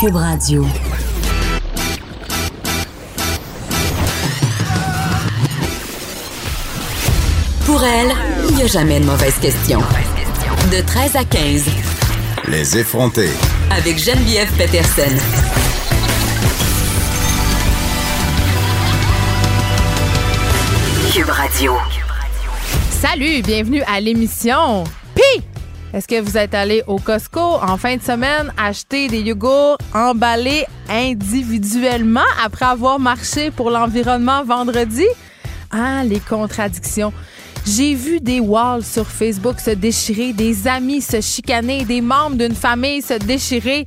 Cube Radio. Pour elle, il n'y a jamais de mauvaise question. De 13 à 15. Les effronter. Avec Geneviève Peterson. Cube Radio. Salut, bienvenue à l'émission. Pi! Est-ce que vous êtes allé au Costco en fin de semaine acheter des yogourts emballés individuellement après avoir marché pour l'environnement vendredi? Ah, les contradictions. J'ai vu des walls sur Facebook se déchirer, des amis se chicaner, des membres d'une famille se déchirer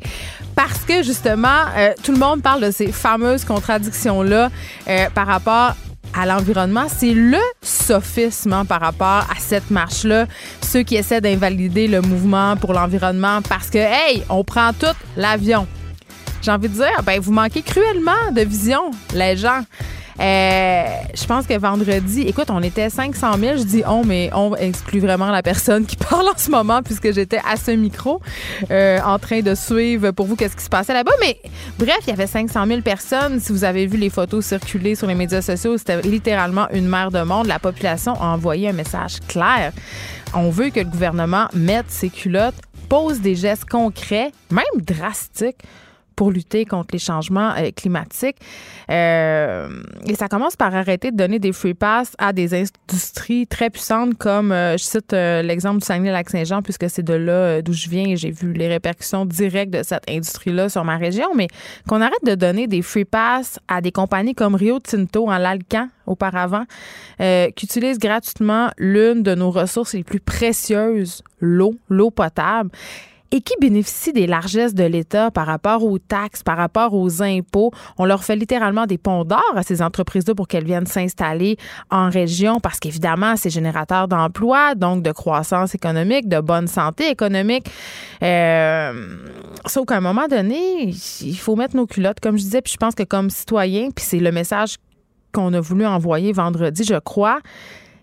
parce que justement, euh, tout le monde parle de ces fameuses contradictions-là euh, par rapport à l'environnement, c'est le sophisme hein, par rapport à cette marche-là. Ceux qui essaient d'invalider le mouvement pour l'environnement parce que, hey, on prend tout l'avion. J'ai envie de dire, ben, vous manquez cruellement de vision, les gens. Euh, je pense que vendredi, écoute, on était 500 000. Je dis on, mais on exclut vraiment la personne qui parle en ce moment puisque j'étais à ce micro euh, en train de suivre pour vous qu'est-ce qui se passait là-bas. Mais bref, il y avait 500 000 personnes. Si vous avez vu les photos circuler sur les médias sociaux, c'était littéralement une mer de monde. La population a envoyé un message clair. On veut que le gouvernement mette ses culottes, pose des gestes concrets, même drastiques pour lutter contre les changements euh, climatiques. Euh, et ça commence par arrêter de donner des free pass à des industries très puissantes comme, euh, je cite l'exemple du Saguenay-Lac-Saint-Jean, puisque c'est de là d'où je viens et j'ai vu les répercussions directes de cette industrie-là sur ma région, mais qu'on arrête de donner des free pass à des compagnies comme Rio Tinto en l'Alcan auparavant, qui utilisent gratuitement l'une de nos ressources les plus précieuses, l'eau, l'eau potable et qui bénéficient des largesses de l'État par rapport aux taxes, par rapport aux impôts? On leur fait littéralement des ponts d'or à ces entreprises-là pour qu'elles viennent s'installer en région parce qu'évidemment, c'est générateur d'emplois, donc de croissance économique, de bonne santé économique. Euh, sauf qu'à un moment donné, il faut mettre nos culottes, comme je disais, puis je pense que comme citoyen, puis c'est le message qu'on a voulu envoyer vendredi, je crois,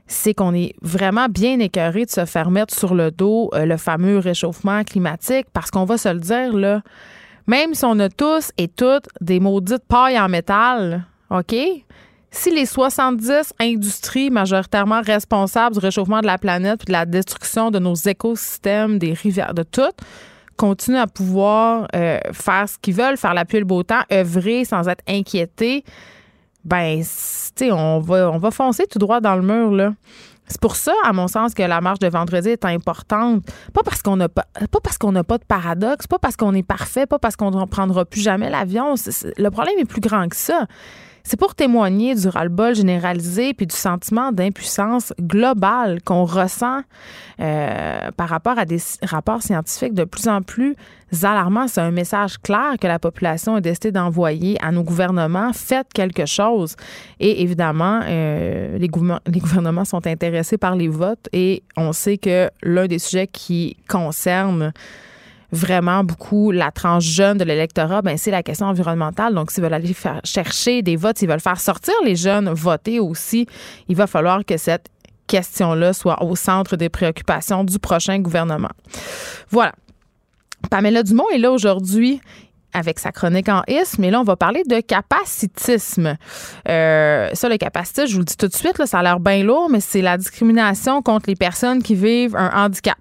c'est qu'on est vraiment bien écœuré de se faire mettre sur le dos euh, le fameux réchauffement climatique parce qu'on va se le dire, là, même si on a tous et toutes des maudites pailles en métal, OK? Si les 70 industries majoritairement responsables du réchauffement de la planète et de la destruction de nos écosystèmes, des rivières, de tout, continuent à pouvoir euh, faire ce qu'ils veulent, faire la pluie le beau temps, œuvrer sans être inquiétés, ben, tu on va, on va foncer tout droit dans le mur, là. C'est pour ça, à mon sens, que la marche de vendredi est importante. Pas parce qu'on n'a pas, pas parce qu'on n'a pas de paradoxe, pas parce qu'on est parfait, pas parce qu'on ne prendra plus jamais l'avion. Le problème est plus grand que ça. C'est pour témoigner du ras-le-bol généralisé puis du sentiment d'impuissance globale qu'on ressent euh, par rapport à des rapports scientifiques de plus en plus alarmants. C'est un message clair que la population a décidé d'envoyer à nos gouvernements. Faites quelque chose. Et évidemment, euh, les, les gouvernements sont intéressés par les votes et on sait que l'un des sujets qui concerne vraiment beaucoup la tranche jeune de l'électorat, ben c'est la question environnementale. Donc, s'ils veulent aller faire chercher des votes, s'ils veulent faire sortir les jeunes voter aussi, il va falloir que cette question-là soit au centre des préoccupations du prochain gouvernement. Voilà. Pamela Dumont est là aujourd'hui avec sa chronique en isme. Mais là, on va parler de capacitisme. Euh, ça, le capacitisme, je vous le dis tout de suite, là, ça a l'air bien lourd, mais c'est la discrimination contre les personnes qui vivent un handicap.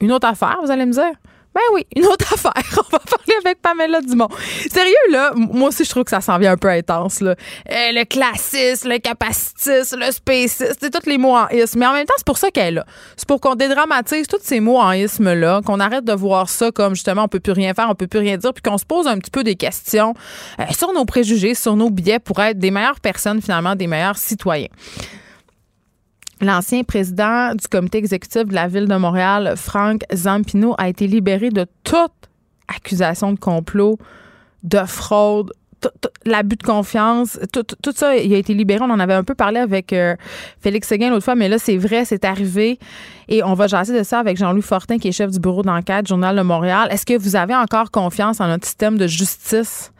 Une autre affaire, vous allez me dire? Ben oui, une autre affaire. On va parler avec Pamela Dumont. Sérieux, là, moi aussi, je trouve que ça s'en vient un peu intense, là. Euh, le classisme, le capacitisme, le spécisme, c'est tous les mots en isme. Mais en même temps, c'est pour ça qu'elle est là. C'est pour qu'on dédramatise tous ces mots en isme-là, qu'on arrête de voir ça comme, justement, on peut plus rien faire, on peut plus rien dire, puis qu'on se pose un petit peu des questions euh, sur nos préjugés, sur nos biais pour être des meilleures personnes, finalement, des meilleurs citoyens. L'ancien président du comité exécutif de la ville de Montréal, Franck Zampino, a été libéré de toute accusation de complot, de fraude, l'abus de confiance, tout, ça, il a été libéré. On en avait un peu parlé avec euh, Félix Seguin l'autre fois, mais là, c'est vrai, c'est arrivé. Et on va jaser de ça avec Jean-Louis Fortin, qui est chef du bureau d'enquête, Journal de Montréal. Est-ce que vous avez encore confiance en notre système de justice?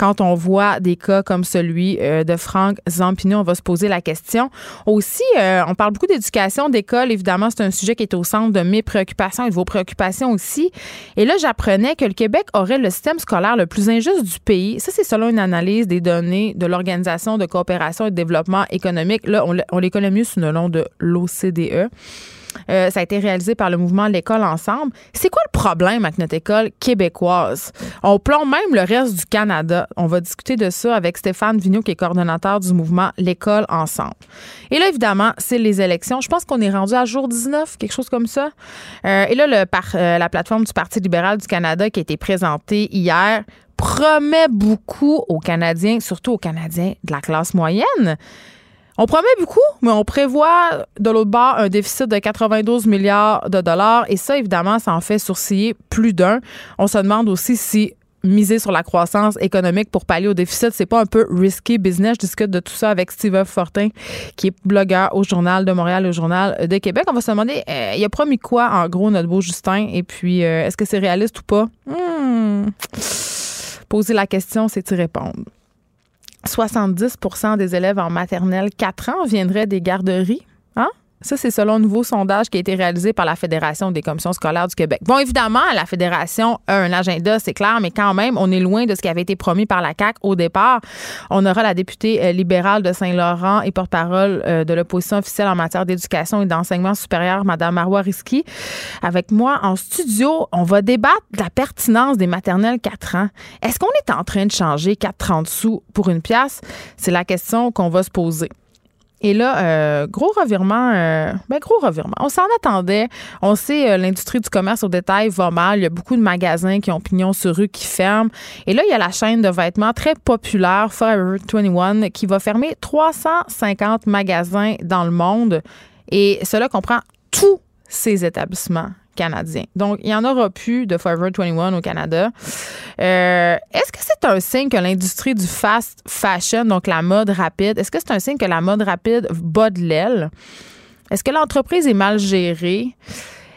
Quand on voit des cas comme celui euh, de Franck Zampino, on va se poser la question. Aussi, euh, on parle beaucoup d'éducation, d'école. Évidemment, c'est un sujet qui est au centre de mes préoccupations et de vos préoccupations aussi. Et là, j'apprenais que le Québec aurait le système scolaire le plus injuste du pays. Ça, c'est selon une analyse des données de l'Organisation de coopération et de développement économique. Là, on, on les connaît mieux sous le nom de l'OCDE. Euh, ça a été réalisé par le mouvement L'école ensemble. C'est quoi le problème avec notre école québécoise? On plombe même le reste du Canada. On va discuter de ça avec Stéphane Vigneault, qui est coordonnateur du mouvement L'école ensemble. Et là, évidemment, c'est les élections. Je pense qu'on est rendu à jour 19, quelque chose comme ça. Euh, et là, euh, la plateforme du Parti libéral du Canada qui a été présentée hier promet beaucoup aux Canadiens, surtout aux Canadiens de la classe moyenne. On promet beaucoup, mais on prévoit de l'autre bord un déficit de 92 milliards de dollars. Et ça, évidemment, ça en fait sourciller plus d'un. On se demande aussi si miser sur la croissance économique pour pallier au déficit, c'est pas un peu risky business. Je discute de tout ça avec Steve Fortin, qui est blogueur au Journal de Montréal, au Journal de Québec. On va se demander, euh, il a promis quoi, en gros, notre beau Justin? Et puis, euh, est-ce que c'est réaliste ou pas? Hmm. Poser la question, c'est y répondre. 70% des élèves en maternelle 4 ans viendraient des garderies. Ça, c'est selon un nouveau sondage qui a été réalisé par la Fédération des commissions scolaires du Québec. Bon, évidemment, la Fédération a un agenda, c'est clair, mais quand même, on est loin de ce qui avait été promis par la CAQ au départ. On aura la députée euh, libérale de Saint-Laurent et porte-parole euh, de l'opposition officielle en matière d'éducation et d'enseignement supérieur, Mme Marois Risky. Avec moi en studio, on va débattre de la pertinence des maternelles 4 ans. Est-ce qu'on est en train de changer 4,30 sous pour une pièce? C'est la question qu'on va se poser. Et là, euh, gros revirement, euh, ben gros revirement. On s'en attendait. On sait, euh, l'industrie du commerce au détail va mal. Il y a beaucoup de magasins qui ont pignon sur rue qui ferment. Et là, il y a la chaîne de vêtements très populaire, Forever 21, qui va fermer 350 magasins dans le monde. Et cela comprend tous ces établissements Donc, il n'y en aura plus de Forever 21 au Canada. Euh, est-ce que c'est un signe que l'industrie du fast fashion, donc la mode rapide, est-ce que c'est un signe que la mode rapide bat de l'aile? Est-ce que l'entreprise est mal gérée?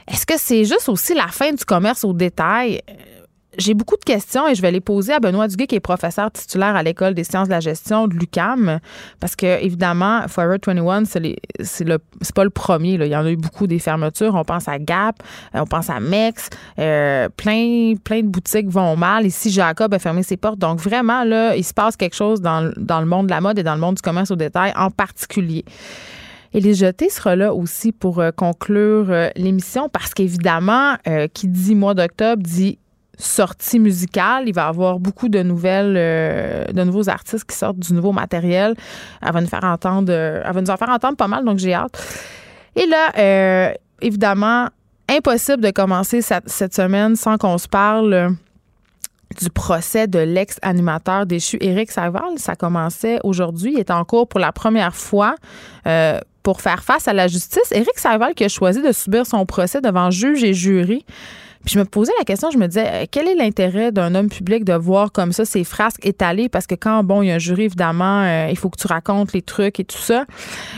Est-ce que c'est juste aussi la fin du commerce au détail? J'ai beaucoup de questions et je vais les poser à Benoît Duguay, qui est professeur titulaire à l'École des sciences de la gestion de l'UCAM. Parce que, évidemment, Forever 21, c'est, c'est, pas le premier. Là. Il y en a eu beaucoup des fermetures. On pense à Gap, euh, on pense à Mex. Euh, plein, plein de boutiques vont mal. Ici, Jacob a fermé ses portes. Donc, vraiment, là, il se passe quelque chose dans, dans le monde de la mode et dans le monde du commerce au détail en particulier. Et les jetés sera là aussi pour euh, conclure l'émission parce qu'évidemment, qui dit mois d'octobre dit sortie musicale. Il va y avoir beaucoup de nouvelles, euh, nouveaux artistes qui sortent du nouveau matériel. Elle va nous faire entendre, euh, elle en faire entendre pas mal, donc j'ai hâte. Et là, euh, évidemment, impossible de commencer cette, cette semaine sans qu'on se parle du procès de l'ex-animateur déchu Éric Saval. Ça commençait aujourd'hui. Il est en cours pour la première fois pour faire face à la justice. Éric Saval qui a choisi de subir son procès devant juge et jury. Puis je me posais la question, je me disais, euh, quel est l'intérêt d'un homme public de voir comme ça ses frasques étalées? Parce que quand, bon, il y a un jury, évidemment, euh, il faut que tu racontes les trucs et tout ça.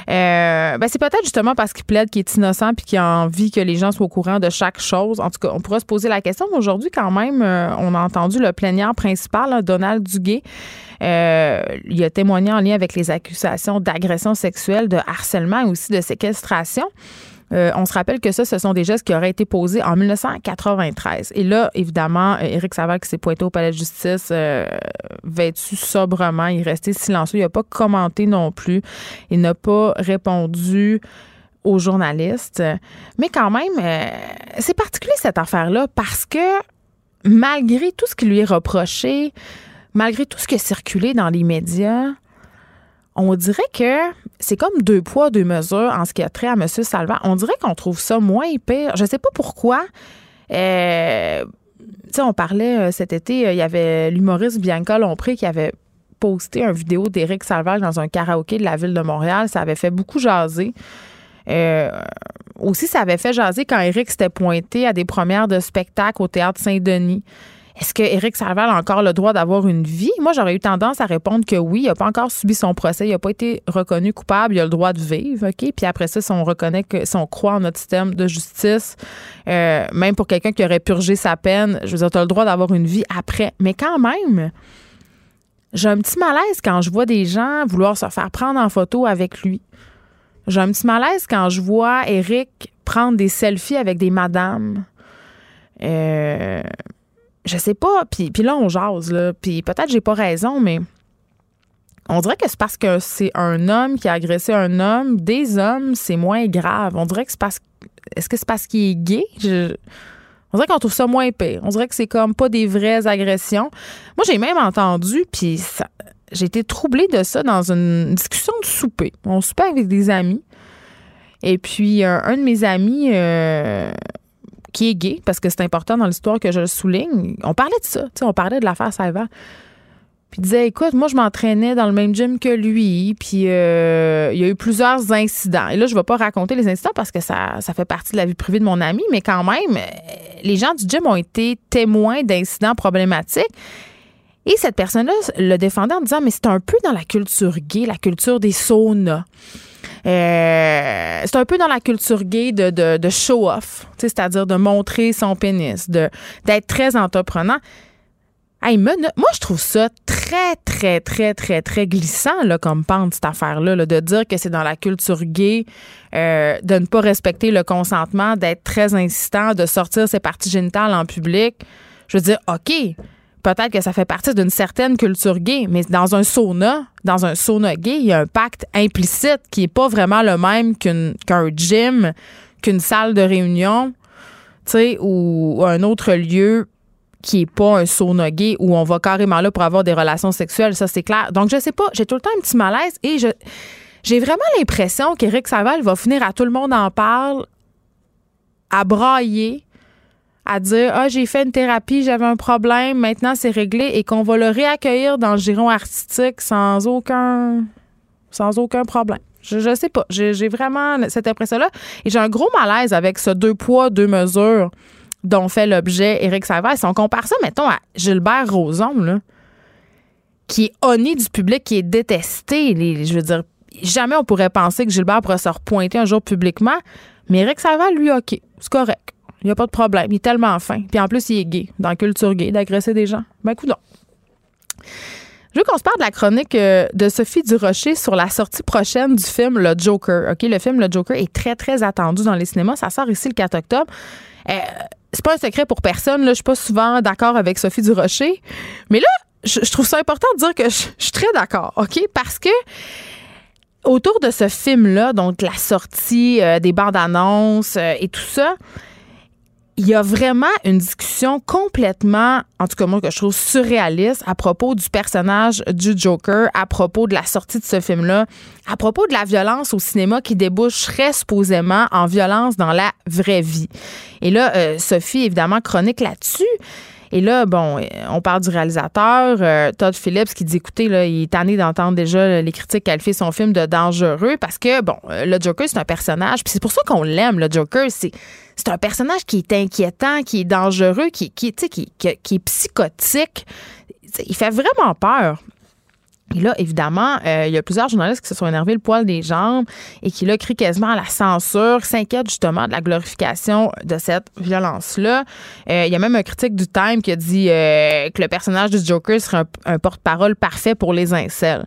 Euh, ben c'est peut-être justement parce qu'il plaide qu'il est innocent puis qu'il a envie que les gens soient au courant de chaque chose. En tout cas, on pourrait se poser la question. Mais aujourd'hui, quand même, on a entendu le plaignant principal, Donald Duguay. il a témoigné en lien avec les accusations d'agression sexuelle, de harcèlement et aussi de séquestration. Euh, on se rappelle que ça, ce sont des gestes qui auraient été posés en 1993. Et là, évidemment, euh, Éric Savard qui s'est pointé au palais de justice euh, vêtu sobrement, il est resté silencieux, il n'a pas commenté non plus, il n'a pas répondu aux journalistes. Mais quand même, c'est particulier cette affaire-là parce que malgré tout ce qui lui est reproché, malgré tout ce qui a circulé dans les médias, on dirait que c'est comme deux poids, deux mesures en ce qui a trait à M. Salva. On dirait qu'on trouve ça moins pire. Je ne sais pas pourquoi. Euh, on parlait euh, cet été, euh, il y avait l'humoriste Bianca Lompré qui avait posté une vidéo d'Éric Salvage dans un karaoké de la ville de Montréal. Ça avait fait beaucoup jaser. aussi, ça avait fait jaser quand Éric s'était pointé à des premières de spectacle au théâtre Saint-Denis. Est-ce que Éric a encore le droit d'avoir une vie? Moi, j'aurais eu tendance à répondre que oui. Il n'a pas encore subi son procès. Il n'a pas été reconnu coupable. Il a le droit de vivre, OK? Puis après ça, si on reconnaît que, si on croit en notre système de justice, euh, même pour quelqu'un qui aurait purgé sa peine, je veux dire, tu as le droit d'avoir une vie après. Mais quand même, j'ai un petit malaise quand je vois des gens vouloir se faire prendre en photo avec lui. J'ai un petit malaise quand je vois Eric prendre des selfies avec des madames. Euh, je sais pas. Puis, puis là, on jase, là. Puis peut-être j'ai pas raison, mais on dirait que c'est parce que c'est un homme qui a agressé un homme. Des hommes, c'est moins grave. On dirait que c'est parce Est-ce que c'est parce qu'il est gay? On dirait qu'on trouve ça moins pire. On dirait que c'est comme pas des vraies agressions. Moi, j'ai même entendu, puis j'ai été troublée de ça dans une discussion de souper. On soupait avec des amis. Et puis, euh, un de mes amis euh, qui est gay, parce que c'est important dans l'histoire que je le souligne, on parlait de ça. On parlait de l'affaire Saiva. Puis il disait, écoute, moi, je m'entraînais dans le même gym que lui, puis euh, il y a eu plusieurs incidents. Et là, je ne vais pas raconter les incidents parce que ça, ça fait partie de la vie privée de mon ami, mais quand même, les gens du gym ont été témoins d'incidents problématiques. Et cette personne-là le défendait en disant, mais c'est un peu dans la culture gay, la culture des saunas. Euh, c'est un peu dans la culture gay de, de, show-off, c'est-à-dire de montrer son pénis, d'être très entreprenant. Hey, moi, je trouve ça très, très, très, très, très glissant là, comme pente, cette affaire-là, de dire que c'est dans la culture gay, euh, de ne pas respecter le consentement, d'être très insistant, de sortir ses parties génitales en public. Je veux dire, OK, peut-être que ça fait partie d'une certaine culture gay, mais dans un sauna, dans un sauna gay, il y a un pacte implicite qui n'est pas vraiment le même qu'un gym, qu'une salle de réunion, tu sais, ou un autre lieu qui est pas un sauna gay où on va carrément là pour avoir des relations sexuelles, ça c'est clair. Donc je sais pas, j'ai tout le temps un petit malaise et je j'ai vraiment l'impression qu'Éric Saval va finir à tout le monde en parle à brailler à dire ah j'ai fait une thérapie, j'avais un problème, maintenant c'est réglé et qu'on va le réaccueillir dans le giron artistique sans aucun sans aucun problème. Je, je sais pas, j'ai vraiment cette impression-là et j'ai un gros malaise avec ce deux poids deux mesures dont fait l'objet Éric Savard. Si on compare ça, mettons, à Gilbert Rozon, qui est honni du public, qui est détesté, je veux dire, jamais on pourrait penser que Gilbert pourrait se repointer un jour publiquement, mais Éric Savard, lui, OK, c'est correct. Il n'y a pas de problème. Il est tellement fin. Puis en plus, il est gay, dans la culture gay, d'agresser des gens. Ben, écoute Je veux qu'on se parle de la chronique euh, de Sophie Durocher sur la sortie prochaine du film Le Joker. OK, le film Le Joker est très, très attendu dans les cinémas. Ça sort ici le 4 octobre. Euh, c'est pas un secret pour personne. Là, je suis pas souvent d'accord avec Sophie Durocher. Mais là, je, trouve ça important de dire que je, suis très d'accord, OK? Parce que autour de ce film-là, donc la sortie euh, des bandes annonces euh, et tout ça, il y a vraiment une discussion complètement, en tout cas moi que je trouve surréaliste, à propos du personnage du Joker, à propos de la sortie de ce film-là, à propos de la violence au cinéma qui déboucherait supposément en violence dans la vraie vie. Et là, euh, Sophie, évidemment, chronique là-dessus. Et là, bon, on parle du réalisateur, euh, Todd Phillips, qui dit, écoutez, là, il est tanné d'entendre déjà les critiques qualifier son film de dangereux parce que, bon, euh, le Joker, c'est un personnage, puis c'est pour ça qu'on l'aime, le Joker, c'est c'est un personnage qui est inquiétant, qui est dangereux, qui, qui, qui, qui, est psychotique. Il fait vraiment peur. Et là, évidemment, euh, il y a plusieurs journalistes qui se sont énervés le poil des jambes et qui, là, crient quasiment à la censure, s'inquiètent justement de la glorification de cette violence-là. Euh, il y a même un critique du Time qui a dit euh, que le personnage du Joker serait un, porte-parole parfait pour les incels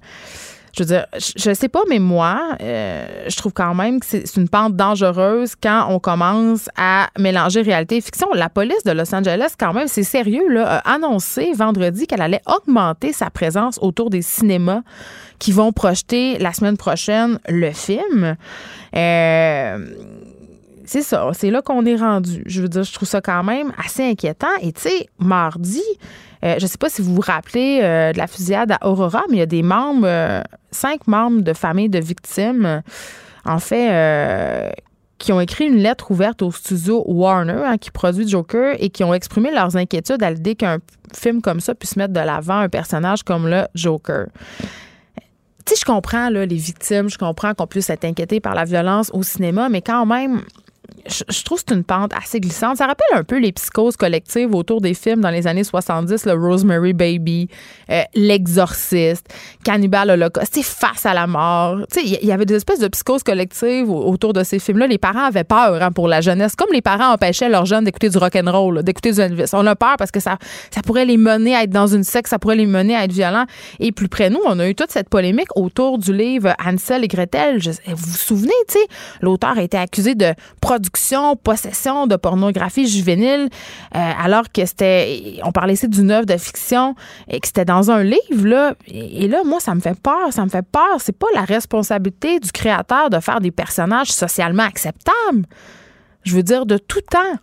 je veux dire, je, sais pas, mais moi, je trouve quand même que c'est une pente dangereuse quand on commence à mélanger réalité et fiction. La police de Los Angeles, quand même, c'est sérieux, là, a annoncé vendredi qu'elle allait augmenter sa présence autour des cinémas qui vont projeter la semaine prochaine le film. Euh, c'est ça, c'est là qu'on est rendu. Je veux dire, je trouve ça quand même assez inquiétant. Et tu sais, mardi, euh, je ne sais pas si vous vous rappelez euh, de la fusillade à Aurora, mais il y a des membres, euh, cinq membres de familles de victimes, en fait, qui ont écrit une lettre ouverte au studio Warner, hein, qui produit Joker, et qui ont exprimé leurs inquiétudes à l'idée qu'un film comme ça puisse mettre de l'avant un personnage comme le Joker. Tu sais, je comprends les victimes, je comprends qu'on puisse être inquiété par la violence au cinéma, mais quand même, je, trouve que c'est une pente assez glissante. Ça rappelle un peu les psychoses collectives autour des films dans les années 70, le Rosemary Baby, euh, L'Exorciste, Cannibal Holocaust, sais, face à la mort. Il y avait des espèces de psychoses collectives au- autour de ces films-là. Les parents avaient peur hein, pour la jeunesse, comme les parents empêchaient leurs jeunes d'écouter du rock'n'roll, d'écouter du Elvis. On a peur parce que ça, ça pourrait les mener à être dans une secte, ça pourrait les mener à être violents. Et plus près nous, on a eu toute cette polémique autour du livre Hansel et Gretel. Vous vous souvenez, l'auteur a été accusé de production, possession de pornographie juvénile, euh, alors que c'était, on parlait ici d'une œuvre de fiction et que c'était dans un livre, là. Et, et là, moi, ça me fait peur, ça me fait peur. C'est pas la responsabilité du créateur de faire des personnages socialement acceptables. Je veux dire, de tout temps.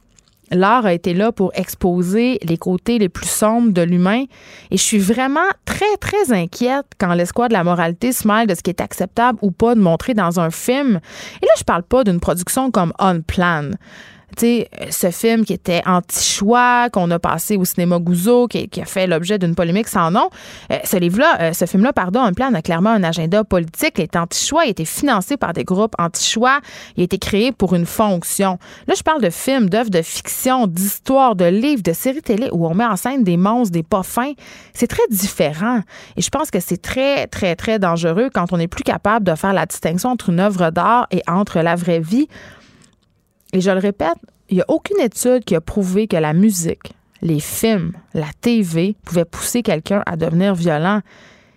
L'art a été là pour exposer les côtés les plus sombres de l'humain. Et je suis vraiment très, très inquiète quand l'escouade de la moralité se mêle de ce qui est acceptable ou pas de montrer dans un film. Et là, je parle pas d'une production comme On Plan. Euh, ce film qui était anti-choix, qu'on a passé au cinéma Gouzeau, qui, a fait l'objet d'une polémique sans nom. Euh, ce livre-là, euh, ce film-là, pardon, un plan a clairement un agenda politique. Il est anti-choix, il a été financé par des groupes anti-choix, il a été créé pour une fonction. Là, je parle de films, d'œuvres de fiction, d'histoires, de livres, de séries télé où on met en scène des monstres, des pas. C'est très différent. Et je pense que c'est très, très, très dangereux quand on n'est plus capable de faire la distinction entre une œuvre d'art et entre la vraie vie. Et je le répète, il n'y a aucune étude qui a prouvé que la musique, les films, la TV pouvaient pousser quelqu'un à devenir violent.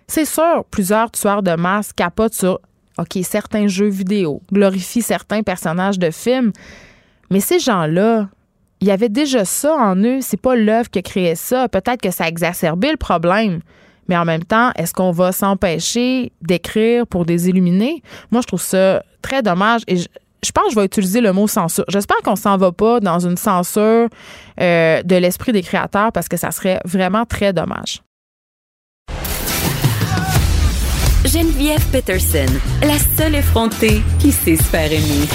C'est sûr, plusieurs tueurs de masse capotent sur OK, certains jeux vidéo, glorifient certains personnages de films, mais ces gens-là, il y avait déjà ça en eux. C'est pas l'œuvre qui a créé ça. Peut-être que ça a exacerbé le problème. Mais en même temps, est-ce qu'on va s'empêcher d'écrire pour des illuminés? Moi, je trouve ça très dommage et je pense que je vais utiliser le mot censure. J'espère qu'on s'en va pas dans une censure euh, de l'esprit des créateurs parce que ça serait vraiment très dommage. Geneviève Peterson, la seule effrontée qui sait se faire aimer.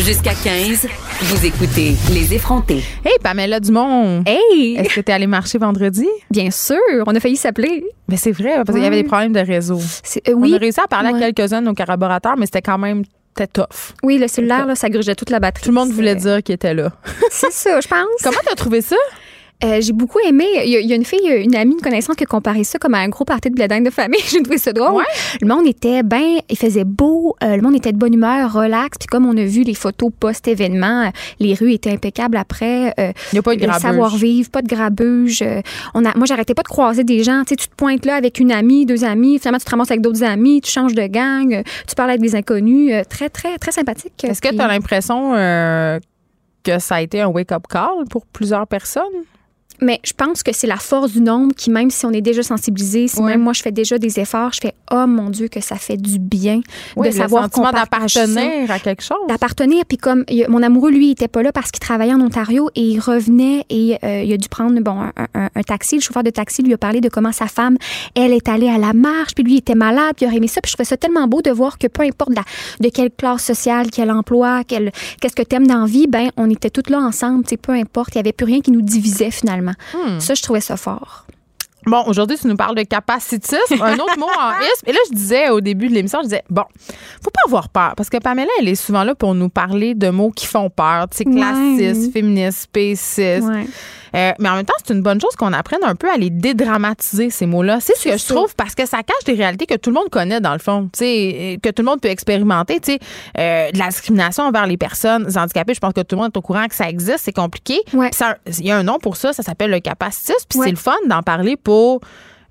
Jusqu'à 15, vous écoutez Les effrontés. Hey, Pamela Dumont! Hey! Est-ce que tu es allée marcher vendredi? Bien sûr, on a failli s'appeler. Mais c'est vrai, parce qu'il y avait des problèmes de réseau. Euh, oui, On a réussi à parler Ouais. à quelques-uns de nos collaborateurs, mais c'était quand même c'était tough. oui, le cellulaire, là, ça grugeait toute la batterie. Tout le monde voulait dire qu'il était là. C'est ça, je pense. Comment t'as trouvé ça? Euh, j'ai beaucoup aimé. Il y, a, il y a une fille, une amie, une connaissance qui a comparé ça comme à un gros party de bledin de famille. J'ai trouvé ça drôle. Ouais. Le monde était bien, il faisait beau, euh, le monde était de bonne humeur, relax. Puis comme on a vu les photos post-événement, euh, les rues étaient impeccables après. euh, Il n'y a pas de grabuge. savoir-vivre, pas de grabuge. on a, moi, j'arrêtais pas de croiser des gens. Tu sais, tu te pointes là avec une amie, deux amis, finalement, tu te ramasses avec d'autres amis, tu changes de gang, tu parles avec des inconnus. très, très, très sympathique. Est-ce que tu as l'impression que ça a été un wake-up call pour plusieurs personnes? Mais je pense que c'est la force du nombre qui, même si on est déjà sensibilisé, si Ouais. même moi je fais déjà des efforts, je fais oh mon Dieu que ça fait du bien Oui, de savoir qu'on d'appartenir à quelque chose. D'appartenir, puis comme a- mon amoureux, lui, il était pas là parce qu'il travaillait en Ontario et il revenait et euh, il a dû prendre bon un, un- un taxi. Le chauffeur de taxi lui a parlé de comment sa femme, elle est allée à la marche, puis lui il était malade, puis il aurait aimé ça. Puis je trouvais ça tellement beau de voir que peu importe la- de quelle classe sociale, quel emploi, qu'est-ce que t'aimes dans la vie, ben on était toutes là ensemble, tu sais, peu importe. Il y avait plus rien qui nous divisait finalement. Hmm. Ça, je trouvais ça fort. Bon, aujourd'hui, tu nous parles de capacitisme, un autre mot en isme. Et là, je disais au début de l'émission, je disais, bon, faut pas avoir peur, parce que Pamela, elle est souvent là pour nous parler de mots qui font peur, tu sais, Ouais. classisme, féministe, spéciste. Ouais. Euh, mais en même temps, c'est une bonne chose qu'on apprenne un peu à les dédramatiser, ces mots-là. C'est ce que je trouve parce que ça cache des réalités que tout le monde connaît, dans le fond, que tout le monde peut expérimenter. Euh, de la discrimination envers les personnes handicapées, je pense que tout le monde est au courant que ça existe, c'est compliqué. Ouais. Il y a un nom pour ça, ça s'appelle le capacitisme. Puis Ouais. c'est le fun d'en parler pour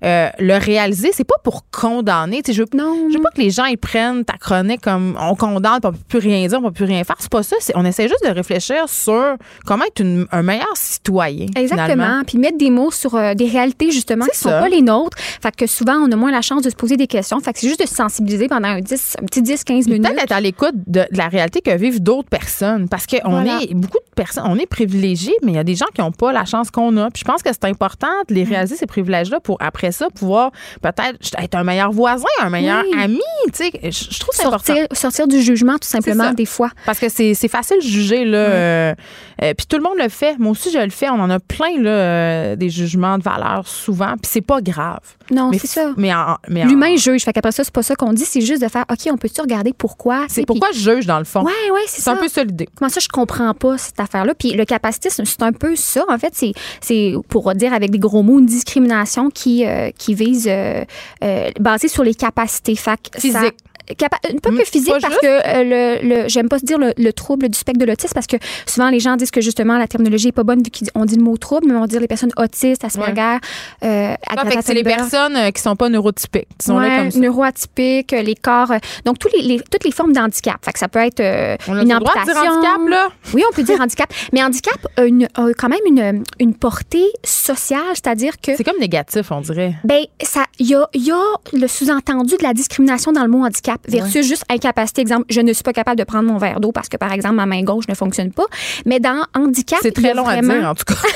euh, le réaliser. C'est pas pour condamner. Je veux, Non, je veux pas que les gens ils prennent ta chronique comme on condamne, on peut plus rien dire, on peut plus rien faire. C'est pas ça. C'est- on essaie juste de réfléchir sur comment être une- un meilleur citoyen. finalement. Exactement. Puis mettre des mots sur euh, des réalités, justement, qui sont ça. pas les nôtres. Fait que souvent, on a moins la chance de se poser des questions. Fait que c'est juste de se sensibiliser pendant un, 10, un petit 10-15 minutes. Peut-être être à l'écoute de, de la réalité que vivent d'autres personnes. Parce qu'on Voilà. est beaucoup personnes, on est privilégiés, mais il y a des gens qui n'ont pas la chance qu'on a. Puis je pense que c'est important de les réaliser, ces privilèges-là, pour après ça pouvoir peut-être être un meilleur voisin, un meilleur Oui. ami. Tu sais, je, je trouve ça important. Sortir, sortir du jugement, tout simplement, des fois. Parce que c'est c'est facile de juger, là. euh, euh, puis tout le monde le fait. Moi aussi, je le fais. On en a plein, là, euh, des jugements de valeur souvent. Puis c'est pas grave. Non, mais c'est ça. Mais, en- mais en- L'humain juge. Fait qu'après ça, c'est pas ça qu'on dit. C'est juste de faire, OK, on peut-tu regarder pourquoi? C'est pourquoi je juge, dans le fond. Ouais, ouais, c'est C'est ça. un peu ça l'idée. Comment ça, je comprends pas cette affaire-là? Puis le capacitisme, c'est un peu ça. En fait, c'est, c'est pour dire avec des gros mots, une discrimination qui, qui vise, euh, euh, basée sur les capacités. Physique. Capa- un peu Mm, que physique pas parce juste? que euh, le, le- j'aime pas dire le, le trouble du spectre de l'autisme parce que souvent les gens disent que justement la terminologie est pas bonne vu qu'on dit le mot trouble mais on va dire les personnes autistes, Asperger, euh, Ah, c'est les personnes euh, qui sont pas neurotypiques. Disons-le Ouais, comme ça. neuroatypiques, les corps, euh, donc tous les, les- toutes les formes d'handicap. Fait que ça peut être euh, On a une le droit de dire amputation. handicap, là? Oui, on peut dire handicap. Mais handicap a, une- a quand même une, une portée sociale, c'est-à-dire que C'est comme négatif, on dirait. ben ça il y a, y a le sous-entendu de la discrimination dans le mot handicap versus juste incapacité. Exemple, je ne suis pas capable de prendre mon verre d'eau parce que par exemple ma main gauche ne fonctionne pas. Mais dans handicap, C'est très long vraiment- à dire, en tout cas.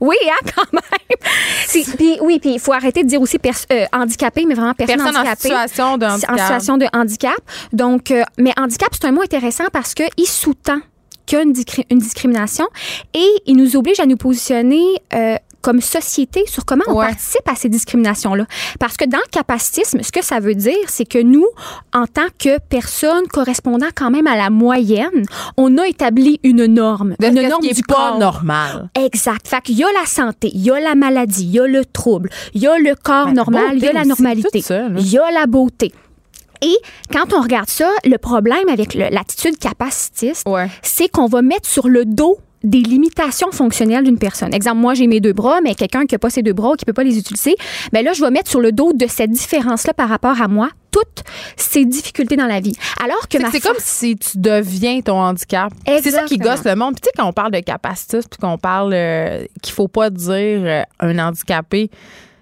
Oui, hein, quand même. Puis oui, puis il faut arrêter de dire aussi euh, handicapé, mais vraiment personne, Personne en situation de en handicap. situation de handicap. Donc, euh, mais handicap, c'est un mot intéressant parce qu'il sous-tend qu'il y a une discrimination et il nous oblige à nous positionner euh, comme société sur comment on Ouais. participe à ces discriminations-là. Parce que dans le capacitisme, ce que ça veut dire, c'est que nous, en tant que personnes correspondant quand même à la moyenne, on a établi une norme. De une norme qui du pas corps. normal. Exact. Fait qu'il y a la santé, il y a la maladie, il y a le trouble, il y a le corps Ben, normal, il y a la normalité, il y a la beauté. Et quand on regarde ça, le problème avec l'attitude capacitiste, Ouais. c'est qu'on va mettre sur le dos des limitations fonctionnelles d'une personne. Exemple, moi, j'ai mes deux bras, mais quelqu'un qui n'a pas ses deux bras ou qui peut pas les utiliser, ben là, je vais mettre sur le dos de cette différence-là par rapport à moi toutes ces difficultés dans la vie. Alors que C'est comme si tu deviens ton handicap. C'est ça qui gosse le monde. Puis tu sais, quand on parle de capacitiste, puis qu'on parle euh, qu'il faut pas dire euh, un handicapé,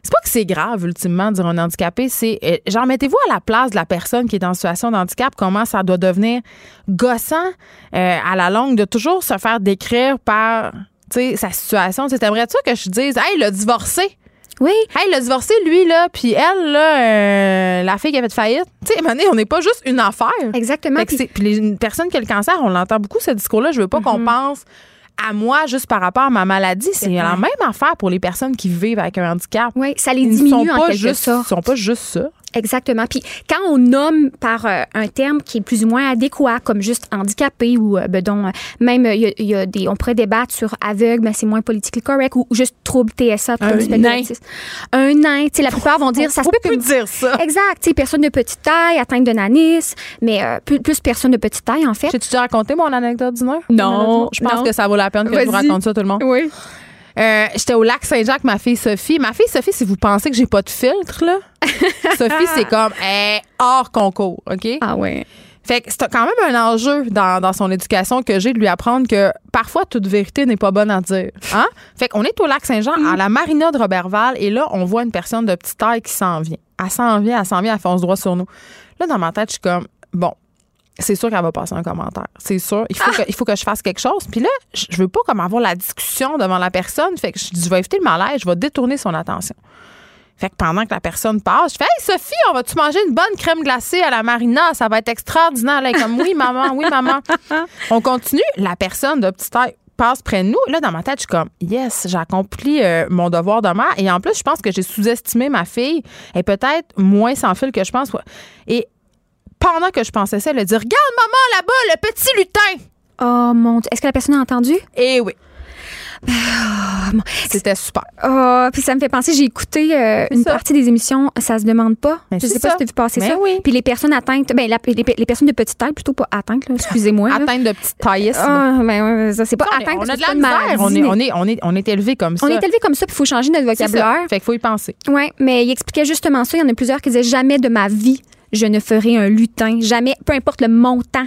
c'est pas que c'est grave, ultimement, de dire un handicapé. C'est, euh, genre, mettez-vous à la place de la personne qui est en situation de handicap, comment ça doit devenir gossant euh, à la longue de toujours se faire décrire par, tu sais, sa situation. T'aimerais-tu que je dise, hey, il a divorcé? Oui, Hey, il a divorcé, lui, là, puis elle, là, euh, la fille qui a fait faillite. Tu sais, on n'est pas juste une affaire. exactement. Puis- une personne qui a le cancer, on l'entend beaucoup, ce discours-là. Je veux pas qu'on pense à moi juste par rapport à ma maladie. C'est la même affaire pour les personnes qui vivent avec un handicap. oui, ça les Ils ne sont diminue en pas quelque juste, sorte. ils sont pas juste ça. Exactement. Puis quand on nomme par euh, un terme qui est plus ou moins adéquat, comme juste handicapé ou euh, ben, dont, euh, même il y a- il y, a des, on pourrait débattre sur aveugle, mais c'est moins politically correct ou juste trouble TSA, trouble Un du nain. Un nain. Tu sais, la plupart vont dire ça se Faut peut plus dire ça. Exact. Tu sais, personne de petite taille, atteinte de nanisme, mais euh, plus, plus personne de petite taille en fait. J'ai-tu déjà raconté mon anecdote heure? Non, Je pense que ça vaut la peine que je vous raconte ça, tout le monde. Oui. Euh, J'étais au lac Saint-Jacques, ma fille Sophie. Ma fille Sophie, si vous pensez que j'ai pas de filtre, là, Sophie, c'est comme elle est hors concours, OK? Ah ouais. Fait que c'est quand même un enjeu dans, dans son éducation que j'ai de lui apprendre que parfois toute vérité n'est pas bonne à dire. Hein? Fait qu'on est au lac Saint-Jean, à la marina de Robertval, et là, on voit une personne de petite taille qui s'en vient. Elle s'en vient, elle s'en vient, elle fonce droit sur nous. Là, dans ma tête, je suis comme, bon, c'est sûr qu'elle va passer un commentaire. C'est sûr. Il faut, que, il faut que je fasse quelque chose. Puis là, je veux pas comme avoir la discussion devant la personne. Fait que je dis, je vais éviter le malaise, je vais détourner son attention. Fait que pendant que la personne passe, je fais Hey Sophie, on va-tu manger une bonne crème glacée à la marina? Ça va être extraordinaire. Est comme Oui, maman, oui, maman. on continue. La personne de petite taille passe près de nous. Là, dans ma tête, je suis comme Yes, j'ai accompli euh, mon devoir de mère. Et en plus, je pense que j'ai sous-estimé ma fille. Elle est peut-être moins sans fil que je pense. Et pendant que je pensais ça, elle a dit Regarde, maman, là-bas, le petit lutin. Oh mon Dieu. Est-ce que la personne a entendu? Et oui. C'était super. Oh, puis ça me fait penser, j'ai écouté euh, une ça. partie des émissions, ça se demande pas. Mais je sais pas ça. si tu as vu passer Mais ça. oui. Puis les personnes atteintes, ben la- les, les personnes de petite taille, plutôt pas atteintes, excusez-moi. là. Atteinte de petite taillisme. Ah, ben ça c'est pas on a de la misère. On est, on, est, on, est, on est élevé comme ça. on est élevé comme ça, puis il faut changer notre vocabulaire. Fait qu'il faut y penser. Oui, mais il expliquait justement ça. Il y en a plusieurs qui disaient jamais de ma vie je ne ferai un lutin. Jamais, peu importe le montant.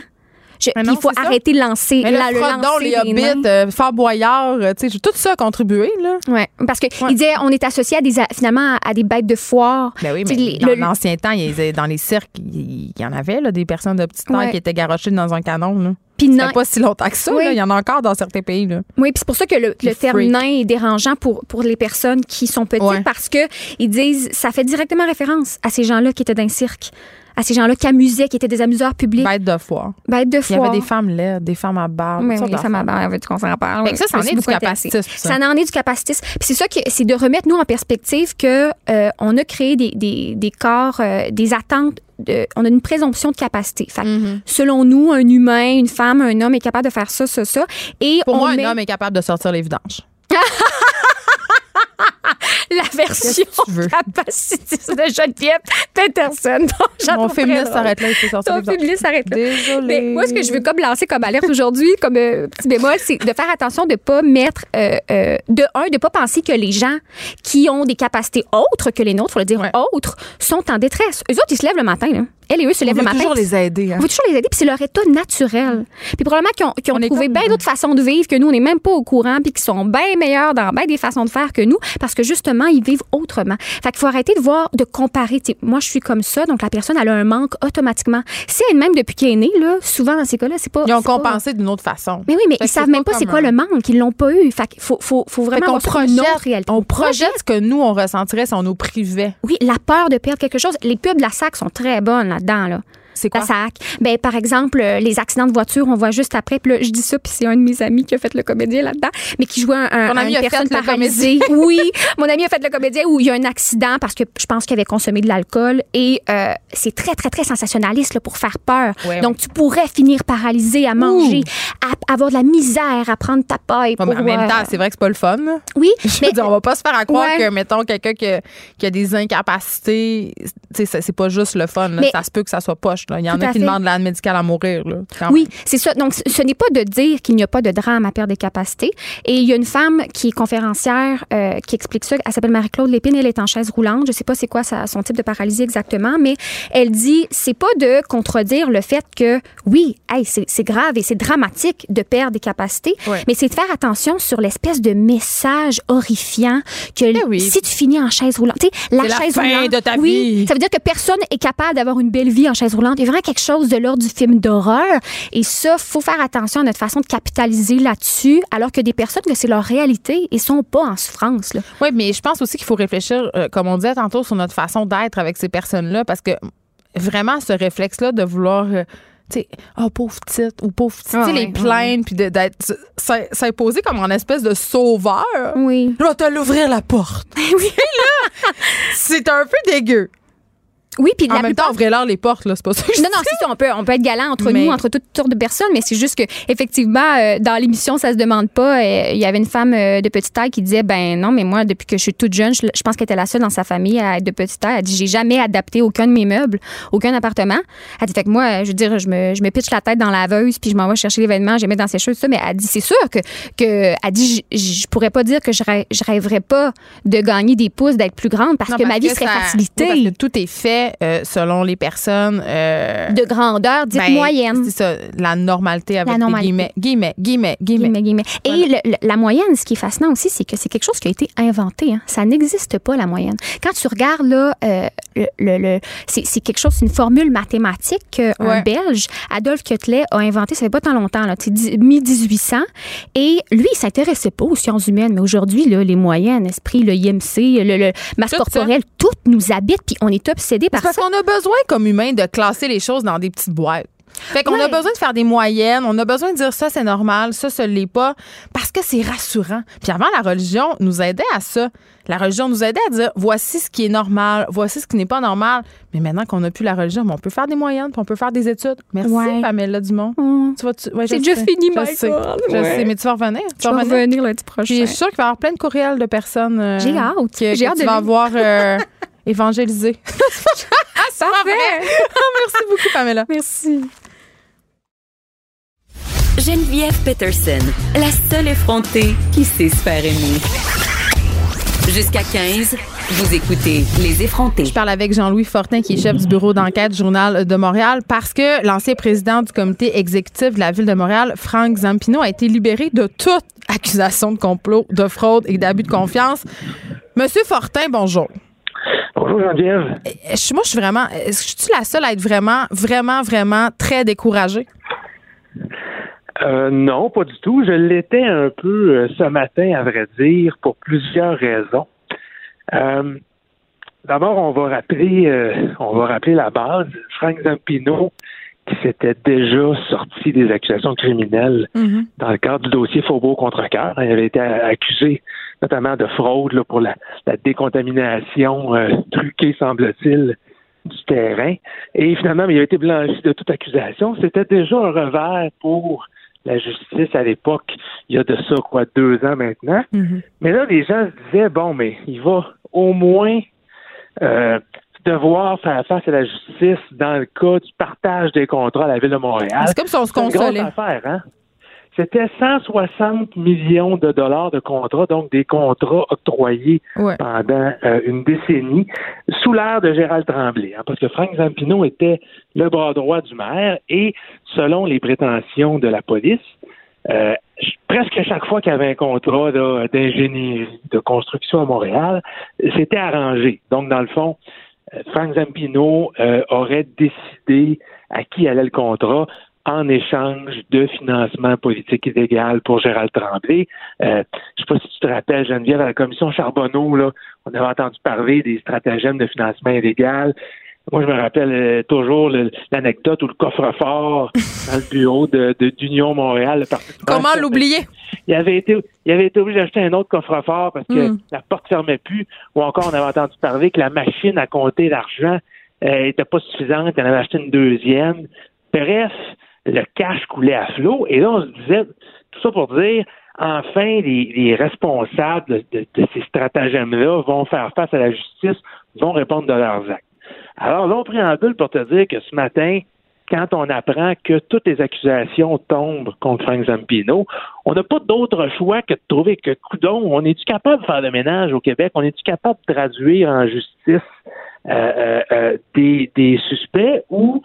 Je- non, il faut arrêter de lancer. Mais la- le Frodon, les Hobbits, euh, Fort Boyard, euh, tout ça a contribué, là. Ouais, parce que Ouais. il disait on est associé à des finalement à des bêtes de foire. Ben oui, mais les- dans l'ancien temps, il y a- dans les cirques, il il y en avait, là, des personnes de petite taille Ouais. qui étaient garochées dans un canon, là. Puis nain- pas si longtemps que ça. Oui. là. Il y en a encore dans certains pays. Là. Oui, puis c'est pour ça que le, le terme nain est dérangeant pour, pour les personnes qui sont petites Ouais. parce que ils disent ça fait directement référence à ces gens-là qui étaient dans un cirque, à ces gens-là qui amusaient, qui étaient des amuseurs publics, Bête de foire. bêtes de Il y foire. avait des femmes laides, des femmes à barbe. Oui, les femmes à barbe, veux-tu qu'on s'en parle? Ça, me suis est du capacitisme, ça. Ça en est du capacitisme. Puis c'est ça que c'est de remettre nous en perspective que euh, on a créé des, des, des corps, euh, des attentes. De, on a une présomption de capacité. Fait que, Mhm. Selon nous, un humain, une femme, un homme est capable de faire ça, ça, ça. Et Pour on moi, met un homme est capable de sortir les vidanges. la version capacitiste de Geneviève Peterson. Bon, Mon féministe s'arrête là, il faut sortir Ton les vidanges. féministe s'arrête là. Désolée. Mais moi, ce que je veux comme lancer comme alerte aujourd'hui, comme euh, petit bémol, c'est de faire attention de pas mettre, euh, euh, de un, de pas penser que les gens qui ont des capacités autres que les nôtres, faut le dire Ouais. autres, sont en détresse. Eux autres, ils se lèvent le matin, là. Elle et eux se On lèvent le matin. toujours les aider. hein. On veut toujours les aider, puis c'est leur état naturel. Puis probablement qu'ils ont, qu'ils ont On trouvé bien d'autres façons de vivre que nous, on n'est même pas au courant, puis qui sont bien meilleurs dans bien des façons de faire que nous, parce que justement, ils vivent autrement. Fait qu'il faut arrêter de voir, de comparer. Tu sais, moi, je suis comme ça, donc la personne, elle a un manque automatiquement. Si elle même depuis qu'elle est née, là, souvent dans ces cas-là, c'est pas. Ils ont pas- compensé d'une autre façon. Mais oui, mais Fait ils savent même pas c'est quoi le manque. Ils l'ont pas eu. Fait qu'il faut, faut, faut vraiment autre projette, réalité. on projette ce que nous, on ressentirait si on nous privait. Oui, la peur de perdre quelque chose. Les pubs de la SAC sont très bonnes là. C'est quoi? SAC. Ben, par exemple, euh, les accidents de voiture, on voit juste après. Puis là, je dis ça, puis c'est un de mes amis qui a fait le comédien là-dedans, mais qui jouait un, un- Ton ami une a fait personne le paralysée. oui, mon ami a fait le comédien où il y a un accident parce que je pense qu'il avait consommé de l'alcool et euh, c'est très, très, très sensationnaliste là, pour faire peur. Ouais, Donc, tu pourrais finir paralysé à manger, à avoir de la misère, à prendre ta paille. Ouais, Pour, mais en même euh, temps, c'est vrai que c'est pas le fun. oui, Je mais veux dire, on va pas se faire à croire que, mettons, quelqu'un qui, a- qui a des incapacités, tu sais, c'est- c'est pas juste le fun. là. Mais- ça se peut que ça soit poche. Là. Il y en a qui fait. demandent l'aide médicale à mourir. Là, quand Oui, c'est ça. Donc, ce- n'est pas de dire qu'il n'y a pas de drame à perdre des capacités. Et il y a une femme qui est conférencière euh, qui explique ça. Elle s'appelle Marie-Claude Lépine. Elle est en chaise roulante. Je sais pas c'est quoi son type de paralysie exactement, mais elle dit c'est pas de contredire le fait que oui, hey, c'est grave et c'est dramatique de perdre des capacités, Ouais. mais c'est de faire attention sur l'espèce de message horrifiant que Eh oui. si tu finis en chaise roulante, la C'est la chaise fin roulante, de ta oui, vie. ça veut dire que personne est capable d'avoir une belle vie en chaise roulante. Il y a vraiment quelque chose de l'ordre du film d'horreur. Et ça, faut faire attention à notre façon de capitaliser là-dessus, alors que des personnes que c'est leur réalité et sont pas en souffrance. Là. Oui, mais je pense aussi qu'il faut réfléchir, euh, comme on disait tantôt, sur notre façon d'être avec ces personnes-là, parce que vraiment, ce réflexe-là de vouloir. euh, tu sais, oh pauvre petite ou pauvre petite, Ah les plaindre puis de- d'être s'im- s'imposer comme en espèce de sauveur. Oui. Je vais te l'ouvrir la porte. oui, là, c'est un peu dégueu. Oui, puis En la même plupart- temps, ouvrez-leur les portes, là, c'est pas ça. que je Non, non, c'est ça. On peut, on peut être galant entre Mais- nous, entre toutes sortes de personnes, mais c'est juste que, effectivement, euh, dans l'émission, ça se demande pas. euh, Il y avait une femme euh, de petite taille qui disait, ben non, mais moi, depuis que je suis toute jeune, je, je pense qu'elle était la seule dans sa famille à être de petite taille. Elle dit, j'ai jamais adapté aucun de mes meubles, aucun appartement. Elle dit, fait que moi, je veux dire, je me, je me pitche la tête dans la laveuse, puis je m'en vais chercher l'événement, je les mets dans ses choses, ça. Mais elle dit, c'est sûr que, que, elle dit, je, je pourrais pas dire que je, rê- je rêverais pas de gagner des pouces, d'être plus grande, parce Non, que ma vie que serait ça- facilitée. oui, parce que tout est fait euh, selon les personnes. euh, de grandeur, dite ben, moyenne. C'est ça, la normalité avec La normalité. guillemets. Guillemets, guillemets, guillemets. Guillemets, guillemets. Et le- le- la moyenne, ce qui est fascinant aussi, c'est que c'est quelque chose qui a été inventé. hein. Ça n'existe pas, la moyenne. Quand tu regardes, là, euh, le, le- c'est quelque chose, c'est une formule mathématique qu'un Ouais. Belge, Adolphe Quetelet, a inventé, ça fait pas tant longtemps, là, tu sais, mi-1800. Et lui, il s'intéressait pas aux sciences humaines, mais aujourd'hui, les moyennes, esprit, le IMC, le, ça. corporelle, tout nous habite, puis on est obsédé par Parce ça. qu'on a besoin, comme humain, de classer les choses dans des petites boîtes. Fait qu'on a besoin de faire des moyennes, on a besoin de dire ça c'est normal, ça ce l'est pas, parce que c'est rassurant. Puis avant, la religion nous aidait à ça. La religion nous aidait à dire voici ce qui est normal, voici ce qui n'est pas normal. Mais maintenant qu'on n'a plus la religion, ben, on peut faire des moyennes, puis on peut faire des études. Merci, Ouais. Pamela Dumont. Hum. Tu vas, tu- ouais, je C'est déjà fini, je sais. Je Ouais. sais, mais tu vas revenir. Tu Je vas vais revenir. revenir lundi Puis prochain. je suis sûre qu'il va y avoir plein de courriels de personnes. euh, J'ai hâte. que- J'ai hâte tu de vas avoir euh, évangélisé. Parfait. Merci beaucoup, Pamela. Merci. Geneviève Peterson, la seule effrontée qui sait se faire aimer. Jusqu'à 15, vous écoutez Les effrontés. Je parle avec Jean-Louis Fortin, qui est chef du bureau d'enquête du Journal de Montréal, parce que l'ancien président du comité exécutif de la Ville de Montréal, Franck Zampino, a été libéré de toute accusation de complot, de fraude et d'abus de confiance. Monsieur Fortin, bonjour. Bonjour Geneviève. Euh, je- Moi, je suis vraiment. Est-ce que je suis la seule à être vraiment, vraiment, vraiment très découragée? Euh, non, pas du tout. Je l'étais un peu euh, ce matin, à vrai dire, pour plusieurs raisons. Euh, D'abord, on va rappeler, on va rappeler la base. Frank Zampino, qui s'était déjà sorti des accusations criminelles Mhm. dans le cadre du dossier Faubourg contre cœur. Il avait été accusé notamment de fraude là, pour la, la décontamination euh, truquée, semble-t-il, du terrain. Et finalement, il a été blanchi de toute accusation. C'était déjà un revers pour la justice à l'époque, il y a de ça, quoi, deux ans maintenant. Mhm. Mais là, les gens se disaient, bon, mais il va au moins euh, devoir faire face à la justice dans le cas du partage des contrats à la Ville de Montréal. C'est comme si on se C'est une grosse consolait. affaire, hein? C'était 160 millions de dollars de contrats, donc des contrats octroyés Ouais. pendant euh, une décennie sous l'ère de Gérald Tremblay, hein, parce que Frank Zampino était le bras droit du maire et selon les prétentions de la police, euh, presque chaque fois qu'il y avait un contrat d'ingénierie, de construction à Montréal, c'était arrangé. Donc, dans le fond, euh, Frank Zampino euh, aurait décidé à qui allait le contrat en échange de financement politique illégal pour Gérald Tremblay. Euh, je sais pas si tu te rappelles, Geneviève, à la commission Charbonneau, là, on avait entendu parler des stratagèmes de financement illégal. Moi, je me rappelle euh, toujours l'anecdote où le coffre-fort dans le bureau de, de- d'Union Montréal, le Comment l'oublier? il avait été il avait été obligé d'acheter un autre coffre-fort parce que Mm. la porte fermait plus ou encore on avait entendu parler que la machine à compter l'argent euh, était pas suffisante, il en avait acheté une deuxième. Bref, le cash coulait à flot et là on se disait tout ça pour dire enfin les, les responsables de, de- de ces stratagèmes-là vont faire face à la justice, vont répondre de leurs actes. Alors, long préambule pour te dire que ce matin, quand on apprend que toutes les accusations tombent contre Frank Zampino, on n'a pas d'autre choix que de trouver que, coudon, on est-tu capable de faire le ménage au Québec? On est-tu capable de traduire en justice euh, euh, euh, des, des suspects ou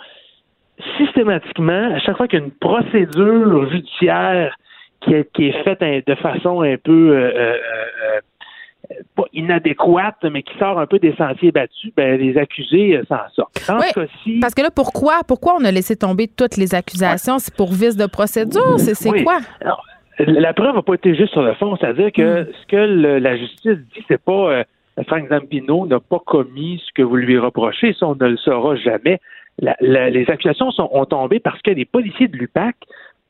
systématiquement, à chaque fois qu'il y a une procédure judiciaire qui est, qui est faite un- de façon un peu euh, euh, euh, pas inadéquate, mais qui sort un peu des sentiers battus, ben, les accusés s'en sortent. Dans Oui, ce cas-ci, Parce que là, pourquoi, pourquoi on a laissé tomber toutes les accusations? C'est pour vice de procédure? C'est c'est Oui. quoi? Alors, la preuve n'a pas été juste sur le fond, c'est-à-dire que ce que le- la justice dit, c'est pas euh, Frank Zampino n'a pas commis ce que vous lui reprochez, ça on ne le saura jamais. Les accusations sont, ont tombé parce que les policiers de l'UPAC,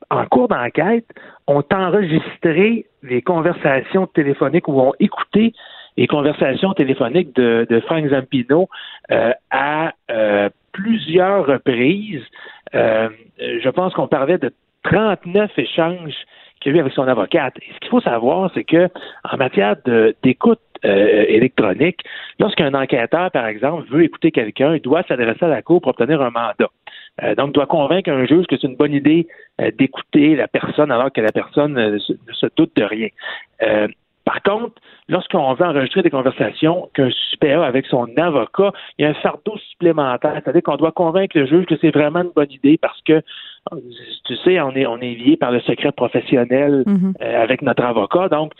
en cours d'enquête, ont enregistré les conversations téléphoniques ou ont écouté les conversations téléphoniques de, de Frank Zampino euh, à euh, plusieurs reprises. Euh, je pense qu'on parlait de 39 échanges qu'il a eu avec son avocate. Ce qu'il faut savoir, c'est que en matière d'écoute euh, électronique, lorsqu'un enquêteur, par exemple, veut écouter quelqu'un, il doit s'adresser à la Cour pour obtenir un mandat. Euh, donc, doit convaincre un juge que c'est une bonne idée euh, d'écouter la personne alors que la personne euh, se- ne se doute de rien. Par contre, lorsqu'on veut enregistrer des conversations qu'un suspect a avec son avocat, il y a un fardeau supplémentaire, c'est-à-dire qu'on doit convaincre le juge que c'est vraiment une bonne idée parce que, tu sais, on est, on est lié par le secret professionnel Mhm. euh, avec notre avocat. Donc,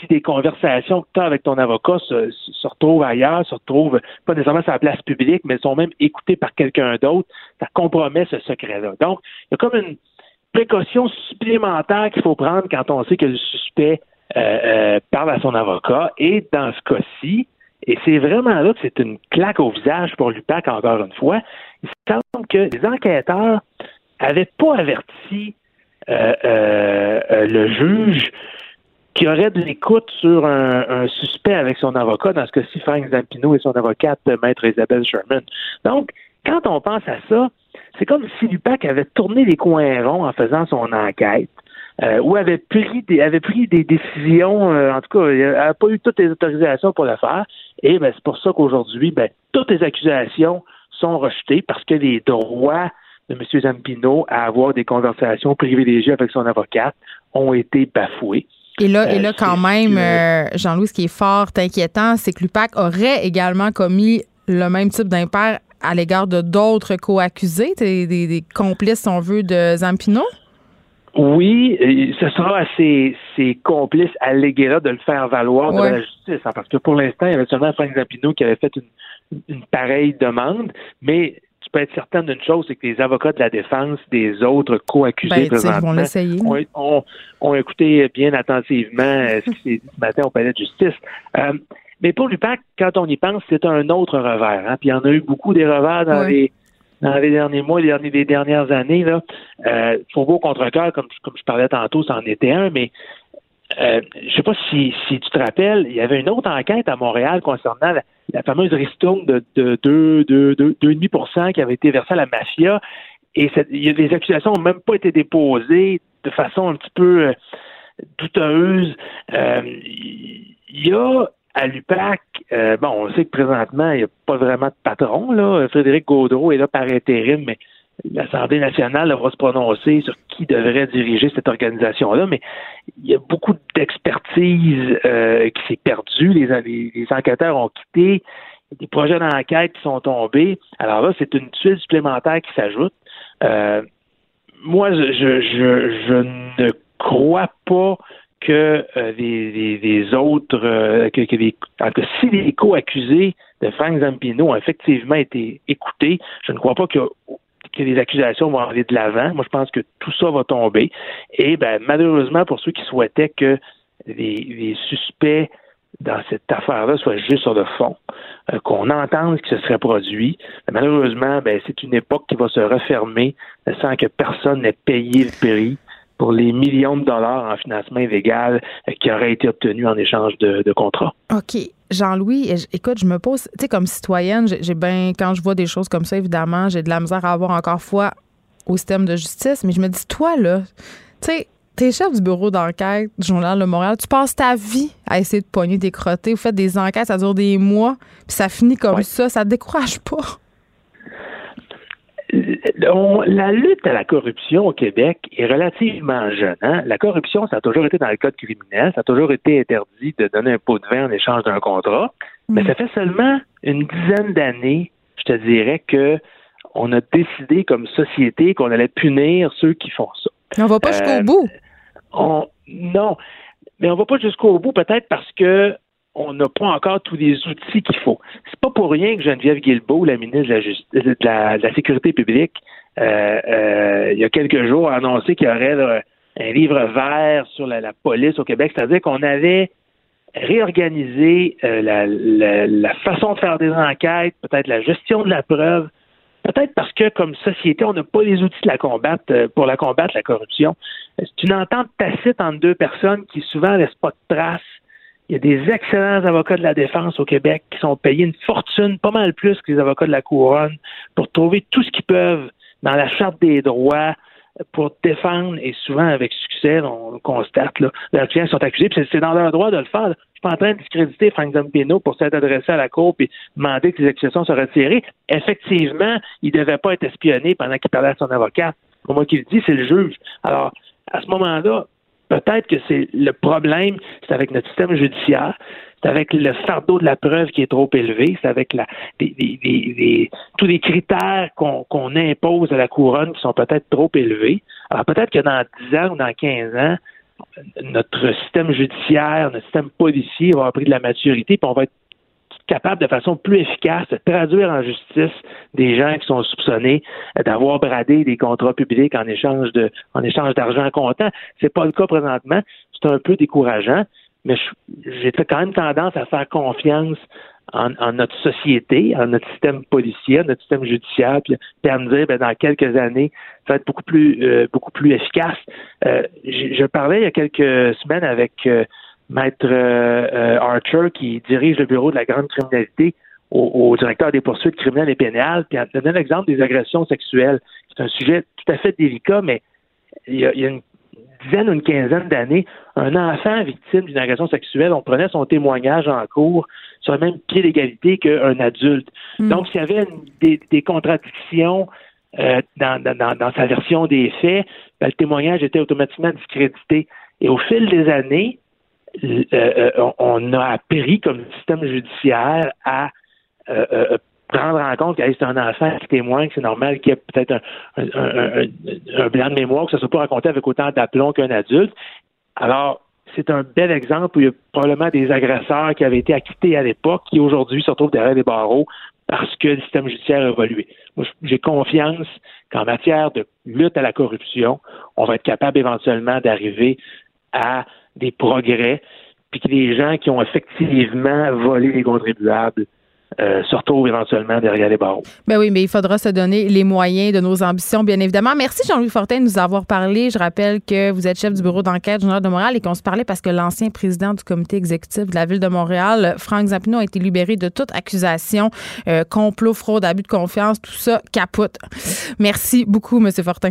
si des conversations que tu as avec ton avocat se, se- se retrouvent ailleurs, se retrouvent pas nécessairement sur la place publique, mais sont même écoutées par quelqu'un d'autre, ça compromet ce secret-là. Donc, il y a comme une précaution supplémentaire qu'il faut prendre quand on sait que le suspect euh, euh, parle à son avocat. Et dans ce cas-ci, et c'est vraiment là que c'est une claque au visage pour l'UPAC, encore une fois, il semble que les enquêteurs avaient pas averti euh, euh, euh, le juge qui aurait de l'écoute sur un, un suspect avec son avocat, dans ce cas-ci, Frank Zampino et son avocate, Maître Isabelle Sherman. Donc, quand on pense à ça, c'est comme si l'UPAC avait tourné les coins ronds en faisant son enquête. euh, ou avait pris des avait pris des décisions, euh, en tout cas, il n'a pas eu toutes les autorisations pour le faire. Et ben, c'est pour ça qu'aujourd'hui, ben, toutes les accusations sont rejetées parce que les droits de M. Zampino à avoir des conversations privilégiées avec son avocate ont été bafoués. Et là, et Euh, là quand même, euh, euh, Jean-Louis, ce qui est fort inquiétant, c'est que l'UPAC aurait également commis le même type d'impair à l'égard de d'autres co-accusés, des, des- des complices, si on veut, de Zampino? Oui, ce sera à ses, ses complices alléguera de le faire valoir Ouais. la justice, hein, parce que pour l'instant, il y avait seulement Frank Zampino qui avait fait une, une pareille demande, mais peux être certaine d'une chose, c'est que les avocats de la défense des autres co-accusés ben, ont, ont, écouté bien attentivement euh, ce qui s'est dit ce matin au palais de justice. Euh, mais pour l'UPAC, quand on y pense, c'est un autre revers. Hein? Puis il y en a eu beaucoup des revers dans les dans les derniers mois, les, derniers, les dernières années. Là, euh, Faubourg contre cœur, comme, comme je parlais tantôt, c'en était un, mais euh, je sais pas si, si tu te rappelles, il y avait une autre enquête à Montréal concernant la, fameuse ristourne de, de 2,5% qui avait été versée à la mafia. Et a des accusations n'ont même pas été déposées de façon un petit peu euh, douteuse. Euh, il y a à l'UPAC, euh, bon, on sait que présentement, il n'y a pas vraiment de patron. Là. Frédéric Gaudreau est là par intérim, mais l'Assemblée nationale va se prononcer sur qui devrait diriger cette organisation-là, mais il y a beaucoup d'expertise euh, qui s'est perdue. Les, enquêteurs ont quitté. Y a des projets d'enquête qui sont tombés. Alors là, c'est une tuile supplémentaire qui s'ajoute. Euh, moi, je, ne crois pas que euh, les, autres, que, si les co-accusés de Frank Zampino ont effectivement été écoutés, je ne crois pas que que les accusations vont aller de l'avant. Moi, je pense que tout ça va tomber. Et ben, malheureusement, pour ceux qui souhaitaient que les, suspects dans cette affaire-là soient juste sur le fond, euh, qu'on entende ce qui se serait produit. Malheureusement, ben, c'est une époque qui va se refermer sans que personne n'ait payé le prix pour les millions de dollars en financement illégal euh, qui auraient été obtenus en échange de, de contrats. OK. Jean-Louis, écoute, je me pose, tu sais, comme citoyenne, j'ai bien, quand je vois des choses comme ça, évidemment, j'ai de la misère à avoir encore foi au système de justice, mais je me dis, toi, là, tu sais, t'es chef du bureau d'enquête du Journal de Montréal, tu passes ta vie à essayer de pogner des crottés, vous faites des enquêtes, ça dure des mois, puis ça finit comme ça, ça te décourage pas? La lutte à la corruption au Québec est relativement jeune. Hein? La corruption, ça a toujours été dans le code criminel, ça a toujours été interdit de donner un pot de vin en échange d'un contrat. Mais mm. ça fait seulement une dizaine d'années, je te dirais, que on a décidé comme société qu'on allait punir ceux qui font ça. On va pas jusqu'au euh, bout. non, mais on va pas jusqu'au bout peut-être parce que on n'a pas encore tous les outils qu'il faut. C'est pas pour rien que Geneviève Guilbeault, la ministre de la, Sécurité publique, euh, euh, il y a quelques jours, a annoncé qu'il y aurait un livre vert sur la, police au Québec, c'est-à-dire qu'on avait réorganisé euh, la, façon de faire des enquêtes, peut-être la gestion de la preuve, peut-être parce que comme société, on n'a pas les outils de la combattre pour la combattre la corruption. C'est une entente tacite entre deux personnes qui souvent laissent pas de traces il y a des excellents avocats de la défense au Québec qui sont payés une fortune, pas mal plus que les avocats de la couronne, pour trouver tout ce qu'ils peuvent dans la charte des droits pour défendre, et souvent avec succès, on le constate, là, leurs clients sont accusés, puis c'est dans leur droit de le faire. Je suis pas en train de discréditer Frank Zampino pour s'être adressé à la Cour et demander que les accusations soient retirées. Effectivement, il ne devait pas être espionné pendant qu'il parlait à son avocat. Pour moi qui le dit, c'est le juge. Alors, à ce moment-là, Peut-être que c'est le problème, c'est avec notre système judiciaire, c'est avec le fardeau de la preuve qui est trop élevé, c'est avec la, tous les critères qu'on impose à la couronne qui sont peut-être trop élevés. Alors peut-être que dans 10 ans ou dans 15 ans, notre système judiciaire, notre système policier va avoir pris de la maturité, puis on va être capable de façon plus efficace de traduire en justice des gens qui sont soupçonnés d'avoir bradé des contrats publics en échange de en échange d'argent comptant. C'est pas le cas présentement. C'est un peu décourageant, mais j'ai quand même tendance à faire confiance en, notre société, en notre système policier, en notre système judiciaire, puis, à me dire, ben, dans quelques années, ça va être beaucoup plus, euh, beaucoup plus efficace. Euh, je, parlais il y a quelques semaines avec euh, Maître euh, euh, Archer, qui dirige le bureau de la grande criminalité au, directeur des poursuites criminelles et pénales, puis en donnant l'exemple des agressions sexuelles. C'est un sujet tout à fait délicat, mais il y a, une dizaine ou une quinzaine d'années, un enfant victime d'une agression sexuelle, on prenait son témoignage en cours sur le même pied d'égalité qu'un adulte. Hmm. Donc, s'il y avait des, contradictions euh, dans, sa version des faits, ben, le témoignage était automatiquement discrédité. Et au fil des années, euh, euh, on a appris comme système judiciaire à euh, prendre en compte que c'est un enfant qui témoigne, que c'est normal qu'il y ait peut-être un, blanc de mémoire, que ça ne soit pas raconté avec autant d'aplomb qu'un adulte. Alors, c'est un bel exemple où il y a probablement des agresseurs qui avaient été acquittés à l'époque qui aujourd'hui se retrouvent derrière des barreaux parce que le système judiciaire a évolué. Moi, j'ai confiance qu'en matière de lutte à la corruption, on va être capable éventuellement d'arriver à des progrès, puis que les gens qui ont effectivement volé les contribuables euh, se retrouvent éventuellement derrière les barreaux. Ben oui, mais il faudra se donner les moyens de nos ambitions, bien évidemment. Merci Jean-Louis Fortin de nous avoir parlé. Je rappelle que vous êtes chef du bureau d'enquête général de Montréal et qu'on se parlait parce que l'ancien président du comité exécutif de la ville de Montréal, Franck Zampino, a été libéré de toute accusation, euh, complot, fraude, abus de confiance, tout ça capote. Merci beaucoup, Monsieur Fortin.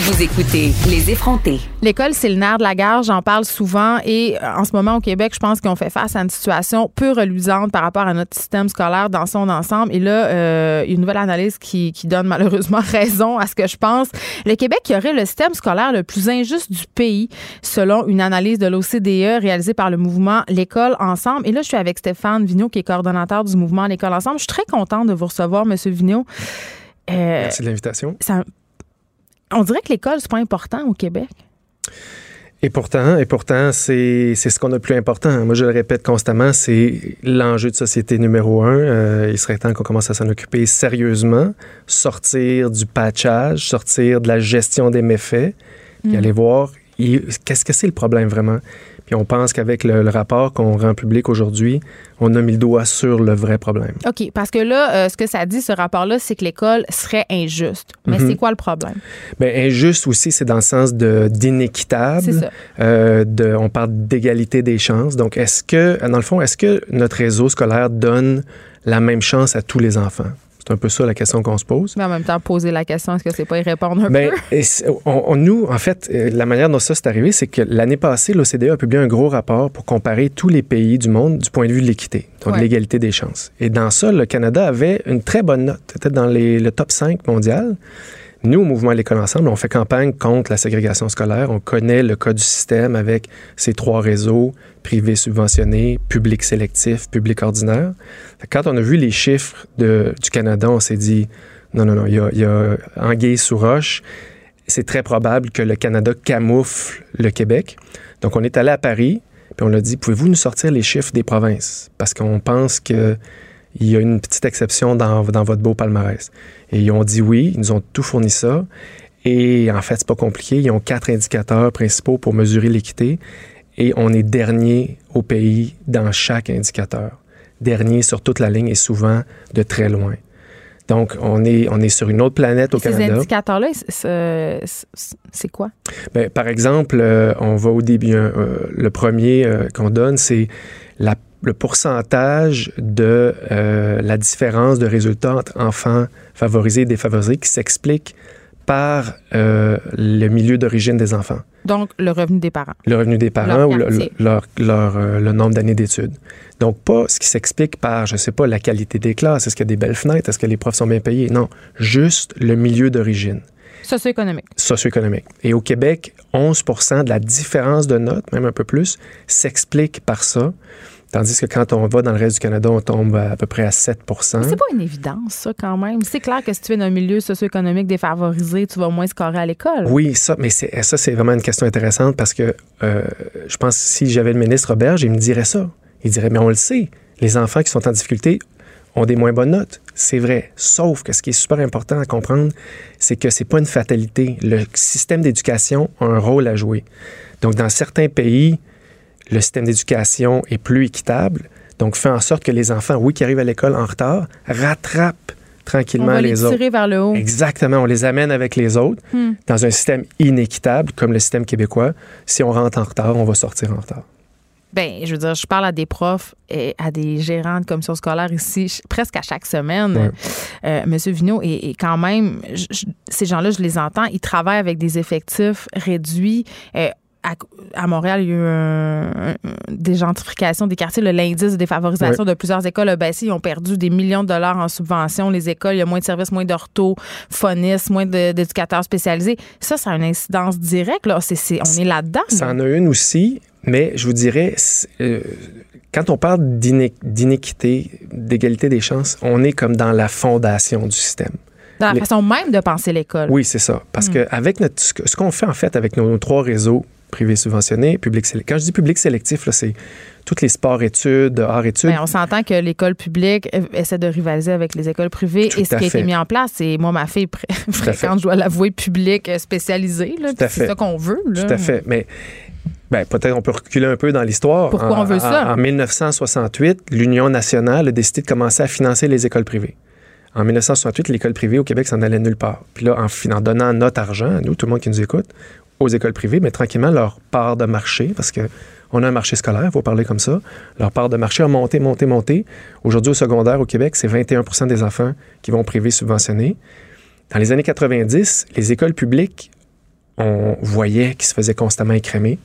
vous écoutez Les effrontés. L'école, c'est le nerf de la guerre. J'en parle souvent. Et euh, en ce moment, au Québec, je pense qu'on fait face à une situation peu reluisante par rapport à notre système scolaire dans son ensemble. Et là, euh, une nouvelle analyse qui, qui, donne malheureusement raison à ce que je pense. Le Québec qui aurait le système scolaire le plus injuste du pays, selon une analyse de l'OCDE réalisée par le mouvement L'école ensemble. Et là, je suis avec Stéphane Vigneault, qui est coordonnateur du mouvement L'école ensemble. Je suis très contente de vous recevoir, Monsieur Vigneault. Euh, Merci de l'invitation. On dirait que l'école, c'est pas important au Québec. Et pourtant, et pourtant, c'est ce qu'on a de plus important. Moi, je le répète constamment, c'est l'enjeu de société numéro un. Euh, il serait temps qu'on commence à s'en occuper sérieusement, sortir du patchage, sortir de la gestion des méfaits, et mm. aller voir qu'est-ce que c'est le problème vraiment? Puis on pense qu'avec le, rapport qu'on rend public aujourd'hui, on a mis le doigt sur le vrai problème. OK, parce que là, euh, ce que ça dit, ce rapport-là, c'est que l'école serait injuste. Mais mhm. c'est quoi le problème? Bien, injuste aussi, c'est dans le sens de d'inéquitable. C'est ça. Euh, de, on parle d'égalité des chances. Donc, est-ce que, dans le fond, est-ce que notre réseau scolaire donne la même chance à tous les enfants? C'est un peu ça la question qu'on se pose. Mais en même temps, poser la question, est-ce que c'est pas y répondre un ben, peu? on, nous, en fait, euh, la manière dont ça s'est arrivé, c'est que l'année passée, l'OCDE a publié un gros rapport pour comparer tous les pays du monde du point de vue de l'équité, donc de l'égalité des chances. Et dans ça, le Canada avait une très bonne note, peut-être dans les, le top 5 mondial. Nous, au mouvement L'école ensemble, on fait campagne contre la ségrégation scolaire. On connaît le cas du système avec ces trois réseaux, privé subventionné, public sélectif, public ordinaire. Quand on a vu les chiffres du Canada, on s'est dit, non, non, non, il y a, y a anguille sous roche. C'est très probable que le Canada camoufle le Québec. Donc, on est allé à Paris, puis on l'a dit, pouvez-vous nous sortir les chiffres des provinces? Parce qu'on pense que il y a une petite exception dans, dans, votre beau palmarès. Et ils ont dit oui, ils nous ont tout fourni ça. Et en fait, c'est pas compliqué. Ils ont quatre indicateurs principaux pour mesurer l'équité. Et on est dernier au pays dans chaque indicateur. Dernier sur toute la ligne et souvent de très loin. Donc, on est, on est sur une autre planète au Canada. Ces indicateurs-là, c'est quoi? Bien, par exemple, euh, on va au début. Euh, le premier euh, qu'on donne, c'est la le pourcentage de euh, la différence de résultats entre enfants favorisés et défavorisés qui s'explique par euh, le milieu d'origine des enfants. Donc, le revenu des parents. Le revenu des parents ou le, leur, leur, euh, le nombre d'années d'études. Donc, pas ce qui s'explique par, je sais pas, la qualité des classes, est-ce qu'il y a des belles fenêtres, est-ce que les profs sont bien payés? Non, juste le milieu d'origine. Socio-économique. Socio-économique. Et au Québec, 11% de la différence de notes, même un peu plus, s'explique par ça. Tandis que quand on va dans le reste du Canada, on tombe à, peu près à 7% C'est pas une évidence, ça, quand même. C'est clair que si tu es dans un milieu socio-économique défavorisé, tu vas moins scorer à l'école. Oui, ça, mais ça, c'est vraiment une question intéressante parce que euh, je pense que si j'avais le ministre Roberge, il me dirait ça. Il dirait, mais on le sait, les enfants qui sont en difficulté ont des moins bonnes notes. C'est vrai. Sauf que ce qui est super important à comprendre, c'est que c'est pas une fatalité. Le système d'éducation a un rôle à jouer. Donc, dans certains pays, le système d'éducation est plus équitable. Donc, fait en sorte que les enfants, oui, qui arrivent à l'école en retard, rattrapent tranquillement on va les, tirer autres. vers le haut. Exactement. On les amène avec les autres hmm. dans un système inéquitable comme le système québécois. Si on rentre en retard, on va sortir en retard. Ben, je veux dire, je parle à des profs et à des gérants de commission scolaire ici presque à chaque semaine. Euh, Monsieur Vigneault, et, quand même, ces gens-là, je les entends, ils travaillent avec des effectifs réduits. Euh, à, Montréal, il y a eu des gentrifications des quartiers. L'indice de défavorisation de plusieurs écoles a baissé. Ils ont perdu des millions de dollars en subventions. Les écoles, il y a moins de services, moins d'orthophonistes, moins d'éducateurs spécialisés. Ça, ça a une incidence directe. Là. on est là-dedans. Ça en a une aussi, mais je vous dirais, euh, quand on parle d'inéquité, d'égalité des chances, on est comme dans la fondation du système. Dans la Les- façon même de penser l'école. Oui, c'est ça. Parce que avec notre, ce qu'on fait en fait avec nos, nos trois réseaux privés subventionnés, public sélectif. Quand je dis public sélectif, c'est tous les sports-études, arts-études. Ben, on s'entend que l'école publique euh, essaie de rivaliser avec les écoles privées. Tout et ce qui a fait. été mis en place, c'est moi, ma fille fréquente, je dois l'avouer, publique euh, spécialisée. C'est ça qu'on veut. là. Tout à fait. Mais ben, peut-être on peut reculer un peu dans l'histoire. Pourquoi En- on veut ça? En, en 1968, l'Union nationale a décidé de commencer à financer les écoles privées. En 1968, l'école privée au Québec s'en allait nulle part. Puis là, en, en donnant notre argent, à nous, tout le monde qui nous écoute, aux écoles privées, mais tranquillement, leur part de marché, parce que on a un marché scolaire, il faut parler comme ça, leur part de marché a monté, monté, monté. Aujourd'hui, au secondaire au Québec, c'est 21% des enfants qui vont privé subventionnés. Dans les années 90, les écoles publiques, on voyait qu'ils se faisaient constamment écrémer.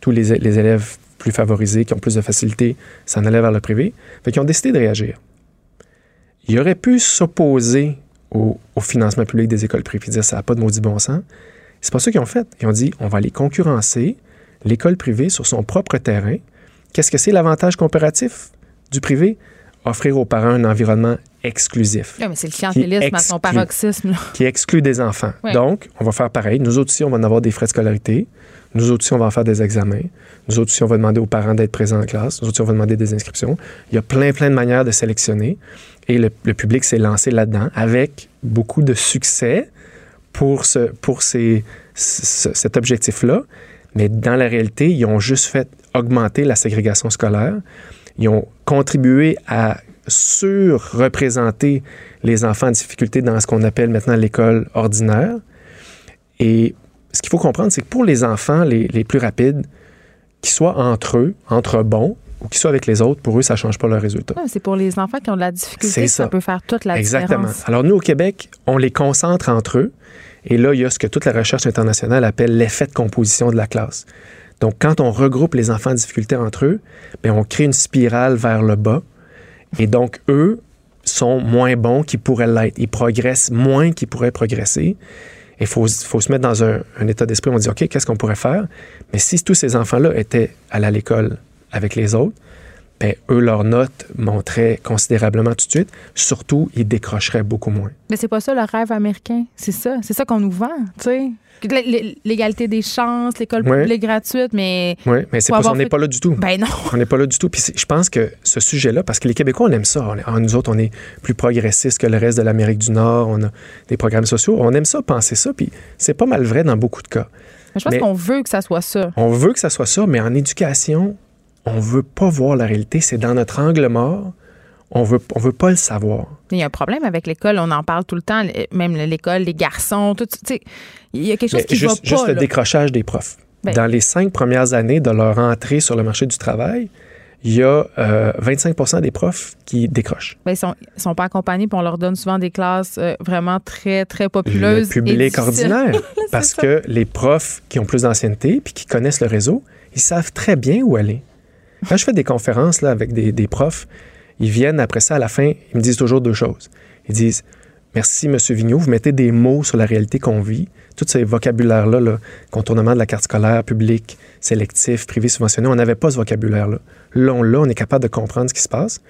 Tous les, élèves plus favorisés, qui ont plus de facilité, s'en allaient vers le privé. Fait qu'ils ont décidé de réagir. Ils auraient pu s'opposer au, au financement public des écoles privées, dire ça n'a pas de maudit bon sens. C'est pas ça qu'ils ont fait. Ils ont dit on va aller concurrencer l'école privée sur son propre terrain. Qu'est-ce que c'est l'avantage comparatif du privé? Offrir aux parents un environnement exclusif mais c'est le clientélisme à son paroxysme. là. qui exclut des enfants. Donc, on va faire pareil. Nous autres aussi, on va en avoir des frais de scolarité. Nous autres aussi, on va en faire des examens. Nous autres aussi, on va demander aux parents d'être présents en classe. Nous autres aussi, on va demander des inscriptions. Il y a plein, plein de manières de sélectionner. Et le, le public s'est lancé là-dedans avec beaucoup de succès pour, ce, pour ces- ce- cet objectif-là. Mais dans la réalité, ils ont juste fait augmenter la ségrégation scolaire. Ils ont contribué à surreprésenter les enfants en difficulté dans ce qu'on appelle maintenant l'école ordinaire. Et ce qu'il faut comprendre, c'est que pour les enfants les, les plus rapides, qu'ils soient entre eux, entre bons, ou qu'ils soient avec les autres, pour eux, ça ne change pas leur résultat. C'est pour les enfants qui ont de la difficulté que ça. ça. peut faire toute la Exactement. différence. Alors, nous, au Québec, on les concentre entre eux. Et là, il y a ce que toute la recherche internationale appelle l'effet de composition de la classe. Donc, quand on regroupe les enfants en difficulté entre eux, bien, on crée une spirale vers le bas. Et donc, eux sont moins bons qu'ils pourraient l'être. Ils progressent moins qu'ils pourraient progresser. Il faut, se mettre dans un, état d'esprit où on dit, OK, qu'est-ce qu'on pourrait faire? Mais si tous ces enfants-là étaient à l'école avec les autres, ben, eux, leurs notes montraient considérablement tout de suite. Surtout, ils décrocheraient beaucoup moins. Mais c'est pas ça le rêve américain. C'est ça. C'est ça qu'on nous vend, tu sais. L'égalité des chances, l'école Ouais. publique gratuite, mais. Oui, mais c'est pas, on n'est fait- pas là du tout. Ben non. On n'est pas là du tout. Puis je pense que ce sujet-là, parce que les Québécois, on aime ça. On nous autres, on est plus progressistes que le reste de l'Amérique du Nord. On a des programmes sociaux. On aime ça, penser ça. Puis c'est pas mal vrai dans beaucoup de cas. Mais je pense qu'on veut que ça soit ça. On veut que ça soit ça, mais en éducation, on veut pas voir la réalité. C'est dans notre angle mort. On veut, on veut pas le savoir. Il y a un problème avec l'école, on en parle tout le temps, même l'école, les garçons, tout, il y a quelque chose Mais qui juste, va pas. juste le là. décrochage des profs. Ben- Dans les cinq premières années de leur entrée sur le marché du travail, il y a euh, 25% des profs qui décrochent. Ben, ils sont, ils sont pas accompagnés, puis on leur donne souvent des classes euh, vraiment très, très le populeuses. et public ordinaire. parce ça. que les profs qui ont plus d'ancienneté puis qui connaissent le réseau, ils savent très bien où aller. Quand je fais des conférences là, avec des, profs, ils viennent après ça, à la fin, ils me disent toujours deux choses. Ils disent Merci, M. Vigneault, vous mettez des mots sur la réalité qu'on vit. Tout ce vocabulaire-là, là, contournement de la carte scolaire, public, sélectif, privé, subventionné, on n'avait pas ce vocabulaire-là. Là, on on est capable de comprendre ce qui se passe.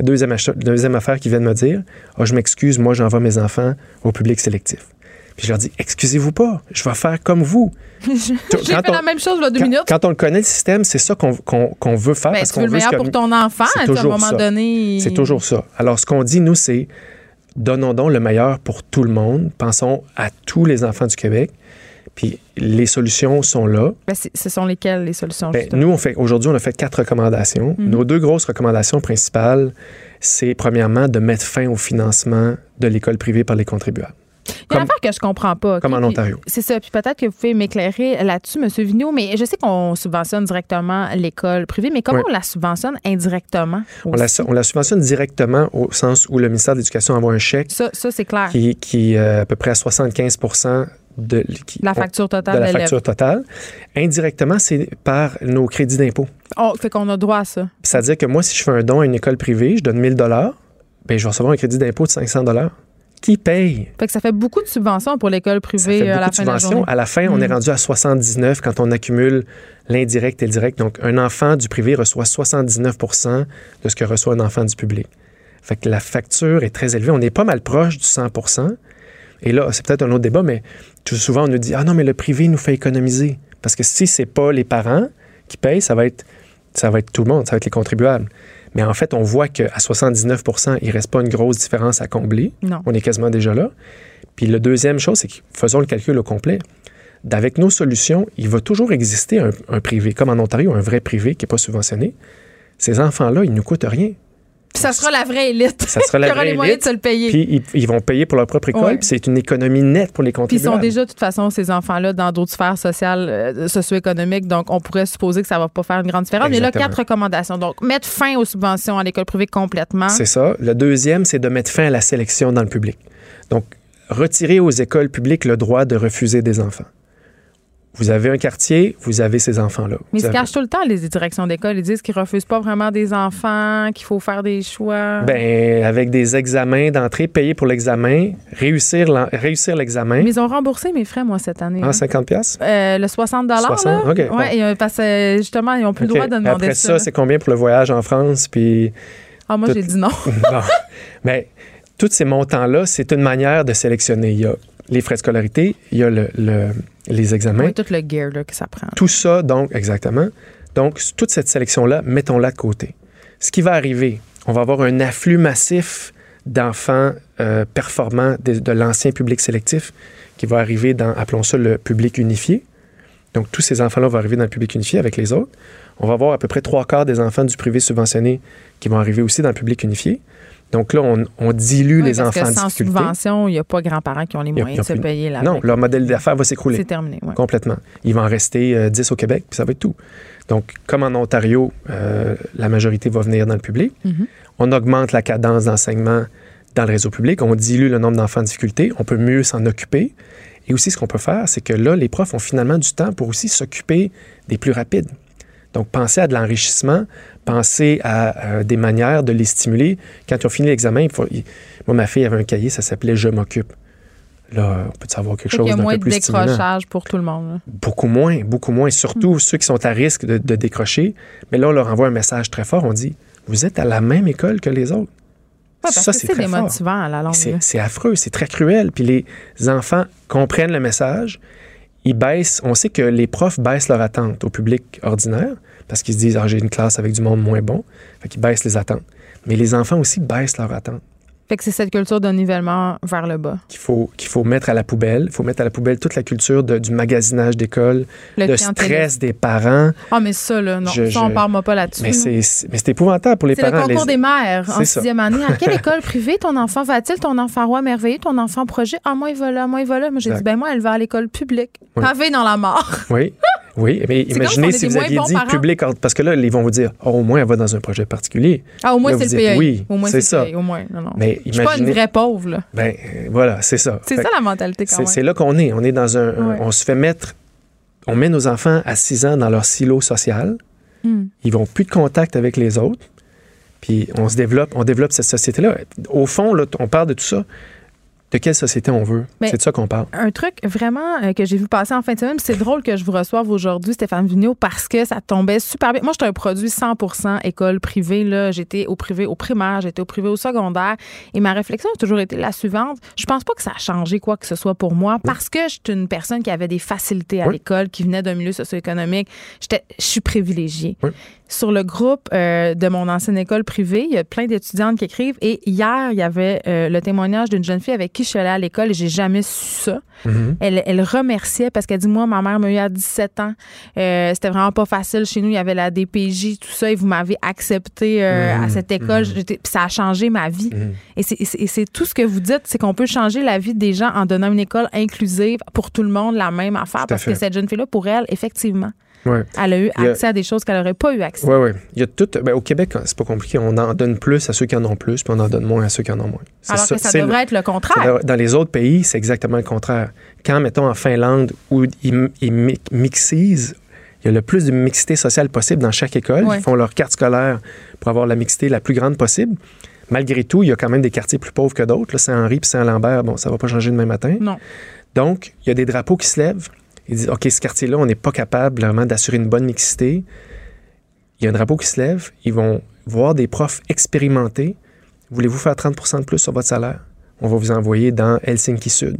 Deuxième, affaire qu'ils viennent me dire, Ah, je m'excuse, moi, j'envoie mes enfants au public sélectif. Puis je leur dis, excusez-vous pas, je vais faire comme vous. J'ai fait Quand on- la même chose il y a deux Quand, minutes. quand on connaît, le système, c'est ça qu'on qu'on- qu'on veut faire. Ben, parce tu veux le veut meilleur que- pour ton enfant, à un moment ça. donné. C'est toujours ça. Alors, ce qu'on dit, nous, c'est donnons donc le meilleur pour tout le monde. Pensons à tous les enfants du Québec. Puis les solutions sont là. Ben, ce sont lesquelles les solutions? Ben, nous, on fait aujourd'hui, on a fait quatre recommandations. Mhm. Nos deux grosses recommandations principales, c'est premièrement de mettre fin au financement de l'école privée par les contribuables. Il y a une affaire que je comprends pas. Comme en Ontario. C'est ça. Puis peut-être que vous pouvez m'éclairer là-dessus, M. Vigneault, mais je sais qu'on subventionne directement l'école privée, mais comment Oui. on la subventionne indirectement? On la, on la subventionne directement au sens où le ministère de l'Éducation envoie un chèque Ça, ça c'est clair. qui, qui est à peu près à 75 de, qui- La facture de totale la d'élèves. facture totale. Indirectement, c'est par nos crédits d'impôt. Oh, fait qu'on a droit à ça. C'est-à-dire que moi, si je fais un don à une école privée, je donne 1000 dollars, ben je vais recevoir un crédit d'impôt de 500 dollars. Qui paye? Fait que ça fait beaucoup de subventions pour l'école Ça privée fait euh, à la de fin de la journée. À la fin, on Mm. est rendu à 79 quand on accumule l'indirect et le direct. Donc, un enfant du privé reçoit 79 de ce que reçoit un enfant du public. Fait que la facture est très élevée. On est pas mal proche du 100 Et là, c'est peut-être un autre débat, mais tout souvent, on nous dit Ah non, mais le privé nous fait économiser. Parce que si c'est pas les parents qui payent, ça va être, ça va être tout le monde, ça va être les contribuables. Mais en fait, on voit qu'à 79% il ne reste pas une grosse différence à combler. Non. On est quasiment déjà là. Puis la deuxième chose, c'est que faisons le calcul au complet. Avec nos solutions, il va toujours exister un, un privé, comme en Ontario, un vrai privé qui n'est pas subventionné. Ces enfants-là, ils ne nous coûtent rien. Puis ça sera la vraie élite. Ça sera la qui aura vraie les moyens de se le payer. Puis ils, ils vont payer pour leur propre école, Ouais. puis c'est une économie nette pour les Puis ils contribuables. sont déjà, de toute façon, ces enfants-là, dans d'autres sphères sociales, euh, socio-économiques. Donc, on pourrait supposer que ça va pas faire une grande différence. Mais là, Exactement. quatre recommandations. Donc, mettre fin aux subventions à l'école privée complètement. C'est ça. Le deuxième, c'est de mettre fin à la sélection dans le public. Donc, retirer aux écoles publiques le droit de refuser des enfants. Vous avez un quartier, vous avez ces enfants-là. Mais ils se cachent tout le temps, les directions d'école. Ils disent qu'ils refusent pas vraiment des enfants, qu'il faut faire des choix. Ben, avec des examens d'entrée, payer pour l'examen, réussir l'examen Mais ils ont remboursé mes frais, moi, cette année. en hein. 50 pièces. Euh, le 60 60? là. OK, Ouais, bon. et, euh, parce que justement, ils n'ont plus le droit de demander Après ça. ça, c'est combien pour le voyage en France puis ah, moi, tout- j'ai dit non. Bon. Mais tous ces montants-là, c'est une manière de sélectionner. Il y a les frais de scolarité, il y a le- le- les examens. Ouais, tout le gear là, que ça prend. Tout ça, donc, exactement. Donc, toute cette sélection-là, mettons-la de côté. Ce qui va arriver, on va avoir un afflux massif d'enfants euh, performants de, de l'ancien public sélectif qui va arriver dans, appelons ça, le public unifié. Donc, tous ces enfants-là vont arriver dans le public unifié avec les autres. On va avoir à peu près trois quarts des enfants du privé subventionné qui vont arriver aussi dans le public unifié. Donc là, on, on dilue Oui, les parce enfants que en sans difficulté. subvention, il n'y a pas grands-parents qui ont les a- moyens de se plus- payer la Non, leur modèle d'affaires va s'écrouler. C'est terminé. ouais. Complètement. Il va en rester euh, 10 au Québec, puis ça va être tout. Donc, comme en Ontario, euh, la majorité va venir dans le public, Mhm. on augmente la cadence d'enseignement dans le réseau public, on dilue le nombre d'enfants en difficulté, on peut mieux s'en occuper. Et aussi, ce qu'on peut faire, c'est que là, les profs ont finalement du temps pour aussi s'occuper des plus rapides. Donc, penser à de l'enrichissement, penser à, euh, des manières de les stimuler. Quand ils ont fini l'examen, il il- moi, ma fille avait un cahier, ça s'appelait Je m'occupe. Là, on peut savoir quelque chose qu'il y a d'un moins de plus stimulant. décrochage pour tout le monde. là. Beaucoup moins, beaucoup moins. Surtout ceux qui sont à risque de, de décrocher. Mais là, on leur envoie un message très fort. On dit, vous êtes à la même école que les autres. Ouais, parce ça, c'est très démotivant à la longue. C'est affreux, c'est très cruel. Puis les enfants comprennent le message. Ils baissent. On sait que les profs baissent leur attente au public ordinaire parce qu'ils se disent, ah, j'ai une classe avec du monde moins bon. Fait qu'ils baissent les attentes. Mais les enfants aussi baissent leur attente. Fait que c'est cette culture de nivellement vers le bas. Qu'il faut, qu'il faut mettre à la poubelle. Il faut mettre à la poubelle toute la culture de- du magasinage d'école, Le stress des parents. Ah, mais ça, là, non. Je- ça, on je- parle pas là-dessus. Mais c'est c'est- mais c'est épouvantable pour les C'est le parents. concours Les- des mères en sixième année. À quelle école privée ton enfant va-t-il? Ton enfant roi merveilleux? Ton enfant projet? Ah, moi, il va là, moi, il va là. Moi, j'ai dit, ben moi, elle va à l'école publique. Oui. Pavé dans la mort. Oui, oui. Mais imaginez si vous aviez dit parents. public, parce que là, ils vont vous dire, oh, au moins, elle va dans un projet particulier. Ah, au moins, c'est le PAI. oui, au moins, c'est ça. Au moins, non, non. Mais Je suis pas une imaginez. vraie pauvre, là. Ben, euh, voilà, c'est ça. C'est ça la mentalité quand même. c'est là qu'on est. On est dans un. Ouais. On se fait mettre. On met nos enfants à 6 ans dans leur silo social. Hmm. Ils vont plus de contact avec les autres. Puis on se développe, on développe cette société-là. Au fond, là, on parle de tout ça. De quelle société on veut? C'est de ça qu'on parle. Un truc vraiment euh, que j'ai vu passer en fin de semaine, c'est drôle que je vous reçoive aujourd'hui, Stéphane Vigneault, parce que ça tombait super bien. Moi, j'étais un produit 100% école privée. Là. J'étais au privé au primaire, j'étais au privé au secondaire. Et ma réflexion a toujours été la suivante. Je pense pas que ça a changé quoi que ce soit pour moi, parce que j'étais une personne qui avait des facilités à Oui. l'école, qui venait d'un milieu socio-économique. J'étais- Je suis privilégiée. Oui. Sur le groupe euh, de mon ancienne école privée, il y a plein d'étudiantes qui écrivent. Et hier, il y avait euh, le témoignage d'une jeune fille avec qui je suis allée à l'école et j'ai jamais su ça. Mhm. Elle, elle remerciait parce qu'elle dit Moi, ma mère m'a eu à 17 ans. Euh, C'était vraiment pas facile chez nous. Il y avait la DPJ, tout ça, et vous m'avez accepté euh, à cette école. J'étais- puis ça a changé ma vie. Et c'est- tout ce que vous dites c'est qu'on peut changer la vie des gens en donnant une école inclusive pour tout le monde, la même affaire. Parce que cette jeune fille-là, pour elle, effectivement, Ouais. elle a eu a- accès à des choses qu'elle n'aurait pas eu accès. Oui, oui. Il y a tout. ben, au Québec, c'est pas compliqué. On en donne plus à ceux qui en ont plus, puis on en donne moins à ceux qui en ont moins. Alors que ça le- devrait être le contraire. Dans les autres pays, c'est exactement le contraire. Quand, mettons, en Finlande, où ils, ils mi- mixisent, il y a le plus de mixité sociale possible dans chaque école. Ouais. Ils font leur carte scolaire pour avoir la mixité la plus grande possible. Malgré tout, il y a quand même des quartiers plus pauvres que d'autres. Saint-Henri puis Saint-Lambert, bon, ça va pas changer demain matin. Non. Donc, il y a des drapeaux qui se lèvent. Ils disent, OK, ce quartier-là, on n'est pas capable vraiment d'assurer une bonne mixité. Il y a un drapeau qui se lève. Ils vont voir des profs expérimentés. Voulez-vous faire 30% de plus sur votre salaire? On va vous envoyer dans Helsinki Sud.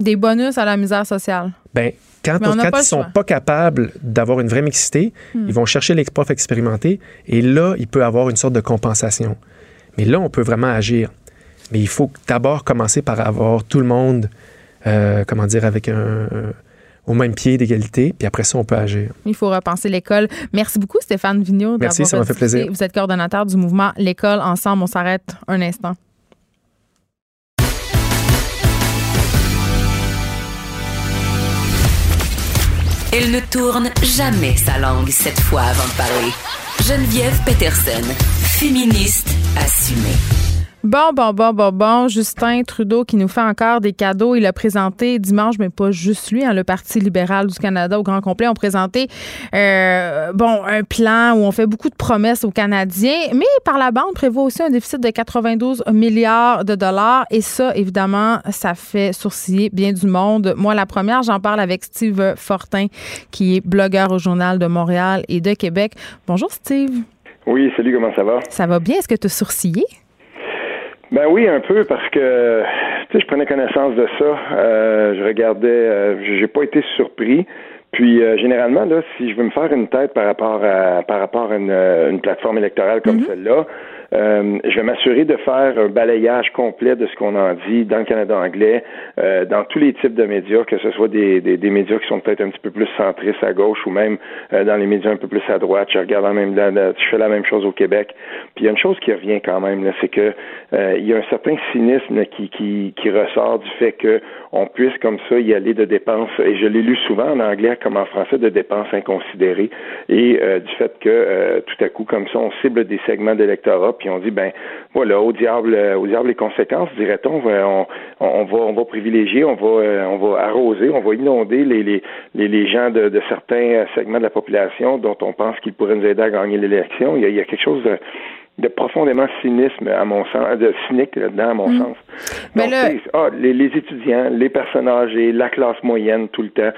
Des bonus à la misère sociale. Ben, quand, on ils le sont pas capables d'avoir une vraie mixité, Hmm. ils vont chercher les profs expérimentés et là, il peut avoir une sorte de compensation. Mais là, on peut vraiment agir. Mais il faut d'abord commencer par avoir tout le monde, euh, comment dire, avec un, un- au même pied d'égalité, puis après ça, on peut agir. Il faut repenser l'école. Merci beaucoup, Stéphane Vigneault. Merci, ça m'a fait plaisir. Vous êtes coordonnateur du mouvement L'école Ensemble. On s'arrête un instant. Elle ne tourne jamais sa langue cette fois avant de parler. Geneviève Peterson, féministe assumée. Bon, bon, bon, bon, bon. Justin Trudeau qui nous fait encore des cadeaux. Il a présenté dimanche, mais pas juste lui, hein, le Parti libéral du Canada au grand complet ont présenté euh, bon un plan où on fait beaucoup de promesses aux Canadiens, mais par la bande prévoit aussi un déficit de 92 milliards de dollars. Et ça, évidemment, ça fait sourciller bien du monde. Moi, la première, j'en parle avec Steve Fortin, qui est blogueur au Journal de Montréal et de Québec. Bonjour, Steve. Oui, salut, comment ça va? Ça va bien? Est-ce que tu as sourcillé? Ben oui, un peu, parce que, tu sais, je prenais connaissance de ça. Euh, je regardais, euh, j'ai pas été surpris. Puis, euh, généralement, là, si je veux me faire une tête par rapport à, par rapport à une, euh, une plateforme électorale comme celle-là, euh, je vais m'assurer de faire un balayage complet de ce qu'on en dit dans le Canada anglais, euh, dans tous les types de médias, que ce soit des, des, des médias qui sont peut-être un petit peu plus centristes à gauche ou même euh, dans les médias un peu plus à droite. Je regarde même, la- la- je fais la même chose au Québec. Puis il y a une chose qui revient quand même, là, c'est que euh, il y a un certain cynisme qui, qui, qui ressort du fait que on puisse comme ça y aller de dépenses, et je l'ai lu souvent en anglais comme en français, de dépenses inconsidérées, et euh, du fait que tout à coup, comme ça, on cible des segments d'électorat, puis on dit, ben voilà, au diable, euh, au diable les conséquences, dirait-on, on, on, on va, on va privilégier, on va, euh, on va arroser, on va inonder les, les, les, gens de, de certains euh, segments de la population dont on pense qu'ils pourraient nous aider à gagner l'élection. Il y a, il y a quelque chose de de profondément cynisme à mon sens, de cynique là-dedans à mon sens. Mais Donc, ah, les, les étudiants, les personnes âgées, la classe moyenne tout le temps.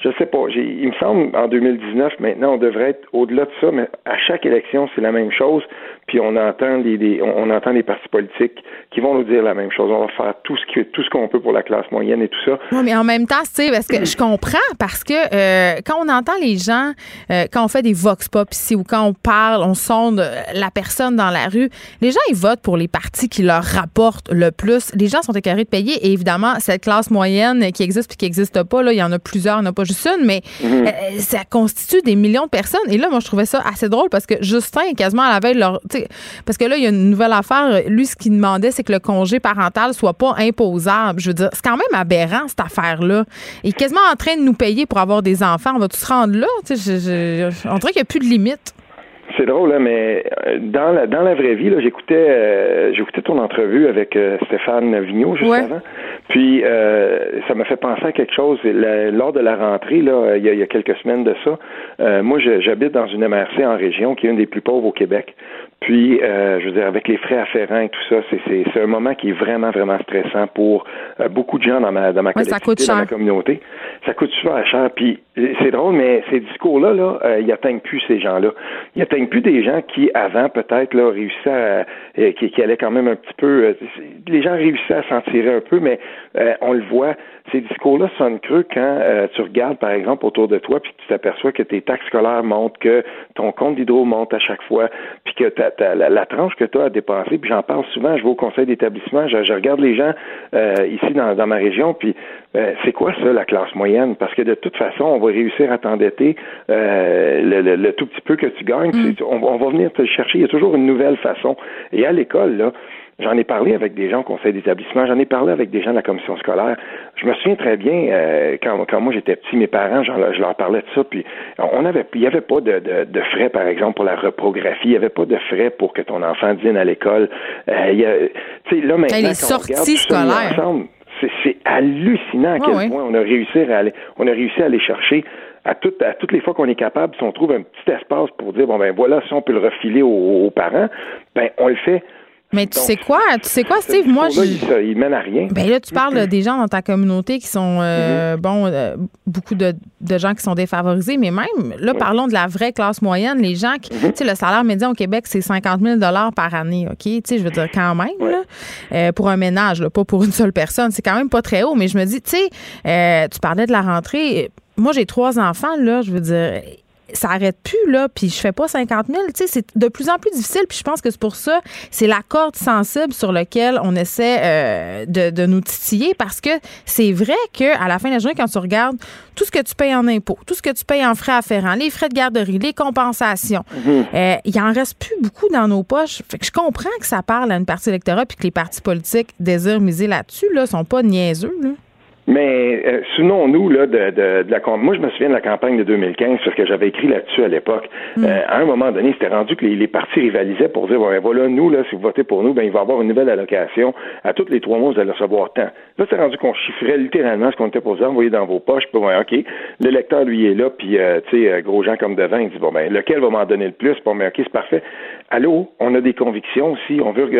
Je sais pas. Il me semble en 2019 maintenant on devrait être au-delà de ça, mais à chaque élection c'est la même chose. Puis on entend les, les- on, on entend les partis politiques qui vont nous dire la même chose. On va faire tout ce que tout ce qu'on peut pour la classe moyenne et tout ça. Oui, mais en même temps, tu sais, parce que je comprends, parce que euh, quand on entend les gens, euh, quand on fait des vox pop ici ou quand on parle, on sonde euh, la personne dans la rue, les gens, ils votent pour les partis qui leur rapportent le plus. Les gens sont écœurés de payer et évidemment, cette classe moyenne qui existe puis qui n'existe pas, là, il y en a plusieurs, il n'y en a pas juste une, mais euh, ça constitue des millions de personnes. Et là, moi, je trouvais ça assez drôle parce que Justin, quasiment à la veille, de leur, parce que là, il y a une nouvelle affaire. Lui, ce qu'il demandait, c'est que le congé parental soit pas imposable. Je veux dire, c'est quand même aberrant, cette affaire-là. Il est quasiment en train de nous payer pour avoir des enfants. On va-tu se rendre là? Je- je- on dirait qu'il n'y a plus de limite. C'est drôle, hein, mais euh, dans la dans la vraie vie, j'écoutais euh, j'écoutais ton entrevue avec euh, Stéphane Vigneault juste Ouais. avant. Puis euh, ça m'a fait penser à quelque chose. La- lors de la rentrée, là, il y a, il y a quelques semaines de ça, euh, moi j'habite dans une MRC en région qui est une des plus pauvres au Québec. Puis, euh, je veux dire, avec les frais afférents et tout ça, c'est, un moment qui est vraiment, vraiment stressant pour euh, beaucoup de gens dans ma, dans ma Ouais, ça collectivité, coûte dans ma cher. communauté. Ça coûte super cher. Puis, c'est drôle, mais ces discours-là, là, euh, ils atteignent plus ces gens-là. Ils atteignent plus des gens qui, avant, peut-être, là, réussissaient à, euh, qui, qui allaient quand même un petit peu, euh, les gens réussissaient à s'en tirer un peu, mais euh, on le voit, ces discours-là sonnent creux quand euh, tu regardes, par exemple, autour de toi, puis tu t'aperçois que tes taxes scolaires montent, que ton compte d'hydro monte à chaque fois, puis que la, la tranche que tu as à dépenser, puis j'en parle souvent, je vais au conseil d'établissement, je, je regarde les gens euh, ici dans, dans ma région, puis c'est quoi ça, la classe moyenne? Parce que de toute façon, on va réussir à t'endetter le, le- le tout petit peu que tu gagnes, tu- on, on va venir te le chercher, il y a toujours une nouvelle façon. Et à l'école, là, J'en ai parlé avec des gens au conseil d'établissement, j'en ai parlé avec des gens de la commission scolaire. Je me souviens très bien, euh, quand, quand moi j'étais petit, mes parents, je leur parlais de ça, puis on avait, il n'y avait pas de, de, de frais, par exemple, pour la reprographie, il n'y avait pas de frais pour que ton enfant dîne à l'école. Euh, il y a- tu sais, là, maintenant, Hey, les sorties tout scolaires. ensemble, c'est, hallucinant à quel point on a réussi à aller, on a réussi à aller chercher à, toutes à toutes les fois qu'on est capable, si on trouve un petit espace pour dire bon ben voilà, si on peut le refiler aux, aux parents, ben on le fait. Mais tu sais quoi? Tu sais quoi, Steve? Moi, je. il, mène à rien. Ben là, tu parles des gens dans ta communauté qui sont, euh, mm-hmm. bon, euh, beaucoup de, gens qui sont défavorisés, mais même, là, parlons de la vraie classe moyenne, les gens qui, mm-hmm. tu sais, le salaire médian au Québec, c'est 50 000 par année, OK? Tu sais, je veux dire, quand même, là, euh, pour un ménage, pas pour une seule personne, c'est quand même pas très haut, mais je me dis, tu sais, tu parlais de la rentrée. Moi, j'ai trois enfants, là, je veux dire, ça arrête plus, là, puis je fais pas 50 000. Tu sais, c'est de plus en plus difficile, puis je pense que c'est pour ça, c'est la corde sensible sur laquelle on essaie euh, de, nous titiller, parce que c'est vrai qu'à la fin de la journée, quand tu regardes tout ce que tu payes en impôts, tout ce que tu payes en frais afférents, les frais de garderie, les compensations, mhm. euh, il en reste plus beaucoup dans nos poches. Fait que je comprends que ça parle à une partie électorale, puis que les partis politiques désirent miser là-dessus, là, sont pas niaiseux, là. Mais euh, souvenons-nous là de, de, de, la moi je me souviens de la campagne de 2015 parce que j'avais écrit là-dessus à l'époque. Mm. Euh, à un moment donné, c'était rendu que les, les, partis rivalisaient pour dire ben, voilà nous là si vous votez pour nous ben il va y avoir une nouvelle allocation à tous les trois mois vous allez recevoir tant. Là c'est rendu qu'on chiffrait littéralement ce qu'on était posé envoyer dans vos poches puis ok l'électeur lui est là puis euh, tu sais gros gens comme devant il dit bon ben lequel va m'en donner le plus? Bon ben ok c'est parfait. Allô on a des convictions aussi on veut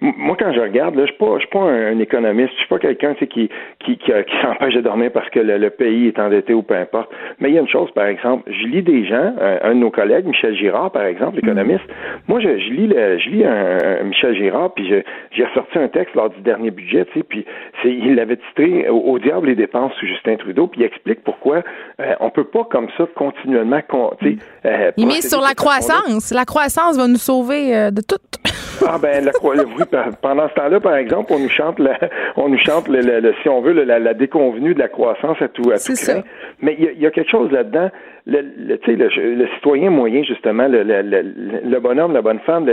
moi quand je regarde là je suis pas je suis pas un, économiste je suis pas quelqu'un qui qui, qui, qui qui s'empêche de dormir parce que le, pays est endetté ou peu importe. Mais il y a une chose, par exemple, je lis des gens, un, de nos collègues, Michel Girard, par exemple, l'économiste. Moi, je, lis, le, je lis un, Michel Girard, puis j'ai ressorti un texte lors du dernier budget, tu sais, puis il l'avait titré au, diable les dépenses sous Justin Trudeau, puis il explique pourquoi euh, on peut pas comme ça continuellement, tu euh, il met sur la croissance. La croissance va nous sauver euh, de tout. ah ben, la, oui, pendant ce temps-là, par exemple, on nous chante, la, on nous chante, le, si on veut, la, la déconvenue de la croissance à tout, à tout craint. Mais il y, a quelque chose là-dedans. Le, le, le, le, citoyen moyen, justement, le, le, bonhomme, la bonne femme,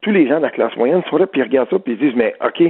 tous les gens de la classe moyenne sont là, puis ils regardent ça, puis ils disent, mais OK,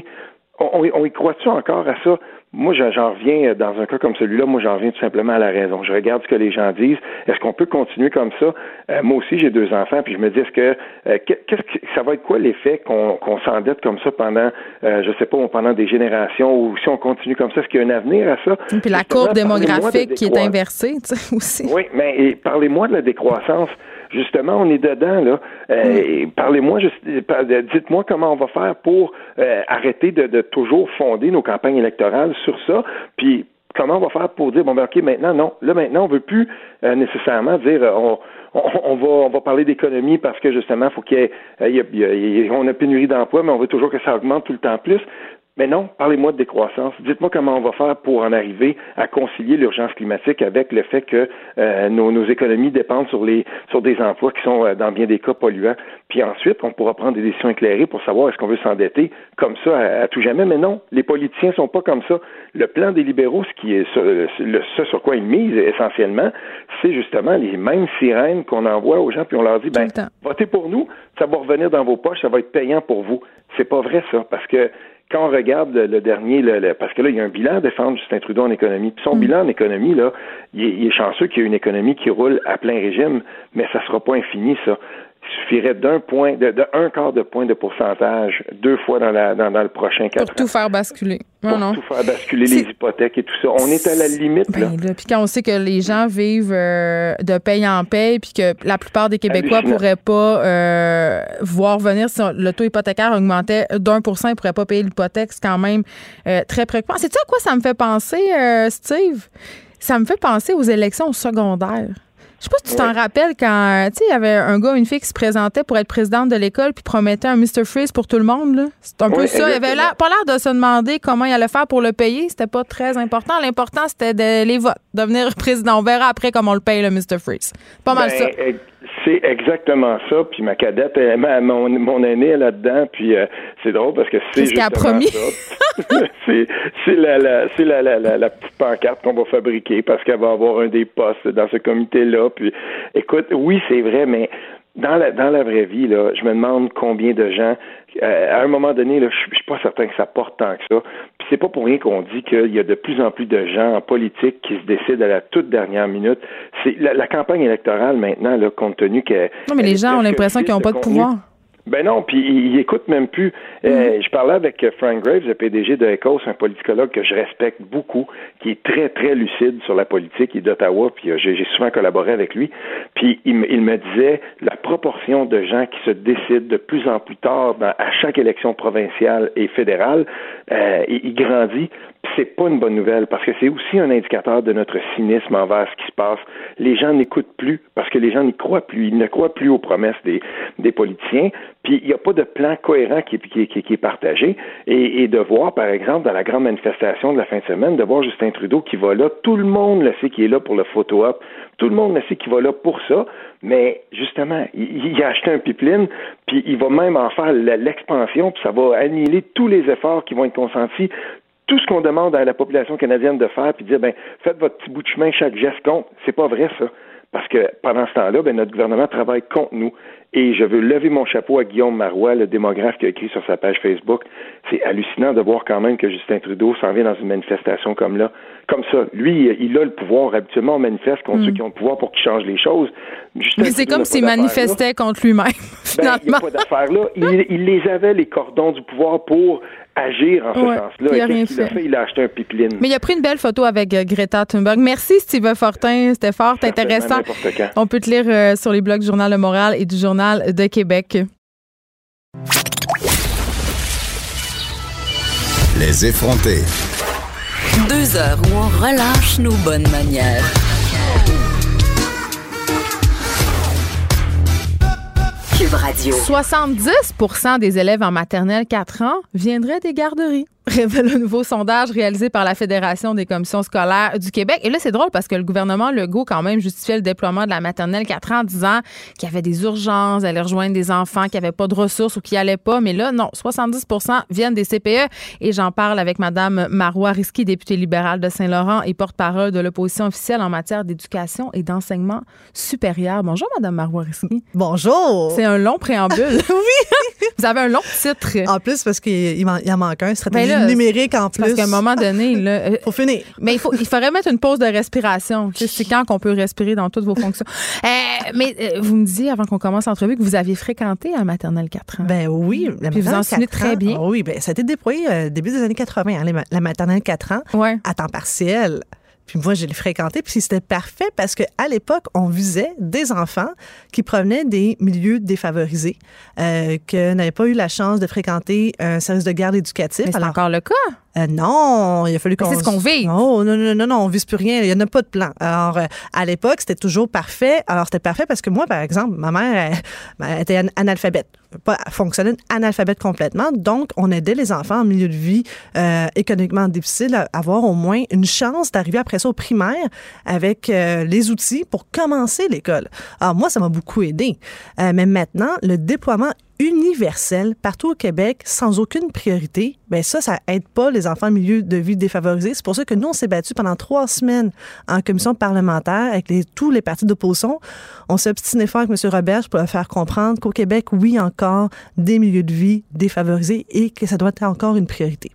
on, on y croit-tu encore à ça? Moi, j'en reviens, euh, dans un cas comme celui-là, moi, j'en reviens tout simplement à la raison. Je regarde ce que les gens disent. Est-ce qu'on peut continuer comme ça? Euh, moi aussi, j'ai deux enfants, puis je me dis, est-ce que, euh, qu'est-ce que ça va être quoi l'effet qu'on s'endette comme ça pendant, je sais pas, pendant des générations, ou si on continue comme ça, est-ce qu'il y a un avenir à ça? Puis la courbe démographique qui est inversée, tu sais, aussi. Oui, mais parlez-moi de la décroissance. Justement, on est dedans, là. Euh, parlez-moi, dites-moi comment on va faire pour euh, arrêter de, toujours fonder nos campagnes électorales sur ça, puis comment on va faire pour dire bon ben ok maintenant non. Là maintenant on veut plus euh, nécessairement dire on, on, va on va parler d'économie parce que justement faut qu'il y ait on a pénurie d'emplois mais on veut toujours que ça augmente tout le temps plus mais non, parlez-moi de décroissance. Dites-moi comment on va faire pour en arriver à concilier l'urgence climatique avec le fait que euh, nos, nos, économies dépendent sur les sur des emplois qui sont euh, dans bien des cas polluants. Puis ensuite, on pourra prendre des décisions éclairées pour savoir est-ce qu'on veut s'endetter comme ça à, tout jamais. Mais non, les politiciens sont pas comme ça. Le plan des libéraux, ce qui est ce, ce sur quoi ils misent essentiellement, c'est justement les mêmes sirènes qu'on envoie aux gens puis on leur dit ben votez pour nous, ça va revenir dans vos poches, ça va être payant pour vous. C'est pas vrai ça, parce que quand on regarde le, dernier, parce que là, il y a un bilan à défendre Justin Trudeau en économie. Puis son mm. bilan en économie, là, il est, chanceux qu'il y ait une économie qui roule à plein régime, mais ça sera pas infini, ça il suffirait d'un point, de, un quart de point de pourcentage deux fois dans, la, dans, le prochain quatre Pour tout faire basculer. Pour tout faire basculer les hypothèques et tout ça. On est à la limite. Ben, là. Puis quand on sait que les gens vivent euh, de paye en paye, puis que la plupart des Québécois ne pourraient pas euh, voir venir si le taux hypothécaire augmentait d'un pour cent, ils ne pourraient pas payer l'hypothèque, c'est quand même euh, très préoccupant. C'est-tu à quoi ça me fait penser, Steve? Ça me fait penser aux élections secondaires. Je sais pas si tu t'en rappelles quand, tu sais, il y avait un gars, une fille qui se présentait pour être présidente de l'école puis promettait un Mr. Freeze pour tout le monde. C'est un peu ça. Il avait pas l'air de se demander comment il allait faire pour le payer. C'était pas très important. L'important, c'était de, les votes, devenir président. On verra après comment on le paye, le Mr. Freeze. Pas mal ben, ça. C'est exactement ça. Puis ma cadette, mon, mon aînée là-dedans. Puis euh, c'est drôle parce que c'est justement promis? ça. c'est la, la, la, la, la, petite pancarte qu'on va fabriquer parce qu'elle va avoir un des postes dans ce comité-là. Puis écoute, oui, c'est vrai, mais dans la, dans la vraie vie, là, je me demande combien de gens, euh, à un moment donné, là, je suis pas certain que ça porte tant que ça. Puis c'est pas pour rien qu'on dit qu'il y a de plus en plus de gens en politique qui se décident à la toute dernière minute. C'est la, campagne électorale maintenant, là, compte tenu que. Non, mais les gens ont l'impression qu'ils n'ont pas de pouvoir. Ben non, puis il, écoute même plus. Euh, je parlais avec Frank Graves, le PDG de ECOS, un politicologue que je respecte beaucoup, qui est très, très lucide sur la politique. d'Ottawa, puis euh, j'ai souvent collaboré avec lui. Puis il, me disait la proportion de gens qui se décident de plus en plus tard à chaque élection provinciale et fédérale, euh, il grandit c'est pas une bonne nouvelle parce que c'est aussi un indicateur de notre cynisme envers ce qui se passe. Les gens n'écoutent plus parce que les gens n'y croient plus. Ils ne croient plus aux promesses des, des politiciens. Puis il n'y a pas de plan cohérent qui, qui, qui, est partagé. Et, de voir, par exemple, dans la grande manifestation de la fin de semaine, de voir Justin Trudeau qui va là, tout le monde le sait qui est là pour le photo-op, tout le monde le sait qui va là pour ça, mais justement, il, il, a acheté un pipeline, puis il va même en faire l'expansion, puis ça va annihiler tous les efforts qui vont être consentis tout ce qu'on demande à la population canadienne de faire, puis dire, ben, faites votre petit bout de chemin, chaque geste compte. C'est pas vrai, ça. Parce que pendant ce temps-là, ben, notre gouvernement travaille contre nous. Et je veux lever mon chapeau à Guillaume Marois, le démographe qui a écrit sur sa page Facebook. C'est hallucinant de voir quand même que Justin Trudeau s'en vient dans une manifestation comme là. Comme ça. Lui, il a le pouvoir. Habituellement, on manifeste contre hmm. ceux qui ont le pouvoir pour qu'il change les choses. Mais c'est comme s'il manifestait contre lui-même, finalement. Ben, il n'y a pas d'affaire là. Il, il les avait, les cordons du pouvoir, pour agir en ce sens-là. Il a. Il acheté un pipeline. Mais il a pris une belle photo avec euh, Greta Thunberg. Merci, Steve Fortin. C'était fort intéressant. On peut te lire euh, sur les blogs du Journal de Montréal et du Journal de Québec. Les effrontés. Deux heures où on relâche nos bonnes manières. 70% des élèves en maternelle 4 ans viendraient des garderies révèle un nouveau sondage réalisé par la Fédération des commissions scolaires du Québec. Et là, c'est drôle parce que le gouvernement Legault, quand même, justifiait le déploiement de la maternelle 4 ans en disant qu'il y avait des urgences, d'aller rejoindre des enfants qui n'avaient pas de ressources ou qui allaient pas. Mais là, non, 70% viennent des CPE. Et j'en parle avec Mme Marois Risky, députée libérale de Saint-Laurent et porte-parole de l'opposition officielle en matière d'éducation et d'enseignement supérieur. Bonjour, Mme Marois Risky. Bonjour. C'est un long préambule. oui. Vous avez un long titre. En plus, parce qu'il en manque un, stratégie numérique en plus. Parce qu'à un moment donné, là, euh, faut finir. Mais il faut, il faudrait mettre une pause de respiration. c'est quand qu'on peut respirer dans toutes vos fonctions. Euh, mais euh, vous me disiez avant qu'on commence l'entrevue que vous aviez fréquenté un maternelle 4 ans. Ben oui, la Puis vous en souvenez très bien. oui, ben ça a été déployé début des années 80, hein, la maternelle 4 ans, ouais. à temps partiel. Puis moi, je l'ai fréquenté, puis c'était parfait parce qu'à l'époque, on visait des enfants qui provenaient des milieux défavorisés, euh, qui n'avaient pas eu la chance de fréquenter un service de garde éducatif. c'est encore le cas. Euh, non, il a fallu qu'on. C'est ce qu'on vit. Oh, non, non, non, non, on vise plus rien. Il n'y en a pas de plan. Alors, euh, à l'époque, c'était toujours parfait. Alors, c'était parfait parce que moi, par exemple, ma mère elle, était analphabète. Pas fonctionnait analphabète complètement. Donc, on aidait les enfants en milieu de vie euh, économiquement difficile à avoir au moins une chance d'arriver après ça au primaire avec les outils pour commencer l'école. Alors, moi, ça m'a beaucoup aidé. mais maintenant, le déploiement universel partout au Québec sans aucune priorité, ben ça, ça aide pas les enfants en milieu de vie défavorisés. C'est pour ça que nous, on s'est battu pendant trois semaines en commission parlementaire avec tous les partis d'opposition. On s'est obstiné fort avec M. Robert pour faire comprendre qu'au Québec, oui, encore des milieux de vie défavorisés et que ça doit être encore une priorité.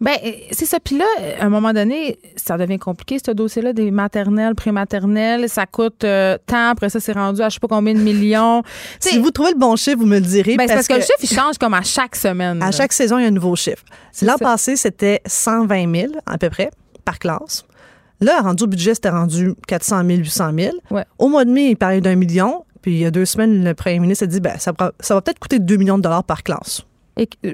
Ben, c'est ça. Puis là, à un moment donné, ça devient compliqué, ce dossier-là, des maternelles, prématernelles. Ça coûte euh, tant. Après ça, c'est rendu à je sais pas combien de millions. si vous trouvez le bon chiffre, vous me le direz. Ben, parce, que, le chiffre, il change comme à chaque semaine. À chaque saison, il y a un nouveau chiffre. L'an passé, c'était 120 000 à peu près par classe. Là, rendu au budget, c'était rendu 400 000, 800 000. Au mois de mai, il parlait d'un million. Puis il y a deux semaines, le premier ministre a dit ben, ça, ça va peut-être coûter 2 millions de dollars par classe.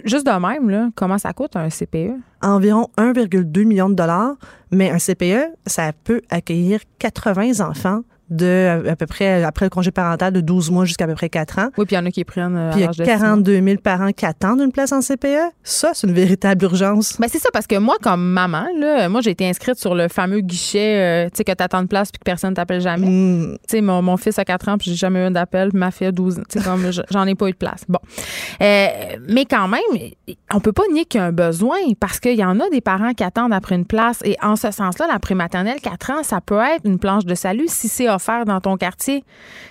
Juste de même, là, comment ça coûte un CPE? Environ 1,2 million de dollars, mais un CPE, ça peut accueillir 80 enfants de à peu près après le congé parental de 12 mois jusqu'à peu près 4 ans. Oui, puis il y en a qui prennent euh, Puis il y a 42 000 parents qui attendent une place en CPE. Ça, c'est une véritable urgence. Ben c'est ça parce que moi comme maman là, moi j'ai été inscrite sur le fameux guichet euh, tu sais que tu attends une place puis que personne t'appelle jamais. Mm. Tu sais mon, mon, fils a 4 ans puis j'ai jamais eu d'appel, ma fille a 12 ans, tu sais comme j'en ai pas eu de place. Bon. Euh, mais quand même, on peut pas nier qu'il y a un besoin parce qu'il y en a des parents qui attendent après une place et en ce sens-là la prématernelle 4 ans, ça peut être une planche de salut si c'est faire dans ton quartier,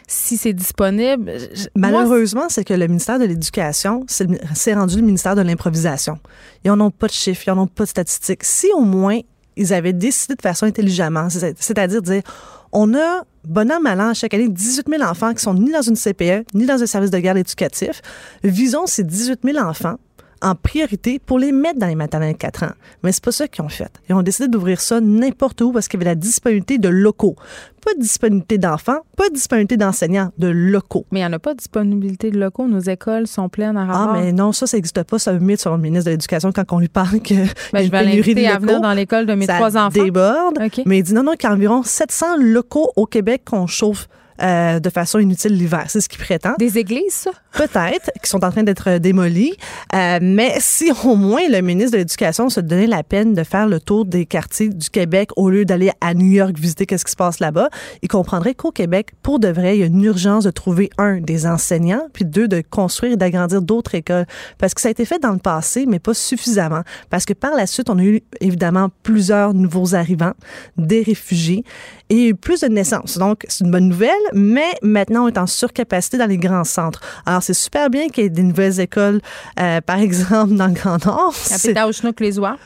si c'est disponible. Malheureusement, c'est que le ministère de l'Éducation s'est rendu le ministère de l'improvisation. Ils n'en ont pas de chiffres, ils n'en ont pas de statistiques. Si au moins ils avaient décidé de façon intelligemment, c'est- c'est-à-dire dire, on a, bon an, mal an, chaque année, 18 000 enfants qui sont ni dans une CPE, ni dans un service de garde éducatif. Visons ces 18 000 enfants en priorité pour les mettre dans les maternelles de 4 ans. Mais c'est pas ça qu'ils ont fait. Ils ont décidé d'ouvrir ça n'importe où parce qu'il y avait la disponibilité de locaux. Pas de disponibilité d'enfants, pas de disponibilité d'enseignants, de locaux. Mais il n'y en a pas de disponibilité de locaux. Nos écoles sont pleines à Ah, rapport. mais non, ça, ça n'existe pas. Ça mythe sur le ministre de l'Éducation quand on lui parle que Ben, je vais l'inviter à venir dans l'école de mes ça trois enfants. déborde. Mais il dit non, non, qu'il y a environ 700 locaux au Québec qu'on chauffe euh, de façon inutile l'hiver. C'est ce qu'il prétend. Des églises, ça? Peut-être, qui sont en train d'être démolis. Euh, mais si au moins le ministre de l'Éducation se donnait la peine de faire le tour des quartiers du Québec au lieu d'aller à New York visiter qu'est-ce qui se passe là-bas, il comprendrait qu'au Québec, pour de vrai, il y a une urgence de trouver, un, des enseignants, puis deux, de construire et d'agrandir d'autres écoles. Parce que ça a été fait dans le passé, mais pas suffisamment. Parce que par la suite, on a eu évidemment plusieurs nouveaux arrivants, des réfugiés, et plus de naissances. Donc, c'est une bonne nouvelle, mais maintenant, on est en surcapacité dans les grands centres. C'est super bien qu'il y ait des nouvelles écoles, euh, par exemple, dans le Grand Nord. À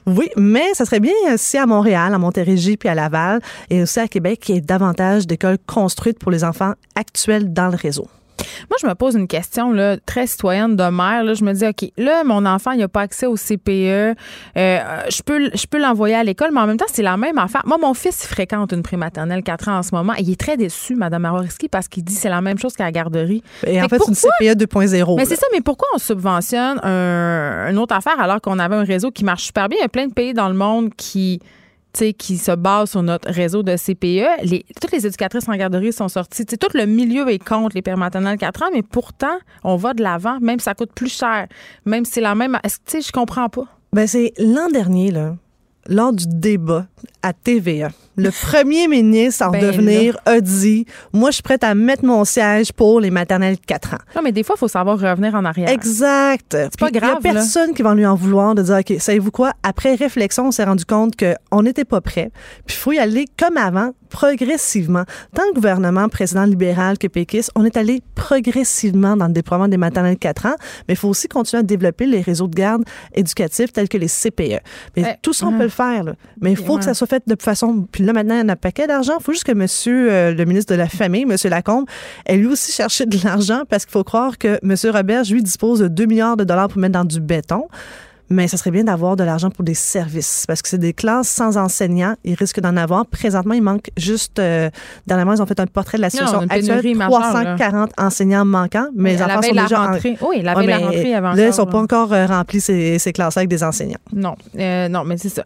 oui, mais ça serait bien aussi à Montréal, à Montérégie puis à Laval et aussi à Québec qu'il y ait davantage d'écoles construites pour les enfants actuels dans le réseau. Moi, je me pose une question là, très citoyenne de mère. Là, je me dis, OK, là, mon enfant, il n'a pas accès au CPE. Euh, je peux, je peux l'envoyer à l'école, mais en même temps, c'est la même affaire. Moi, mon fils il fréquente une prématernelle 4 ans en ce moment. Et il est très déçu, Mme Maroriski, parce qu'il dit que c'est la même chose qu'à la garderie. Et en Fait fait, une CPE 2.0. Mais c'est ça, mais pourquoi on subventionne un- une autre affaire alors qu'on avait un réseau qui marche super bien? Il y a plein de pays dans le monde qui qui se basent sur notre réseau de CPE. Toutes les éducatrices en garderie sont sorties. Tout le milieu est contre les pères maternelles 4 ans, mais pourtant, on va de l'avant, même si ça coûte plus cher, même si c'est la même. Est-ce je comprends pas? Ben, c'est l'an dernier, là, lors du débat à TVA, le premier ministre en Ben devenir a dit Moi, je suis prête à mettre mon siège pour les maternelles de 4 ans. Non, mais des fois, il faut savoir revenir en arrière. Exact. C'est pas grave, Il n'y a personne qui va lui en vouloir de dire, OK, savez-vous quoi? Après réflexion, on s'est rendu compte qu'on n'était pas prêt. Puis il faut y aller comme avant, progressivement. Tant le gouvernement président libéral que péquiste, on est allé progressivement dans le déploiement des maternelles de 4 ans, mais il faut aussi continuer à développer les réseaux de garde éducatifs tels que les CPE. Mais Eh, tout ça, on ouais. peut le faire, là. Mais il faut Ouais. que ça soit fait de façon... Puis là, maintenant, il y en a un paquet d'argent. Il faut juste que monsieur, euh, le ministre de la Famille, monsieur Lacombe, ait lui aussi cherché de l'argent parce qu'il faut croire que monsieur Robert, lui, dispose de 2 milliards de dollars pour mettre dans du béton. Mais ça serait bien d'avoir de l'argent pour des services parce que c'est des classes sans enseignants. Ils risquent d'en avoir. Présentement, il manque juste. Euh, dernièrement, ils ont fait un portrait de la situation une actuelle. pénurie majeure, là. 340 enseignants manquants, mais les enfants sont la déjà en- rentrée. Oui, Ouais, la mais rentrée avant Là, ils encore, sont pas encore euh, remplis ces, ces classes avec des enseignants. Non, euh, non, mais c'est ça.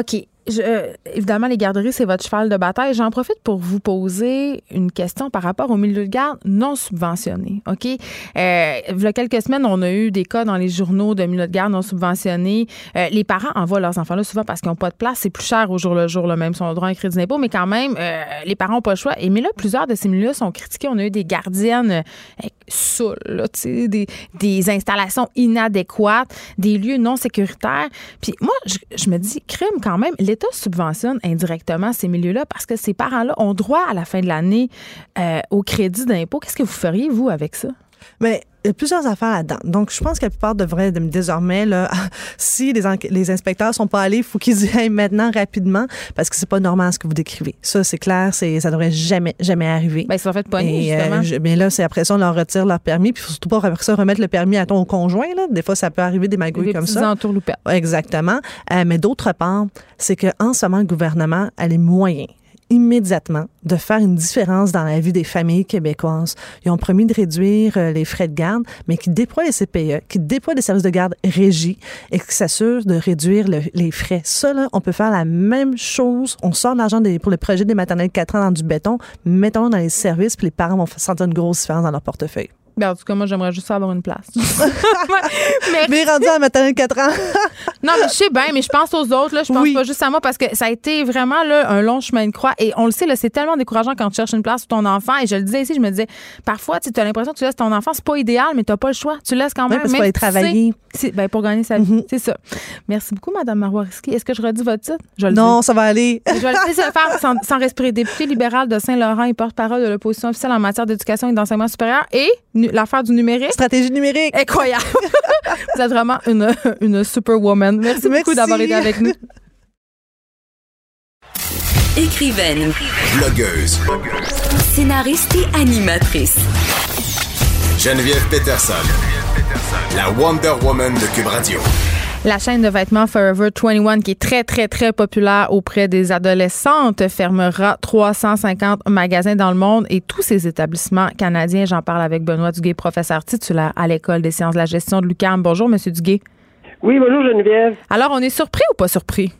OK. Euh, évidemment, les garderies, c'est votre cheval de bataille. J'en profite pour vous poser une question par rapport au milieu de garde non subventionné. OK? Euh, il y a quelques semaines, on a eu des cas dans les journaux de milieu de garde non subventionnés. Euh, les parents envoient leurs enfants là souvent parce qu'ils n'ont pas de place. C'est plus cher au jour le jour, là, même si on a droit à un crédit d'impôt, mais quand même, euh, les parents n'ont pas le choix. Et mais là, plusieurs de ces milieux sont critiqués. On a eu des gardiennes saoules, des, installations inadéquates, des lieux non sécuritaires. Puis moi, je me dis, crime quand même, l'État subventionne indirectement ces milieux-là parce que ces parents-là ont droit à la fin de l'année euh, au crédit d'impôt. Qu'est-ce que vous feriez, vous, avec ça? Mais il y a plusieurs affaires là-dedans. Donc, je pense que la plupart devraient de- désormais, là, si les, les inspecteurs sont pas allés, il faut qu'ils y aillent maintenant rapidement parce que c'est pas normal ce que vous décrivez. Ça, c'est clair, c'est, ça devrait jamais, jamais arriver. Ben, ils sont fait pogner, euh, justement. je- mais là, c'est après ça, on leur retire leur permis. Puis, surtout pas après ça remettre le permis à ton conjoint. Là. Des fois, ça peut arriver des magouilles Des comme ça. entourloupettes. Exactement. Euh, mais d'autre part, c'est qu'en ce moment, le gouvernement a les moyens immédiatement de faire une différence dans la vie des familles québécoises. Ils ont promis de réduire euh, les frais de garde, mais qui déploient les CPE, qui déploient des services de garde régis et qui s'assurent de réduire le- les frais. Ça, là, on peut faire la même chose. On sort l'argent pour le projet des maternelles de 4 ans dans du béton, mettons dans les services, puis les parents vont sentir une grosse différence dans leur portefeuille. Ben, en tout cas, moi, j'aimerais juste avoir une place. mais Mais rendu à maternelle de 4 ans, Non, mais je sais bien, mais je pense aux autres. Là. Je pense Oui. pas juste à moi parce que ça a été vraiment là, un long chemin de croix. Et on le sait, là, c'est tellement décourageant quand tu cherches une place pour ton enfant. Et je le disais ici, je me disais, parfois, tu as l'impression que tu laisses ton enfant. C'est pas idéal, mais tu pas le choix. Tu laisses quand même. parce qu'il même sais- travailler. c'est- ben, pour gagner sa vie. Mhm. C'est ça. Merci beaucoup, Mme Marois-Risky. Est-ce que je redis votre titre? Je le non, ça va aller. Je vais le laisser le faire sans, sans respirer. Député libéral de Saint-Laurent et porte-parole de l'opposition officielle en matière d'éducation et d'enseignement supérieur et l'affaire du numérique? Stratégie numérique. Incroyable. Vous êtes vraiment une, une superwoman. Merci, beaucoup d'avoir été avec nous. Écrivaine. Blogueuse. Scénariste et animatrice. Geneviève Peterson. La Wonder Woman de Cube Radio. La chaîne de vêtements Forever 21, qui est très, très, très populaire auprès des adolescentes, fermera 350 magasins dans le monde et tous ces établissements canadiens. J'en parle avec Benoît Duguay, professeur titulaire à l'École des sciences de la gestion de l'UQAM. Bonjour, Monsieur Duguay. Oui, bonjour Geneviève. Alors, on est surpris ou pas surpris?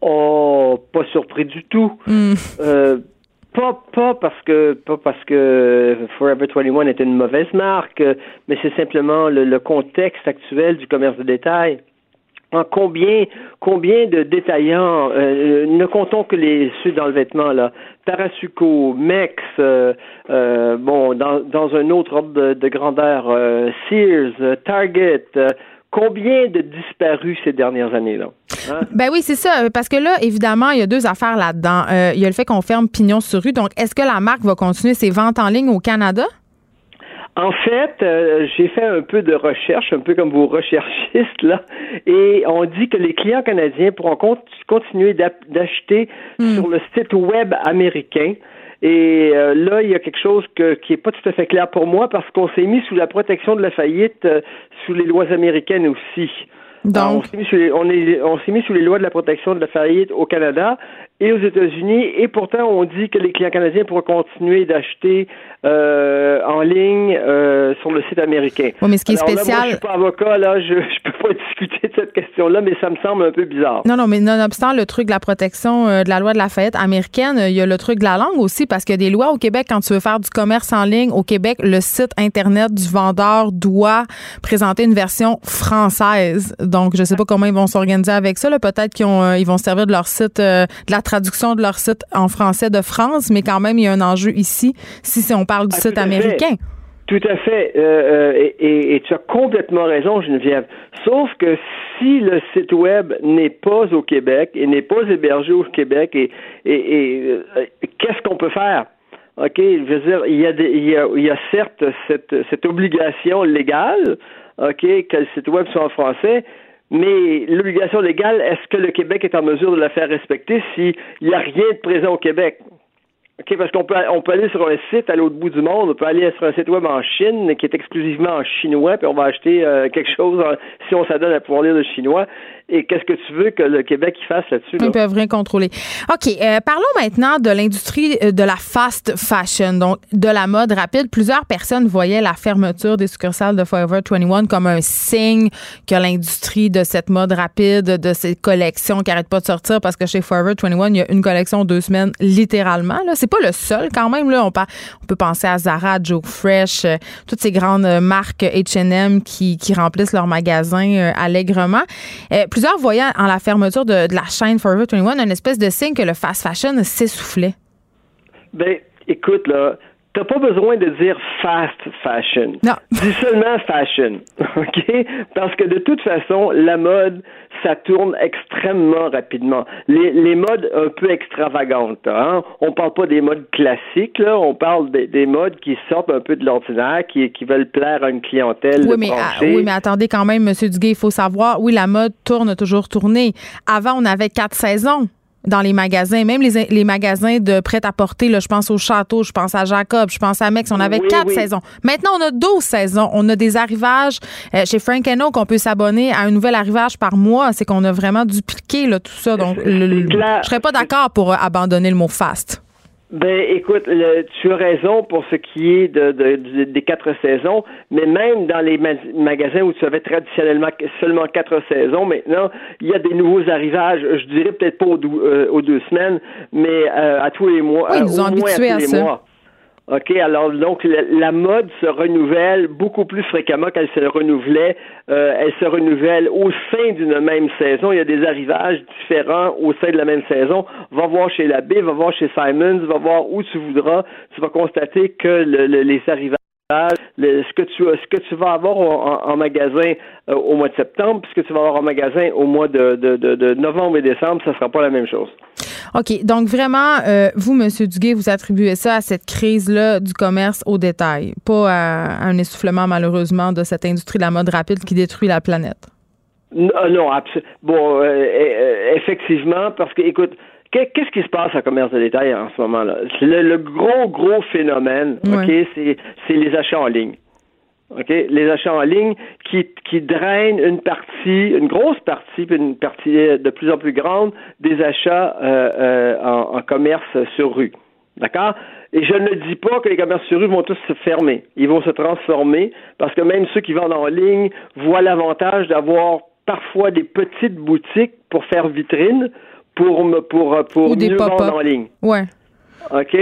Oh, pas surpris du tout. Hmm. Euh, pas, pas parce que pas parce que Forever 21 est une mauvaise marque, mais c'est simplement le, le contexte actuel du commerce de détail. En combien combien de détaillants euh, ne comptons que les ceux dans le vêtement là Tarasuco, Mex, euh, euh, bon dans, dans un autre ordre de, de grandeur euh, Sears, euh, Target, euh, combien de disparus ces dernières années là Hein? Ben oui, c'est ça. Parce que là, évidemment, il y a deux affaires là-dedans. Euh, il y a le fait qu'on ferme pignon sur rue. Donc, est-ce que la marque va continuer ses ventes en ligne au Canada? En fait, euh, j'ai fait un peu de recherche, un peu comme vos recherchistes, là, et on dit que les clients canadiens pourront con- continuer d'acheter sur le site web américain. Et euh, là, il y a quelque chose que, qui est pas tout à fait clair pour moi parce qu'on s'est mis sous la protection de la faillite euh, sous les lois américaines aussi. Alors, on Donc, s'est mis, sous les, on est- on s'est mis sous les lois de la protection de la faillite au Canada et aux États-Unis, et pourtant on dit que les clients canadiens pourront continuer d'acheter euh, en ligne euh, sur le site américain. Oui, mais ce qui est Alors là, moi, spécial- je suis pas avocat, là, je, je peux pas discuter de cette question-là, mais ça me semble un peu bizarre. non, non, mais nonobstant le truc de la protection euh, de la loi de la faillite américaine, euh, il y a le truc de la langue aussi, parce a des lois au Québec quand tu veux faire du commerce en ligne. Au Québec, le site Internet du vendeur doit présenter une version française. Donc, je sais pas comment ils vont s'organiser avec ça. Peut-être qu'ils euh, ils vont se servir de leur site, euh, de la traduction de leur site en français de France, mais quand même, il y a un enjeu ici si, on parle du Ah, site américain. Tout à fait. Euh, euh, et, et- et tu as complètement raison, Geneviève. Sauf que si le site web n'est pas au Québec et n'est pas hébergé au Québec, et, et, et, euh, qu'est-ce qu'on peut faire? OK, je veux dire, il y a, des, il y a, il y a certes cette, cette obligation légale, OK, que le site web soit en français, mais l'obligation légale, est-ce que le Québec est en mesure de la faire respecter s'il n'y a rien de présent au Québec? OK, parce qu'on peut, on peut aller sur un site à l'autre bout du monde, on peut aller sur un site web en Chine qui est exclusivement en chinois, puis on va acheter euh, quelque chose en- si on s'adonne à pouvoir lire le chinois. Et qu'est-ce que tu veux que le Québec y fasse là-dessus? là? Ils peuvent rien contrôler. OK, euh, parlons maintenant de l'industrie euh, de la fast fashion, donc de la mode rapide. Plusieurs personnes voyaient la fermeture des succursales de Forever 21 comme un signe que l'industrie de cette mode rapide, de ces collections qui n'arrêtent pas de sortir, parce que chez Forever 21, il y a une collection deux semaines, littéralement. Là. C'est pas le seul quand même. Là. On, par- on peut penser à Zara, Joe Fresh, euh, toutes ces grandes euh, marques H&M qui, qui remplissent leurs magasins euh, allègrement. Plusieurs voyaient en la fermeture de, la chaîne Forever 21 une espèce de signe que le fast fashion s'essoufflait. Ben, écoute, là, t'as pas besoin de dire fast fashion. Non. Dis seulement fashion, OK? Parce que de toute façon, la mode, ça tourne extrêmement rapidement. Les, les modes un peu extravagantes, hein? On parle pas des modes classiques, là. On parle des, des modes qui sortent un peu de l'ordinaire, qui, qui veulent plaire à une clientèle Oui mais, ah, oui, mais attendez quand même, M. Duguay, il faut savoir, oui, la mode tourne toujours tourner. Avant, on avait quatre saisons dans les magasins, même les, les magasins de prêt-à-porter, là, je pense au Château, je pense à Jacob, je pense à Mex, on avait Oui, quatre oui. saisons. Maintenant, on a 12 saisons. On a des arrivages euh, chez Frank Oak, qu'on peut s'abonner à un nouvel arrivage par mois. C'est qu'on a vraiment dupliqué là, tout ça. Donc, le- le- clair. je serais pas d'accord pour euh, abandonner le mot fast. Ben, écoute, le- tu as raison pour ce qui est de, de- de- des quatre saisons, mais même dans les ma- magasins où tu avais traditionnellement seulement quatre saisons, maintenant, il y a des nouveaux arrivages. Je dirais peut-être pas aux, dou- euh, aux deux semaines, mais euh, à tous les mois. Oui, ils euh, nous ont habitués à ça. mois. OK, alors donc la, mode se renouvelle beaucoup plus fréquemment qu'elle se renouvelait. Euh, elle se renouvelle au sein d'une même saison. Il y a des arrivages différents au sein de la même saison. Va voir chez Labbé, va voir chez Simons, va voir où tu voudras. Tu vas constater que le- le- les arrivages le- ce que tu ce que tu vas avoir en, en magasin euh, au mois de septembre, puis ce que tu vas avoir en magasin au mois de, de, de, de novembre et décembre, ça sera pas la même chose. OK. Donc, vraiment, euh, vous, M. Duguay, vous attribuez ça à cette crise-là du commerce au détail, pas à, à un essoufflement, malheureusement, de cette industrie de la mode rapide qui détruit la planète. Non, non abso- bon, euh, euh, effectivement, parce que, écoute, Qu'est-ce qui se passe à commerce de détail en ce moment-là? Le, gros, gros phénomène, OK, c'est les achats en ligne. OK? Les achats en ligne qui, qui drainent une partie, une grosse partie, puis une partie de plus en plus grande des achats euh, euh, en, en, commerce sur rue. D'accord? Et je ne dis pas que les commerces sur rue vont tous se fermer. Ils vont se transformer parce que même ceux qui vendent en ligne voient l'avantage d'avoir parfois des petites boutiques pour faire vitrine pour, pour, pour mieux vendre en ligne. Ouais. OK?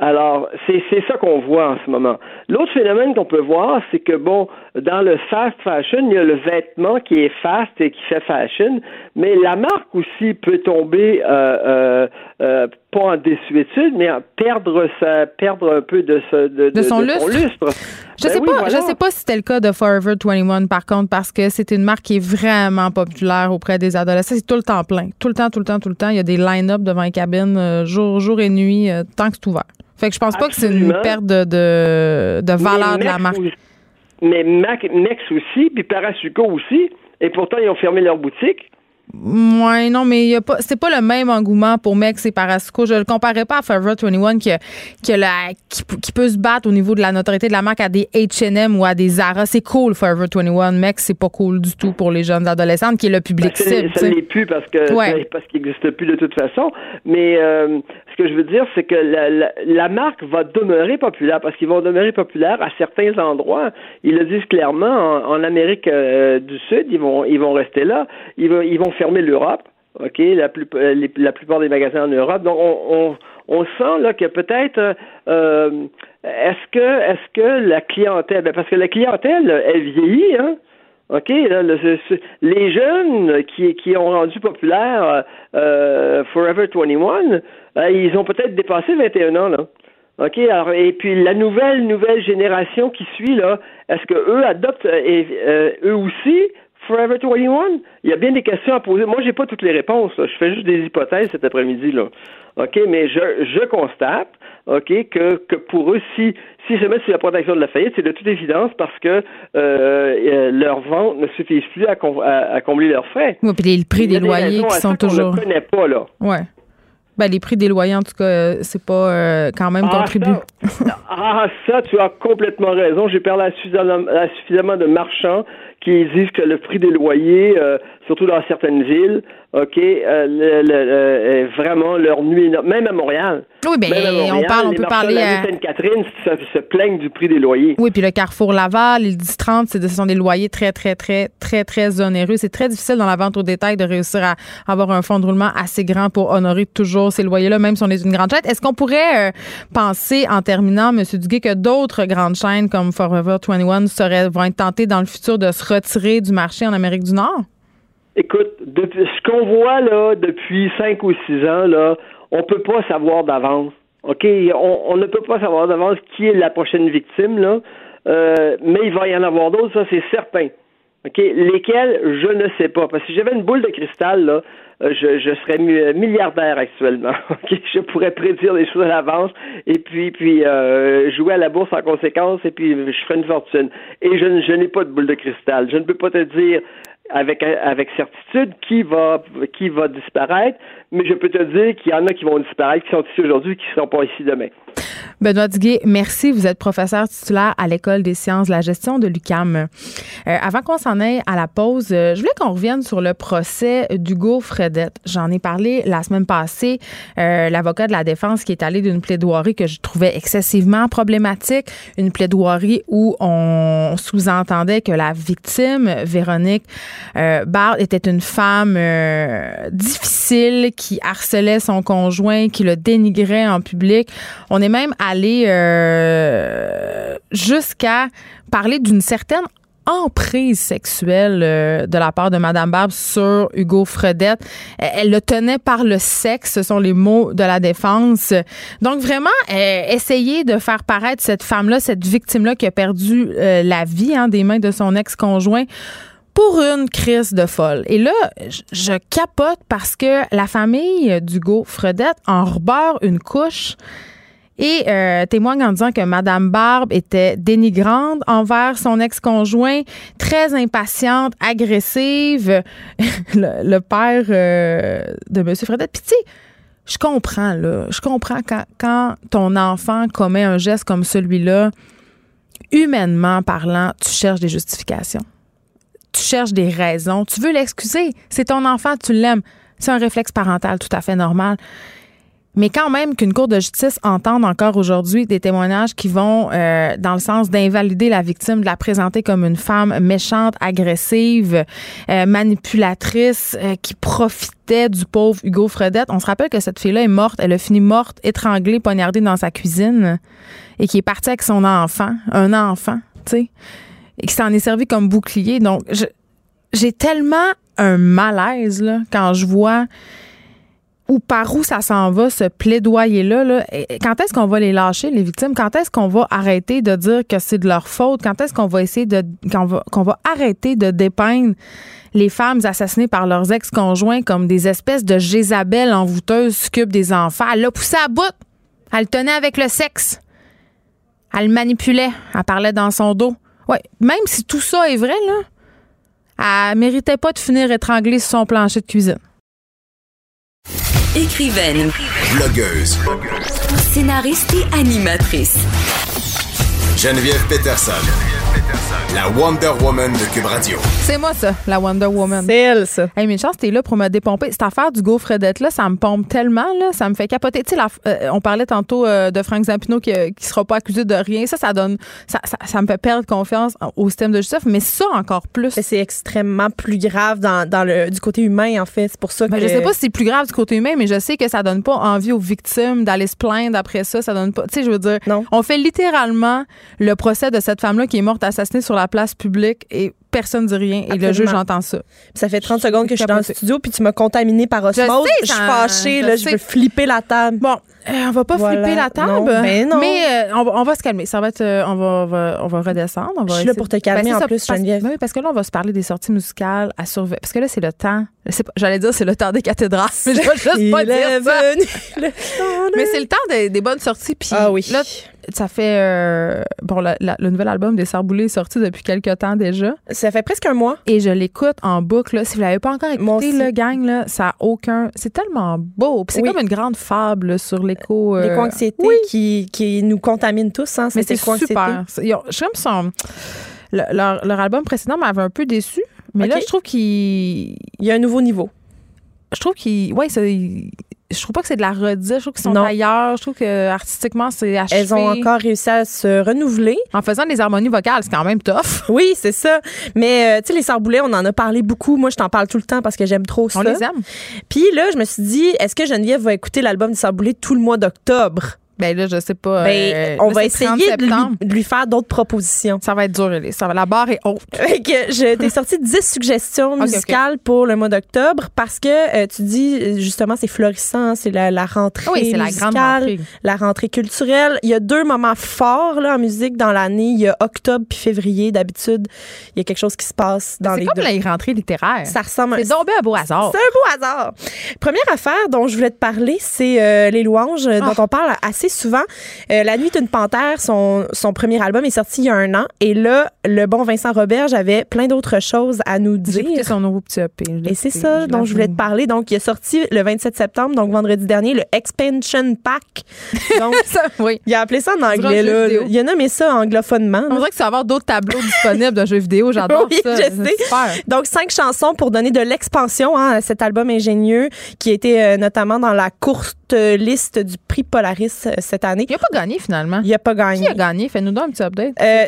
Alors, c'est ça qu'on voit en ce moment. L'autre phénomène qu'on peut voir, c'est que, bon, dans le fast fashion, il y a le vêtement qui est fast et qui fait fashion, mais la marque aussi peut tomber, euh, euh, euh pas en désuétude, mais en perdre, sa, perdre un peu de, de, de, son, lustre. Je, ben sais pas, je sais pas si c'était le cas de Forever 21, par contre, parce que c'est une marque qui est vraiment populaire auprès des adolescents. C'est tout le temps plein. Tout le temps, tout le temps, tout le temps. Il y a des line-up devant les cabines euh, jour, jour et nuit, tant que c'est ouvert. Fait que je pense pas que c'est une perte de, de, valeur de la marque mais Mac, Nex aussi, puis Parasuco aussi, et pourtant ils ont fermé leur boutique. Ouais, non, mais y a pas, c'est pas le même engouement pour Mex et Parasco. Je le comparais pas à Forever 21 qui, qui, la, qui, peut se battre au niveau de la notoriété de la marque à des H&M ou à des Zara. C'est cool, Forever 21. Mex, c'est pas cool du tout pour les jeunes adolescentes qui est le public ben, cible. Ça n'est plus parce que parce qu'il n'existe plus de toute façon. Mais euh, ce que je veux dire, c'est que la, la, marque va demeurer populaire parce qu'ils vont demeurer populaires à certains endroits. Ils le disent clairement en, Amérique euh, du Sud, ils vont ils vont rester là. Ils vont ils vont fermer l'Europe. OK, la, plus, euh, la plupart des magasins en Europe. Donc, on, sent là que peut-être euh, est-ce que est-ce que la clientèle, ben, parce que la clientèle, elle vieillit, hein? OK, les jeunes qui, ont rendu populaire euh, Forever 21, ils ont peut-être dépassé 21 ans. OK, alors, et puis la nouvelle, nouvelle génération qui suit, là, est-ce que eux adoptent eux aussi Forever 21? Il y a bien des questions à poser. Moi, j'ai pas toutes les réponses. Je fais juste des hypothèses cet après-midi. là. OK, mais je, je constate, OK, que, que pour eux, si, si mettent sous la protection de la faillite, c'est de toute évidence parce que euh, euh leurs ventes ne suffisent plus à, à, combler leurs frais. Oui, puis le prix des loyers qui sont toujours. On ne connaît pas, là. Ouais. Ben, les prix des loyers, en tout cas, euh, c'est pas euh, quand même ah, contribué. ah, ça, tu as complètement raison. J'ai parlé à suffisamment de marchands qui disent que le prix des loyers, euh, surtout dans certaines villes, OK, euh, le, vraiment leur nuit, même à Montréal. Oui, bien, on parle, on peut parler à Sainte-Catherine se, plaignent du prix des loyers. Oui, puis le Carrefour Laval, les 10-30, ce sont des loyers très, très, très, très, très onéreux. C'est très difficile dans la vente au détail de réussir à avoir un fonds de roulement assez grand pour honorer toujours ces loyers-là, même si on est une grande chaîne. Est-ce qu'on pourrait euh, penser, en terminant, M. Duguay, que d'autres grandes chaînes comme Forever 21 seraient, vont être tentées dans le futur de se retirer du marché en Amérique du Nord? Écoute, ce qu'on voit là depuis cinq ou six ans, là, on peut pas savoir d'avance. OK? On, ne peut pas savoir d'avance qui est la prochaine victime, là. Euh, mais il va y en avoir d'autres, ça c'est certain. OK? Lesquels, je ne sais pas. Parce que si j'avais une boule de cristal, là, euh, je, serais milliardaire actuellement. OK? Je pourrais prédire des choses à l'avance et puis, puis euh, jouer à la bourse en conséquence et puis je ferais une fortune. Et je, je n'ai pas de boule de cristal. Je ne peux pas te dire avec, avec certitude qui va, qui va disparaître, mais je peux te dire qu'il y en a qui vont disparaître, qui sont ici aujourd'hui, qui ne seront pas ici demain. Benoît Duguay, merci. Vous êtes professeur titulaire à l'École des sciences de la gestion de l'UCAM. Euh, avant qu'on s'en aille à la pause, euh, je voulais qu'on revienne sur le procès d'Hugo Fredette. J'en ai parlé la semaine passée. Euh, l'avocat de la défense qui est allé d'une plaidoirie que je trouvais excessivement problématique, une plaidoirie où on sous-entendait que la victime, Véronique Bard, était une femme difficile qui harcelait son conjoint, qui le dénigrait en public. On est même allé euh, jusqu'à parler d'une certaine emprise sexuelle euh, de la part de Madame Barbe sur Hugo Fredette. Elle, le tenait par le sexe, ce sont les mots de la défense. Donc vraiment, euh, essayer de faire paraître cette femme-là, cette victime-là qui a perdu la vie hein, des mains de son ex-conjoint pour une crise de folle. Et là, je capote parce que la famille d'Hugo Fredette en rebeure une couche et euh, témoigne en disant que Madame Barbe était dénigrante envers son ex-conjoint, très impatiente, agressive, le, père euh, de Monsieur Fredette. Puis je comprends, là. Je comprends quand, quand ton enfant commet un geste comme celui-là, humainement parlant, tu cherches des justifications. Tu cherches des raisons. Tu veux l'excuser. C'est ton enfant, tu l'aimes. C'est un réflexe parental tout à fait normal. Mais quand même qu'une cour de justice entende encore aujourd'hui des témoignages qui vont euh, dans le sens d'invalider la victime, de la présenter comme une femme méchante, agressive, euh, manipulatrice, euh, qui profitait du pauvre Hugo Fredette. On se rappelle que cette fille-là est morte. Elle a fini morte, étranglée, poignardée dans sa cuisine et qui est partie avec son enfant, un enfant, tu sais, et qui s'en est servi comme bouclier. Donc, j'ai tellement un malaise là, quand je vois ou par où ça s'en va, ce plaidoyer-là. Là. Quand est-ce qu'on va les lâcher, les victimes? Quand est-ce qu'on va arrêter de dire que c'est de leur faute? Quand est-ce qu'on va essayer de. qu'on va, qu'on va arrêter de dépeindre les femmes assassinées par leurs ex-conjoints comme des espèces de Jézabel envoûteuses succubes des enfants? Elle l'a poussé à bout. Elle le tenait avec le sexe. Elle le manipulait. Elle parlait dans son dos. Ouais, même si tout ça est vrai, là, elle méritait pas de finir étranglée sur son plancher de cuisine. Écrivaine. Blogueuse. Scénariste et animatrice. Geneviève Peterson la Wonder Woman de Cube Radio. C'est moi ça, la Wonder Woman. C'est elle ça. Hey, mais chance t'es là pour me dépomper. Cette affaire du gaufredette là, ça me pompe tellement là, ça me fait capoter. Tu sais, euh, on parlait tantôt euh, de Frank Zampino qui, qui sera pas accusé de rien. Ça, ça donne, ça, ça, me fait perdre confiance au système de justice. Mais ça encore plus. C'est extrêmement plus grave dans, dans, le du côté humain en fait. C'est pour ça ben, que. je sais pas si c'est plus grave du côté humain, mais je sais que ça donne pas envie aux victimes d'aller se plaindre après ça. Ça donne pas. Tu sais, je veux dire, non. on fait littéralement le procès de cette femme là qui est morte assassinée sur la place publique et personne ne dit rien et le juge entend ça. ça fait 30 secondes que je suis dans le studio puis tu m'as contaminé par osmose. Je, suis fâchée, je là, je veux flipper la table. Bon, euh, on va pas flipper la table. Ben non, Mais euh, on, va se calmer. Ça va être, euh, on, va, on, va, redescendre. On va je suis là pour te calmer ben, en plus, Geneviève. oui, parce que là, on va se parler des sorties musicales à surveiller. Parce que là, c'est le temps. J'allais dire c'est le temps des cathédrales, mais je vais juste pas dire ça. mais c'est le temps des, bonnes sorties. Puis ah oui. Là, ça fait bon le nouvel album des Sarboulés est sorti depuis quelques temps déjà. Ça fait presque un mois. Et je l'écoute en boucle. Si vous l'avez pas encore écouté, le gang là, ça a aucun. C'est tellement beau. c'est comme une grande fable sur l'écho. Euh... L'éco-anxiété qui, qui nous contamine tous. Hein, Mais c'est super. Je son. Leur, leur, album précédent m'avait un peu déçu. Mais là, je trouve qu'il. Il y a un nouveau niveau. Je trouve qu'il. Ouais, je trouve pas que c'est de la redite. Je trouve qu'ils sont ailleurs. Je trouve que artistiquement, c'est achevé. Elles ont encore réussi à se renouveler. En faisant des harmonies vocales, c'est quand même tough. Oui, c'est ça. Mais, euh, tu sais, les Sarboulets, on en a parlé beaucoup. Moi, je t'en parle tout le temps parce que j'aime trop ça. On les aime. Puis là, je me suis dit, est-ce que Geneviève va écouter l'album des Sarboulets tout le mois d'octobre? Ben là, je sais pas. Ben, euh, on va essayer de lui, faire d'autres propositions. Ça va être dur, Ça va, la barre est haute. je t'ai sorti 10 suggestions musicales pour le mois d'octobre parce que euh, tu dis justement c'est florissant, c'est la, la, rentrée oui, c'est la grande rentrée. la rentrée culturelle. Il y a deux moments forts là en musique dans l'année. Il y a octobre puis février. D'habitude, il y a quelque chose qui se passe dans les C'est comme la rentrée littéraire. Ça ressemble. C'est tombé un beau hasard. C'est un beau hasard. Première affaire dont je voulais te parler, c'est euh, les louanges dont ah. on parle assez souvent. Euh, la Nuit d'une panthère, son, son premier album est sorti il y a un an. Et là, le bon Vincent Robert avait plein d'autres choses à nous dire. J'ai son nouveau petit EP. Et c'est ça dont je voulais te parler. Donc, il est sorti le 27 septembre, donc vendredi dernier, le Expansion Pack. Donc, oui. il a appelé ça en anglais. Là, il a nommé ça anglophonement. On dirait que ça va avoir d'autres tableaux disponibles d'un jeu vidéo. J'adore oui, ça. Je sais. Donc, cinq chansons pour donner de l'expansion hein, à cet album ingénieux qui été euh, notamment dans la courte liste du prix Polaris euh, cette année. Il n'a pas gagné finalement. Il n'a pas gagné. Qui a gagné? Fais-nous donc un petit update. Euh,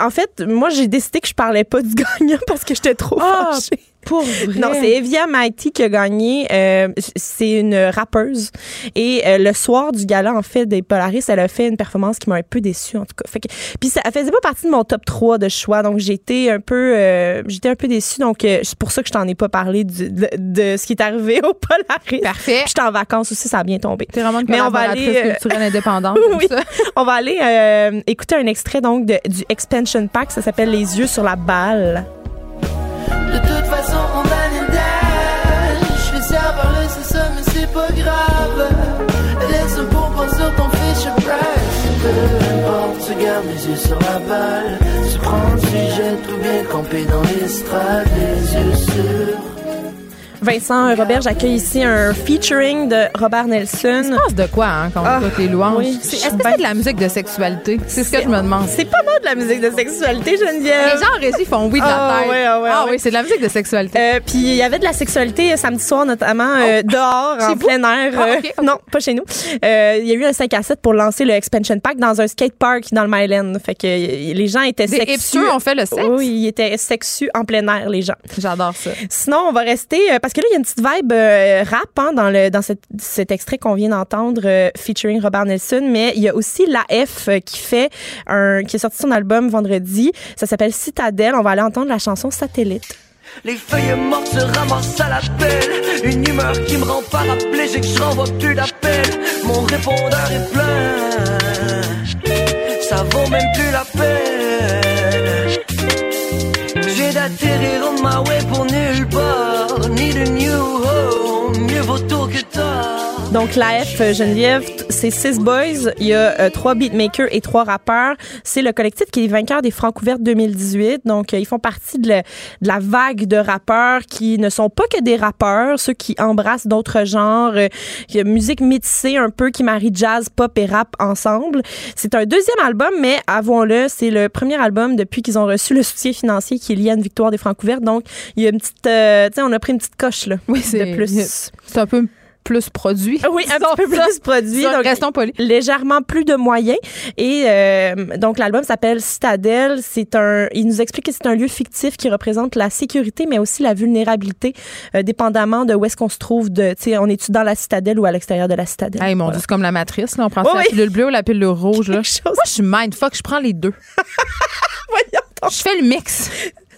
en fait, moi, j'ai décidé que je parlais pas du gagnant parce que j'étais trop ah, fâchée. Pour vrai? Non, c'est Evia Mighty qui a gagné. Euh, c'est une rappeuse. Et euh, le soir du gala, en fait, des Polaris, elle a fait une performance qui m'a un peu déçue, en tout cas. Fait que, puis ça faisait pas partie de mon top 3 de choix. Donc, j'étais un peu, euh, j'étais un peu déçue. Donc, c'est pour ça que je t'en ai pas parlé de, de, ce qui est arrivé au Polaris. Parfait. J'étais en vacances aussi, ça a bien tombé. T'es vraiment une Mais on va aller, culturelle indépendante. oui. On va aller écouter un extrait, donc, de, du Expansion Pack. Ça s'appelle Les yeux sur la balle. De toute façon, on a les Je vais savoir laisser ça, mais c'est pas grave. Laisse un bonbon sur ton fiche price. Peu importe, tu gardes les yeux sur la balle. Tu prends, tu jettes ou bien camper dans l'estrade, les yeux sur Vincent Robert, j'accueille ici un featuring de Robert Nelson. Tu penses de quoi, hein, quand Ah, on écoute les louanges? oui, Est-ce que c'est de la musique de sexualité? C'est ce que je me demande. C'est pas mal de la musique de sexualité, Geneviève. Les gens en régie font oui de la Ah, tête. ouais, ah, ouais, ah oui, c'est de la musique de sexualité. Euh, puis il y avait de la sexualité euh, samedi soir notamment euh, dehors en Oh. vous? plein air. Ah, euh, ok, ok. Non, pas chez nous. Euh, Il y a eu un 5 à 7 pour lancer le expansion pack dans un skate park dans le Myland. Fait que euh, les gens étaient Des sexus. ont fait le sexe? Oui, ils étaient sexus en plein air les gens. J'adore ça. Sinon, on va rester euh, parce que là il y a une petite vibe euh, rap hein, dans le dans cet, cet extrait qu'on vient d'entendre euh, featuring Robert Nelson, mais il y a aussi la F euh, qui fait un qui a sorti son album vendredi. Ça s'appelle Citadelle. On va aller entendre la chanson Satellite. Les feuilles mortes se ramassent à la pelle. Une humeur qui me rend pas rappeler, j'ai que je renvoie plus d'appel. Mon répondeur est plein. Ça vaut même plus la peine. J'ai d'atterrir on my way pour nulle part. Need a new home, mieux vaut tôt. Donc la F euh, Geneviève, c'est six boys, il y a euh, trois beatmakers et trois rappeurs. C'est le collectif qui est vainqueur des Francs ouvertes 2018. Donc euh, ils font partie de, la- de la vague de rappeurs qui ne sont pas que des rappeurs, ceux qui embrassent d'autres genres, euh, musique métissée un peu qui marie jazz, pop et rap ensemble. C'est un deuxième album, mais avouons-le, c'est le premier album depuis qu'ils ont reçu le soutien financier qui est lié à une victoire des Francs ouvertes. Donc il y a une petite, tu sais, on a pris une petite coche là. Oui, c'est de plus. C'est un peu plus produit. Oui, un petit peu plus produit. donc, restons polis. légèrement plus de moyens. Et euh, donc, l'album s'appelle Citadelle. C'est un, il nous explique que c'est un lieu fictif qui représente la sécurité, mais aussi la vulnérabilité, euh, dépendamment de où est-ce qu'on se trouve. De, tu sais, on est-tu dans la citadelle ou à l'extérieur de la citadelle? Hey, mon Dieu, c'est comme la matrice. Là. On prend Oui, la pilule bleue ou la pilule rouge. Là. Chose. Moi, je suis mindfuck. Je prends les deux. Voyons donc. Je fais le mix.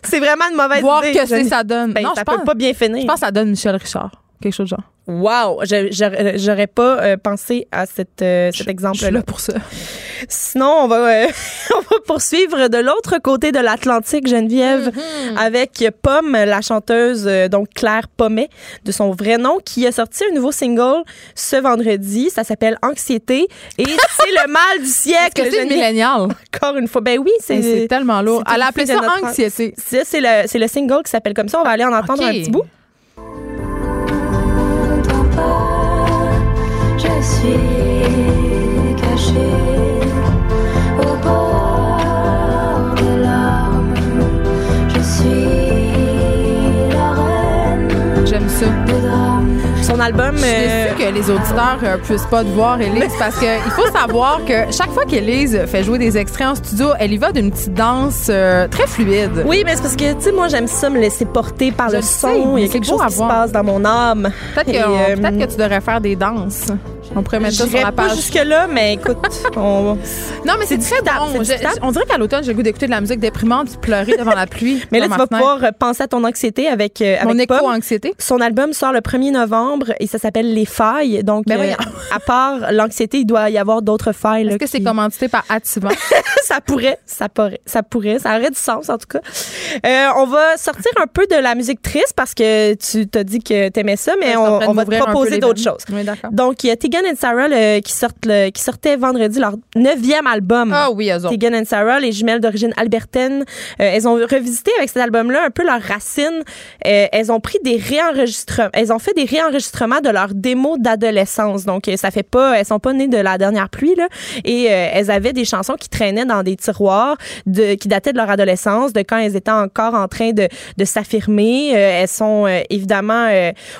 C'est vraiment une mauvaise Voir idée. que c'est Jenny. ça donne. Ben, non, ça je peut pense, pas bien finir. je pense que ça donne Michel Richard. Quelque chose de genre. Wow, j'aurais pas euh, pensé à cette, euh, cet Je suis exemple-là. là pour ça. Sinon, on va, euh, on va poursuivre de l'autre côté de l'Atlantique, Geneviève, avec Pomme, la chanteuse, donc Claire Pommet, de son vrai nom, qui a sorti un nouveau single ce vendredi. Ça s'appelle Anxiété. Et c'est le mal du siècle, c'est milléniale? Encore une fois. Ben oui, C'est c'est. tellement lourd. Elle a appelé ça anxiété. Ça, c'est le, le single qui s'appelle comme ça. On va aller en entendre un petit bout. Album. Je suis euh, que les auditeurs euh, puissent pas te voir, Élise, parce qu'il faut savoir que chaque fois qu'Élise fait jouer des extraits en studio, elle y va d'une petite danse euh, très fluide. Oui, mais c'est parce que, tu sais, moi, j'aime ça me laisser porter par Je le son. Il y a quelque chose qui se passe dans mon âme. Peut-être que, euh, peut-être que tu devrais faire des danses. On pourrait mettre ça sur la pas page. jusque-là, mais écoute, on... Non, mais c'est très bon. c'est Je- on dirait qu'à l'automne, j'ai le goût d'écouter de la musique déprimante de pleurer devant la pluie. Mais là, tu vas pouvoir euh, penser à ton anxiété avec, euh, Mon avec éco-anxiété. Son album sort le 1er novembre et ça s'appelle Les Failles. Donc, Ben euh, à part l'anxiété, il doit y avoir d'autres failles. Est-ce que c'est qui- commandité par Ativan? ça pourrait, ça pourrait, ça pourrait, ça aurait du sens en tout cas. Euh, on va sortir un peu de la musique triste parce que tu t'as dit que t'aimais ça, mais on, on va te proposer d'autres choses. Oui, d'accord. Donc, il y a Tegan et Sarah le- qui, sortent le- qui sortaient vendredi leur neuvième album. Ah oui, eux autres. Tegan and Sarah, les jumelles d'origine albertaine, euh, elles ont revisité avec cet album-là un peu leurs racines. Euh, elles ont pris des réenregistrements, elles ont fait des réenregistrements de leurs démos d'adolescence. Donc, euh, ça fait pas, elles sont pas nées de la dernière pluie là, et elles avaient des chansons qui traînaient dans des tiroirs de qui dataient de leur adolescence, de quand elles étaient encore en train de, de s'affirmer. Elles sont évidemment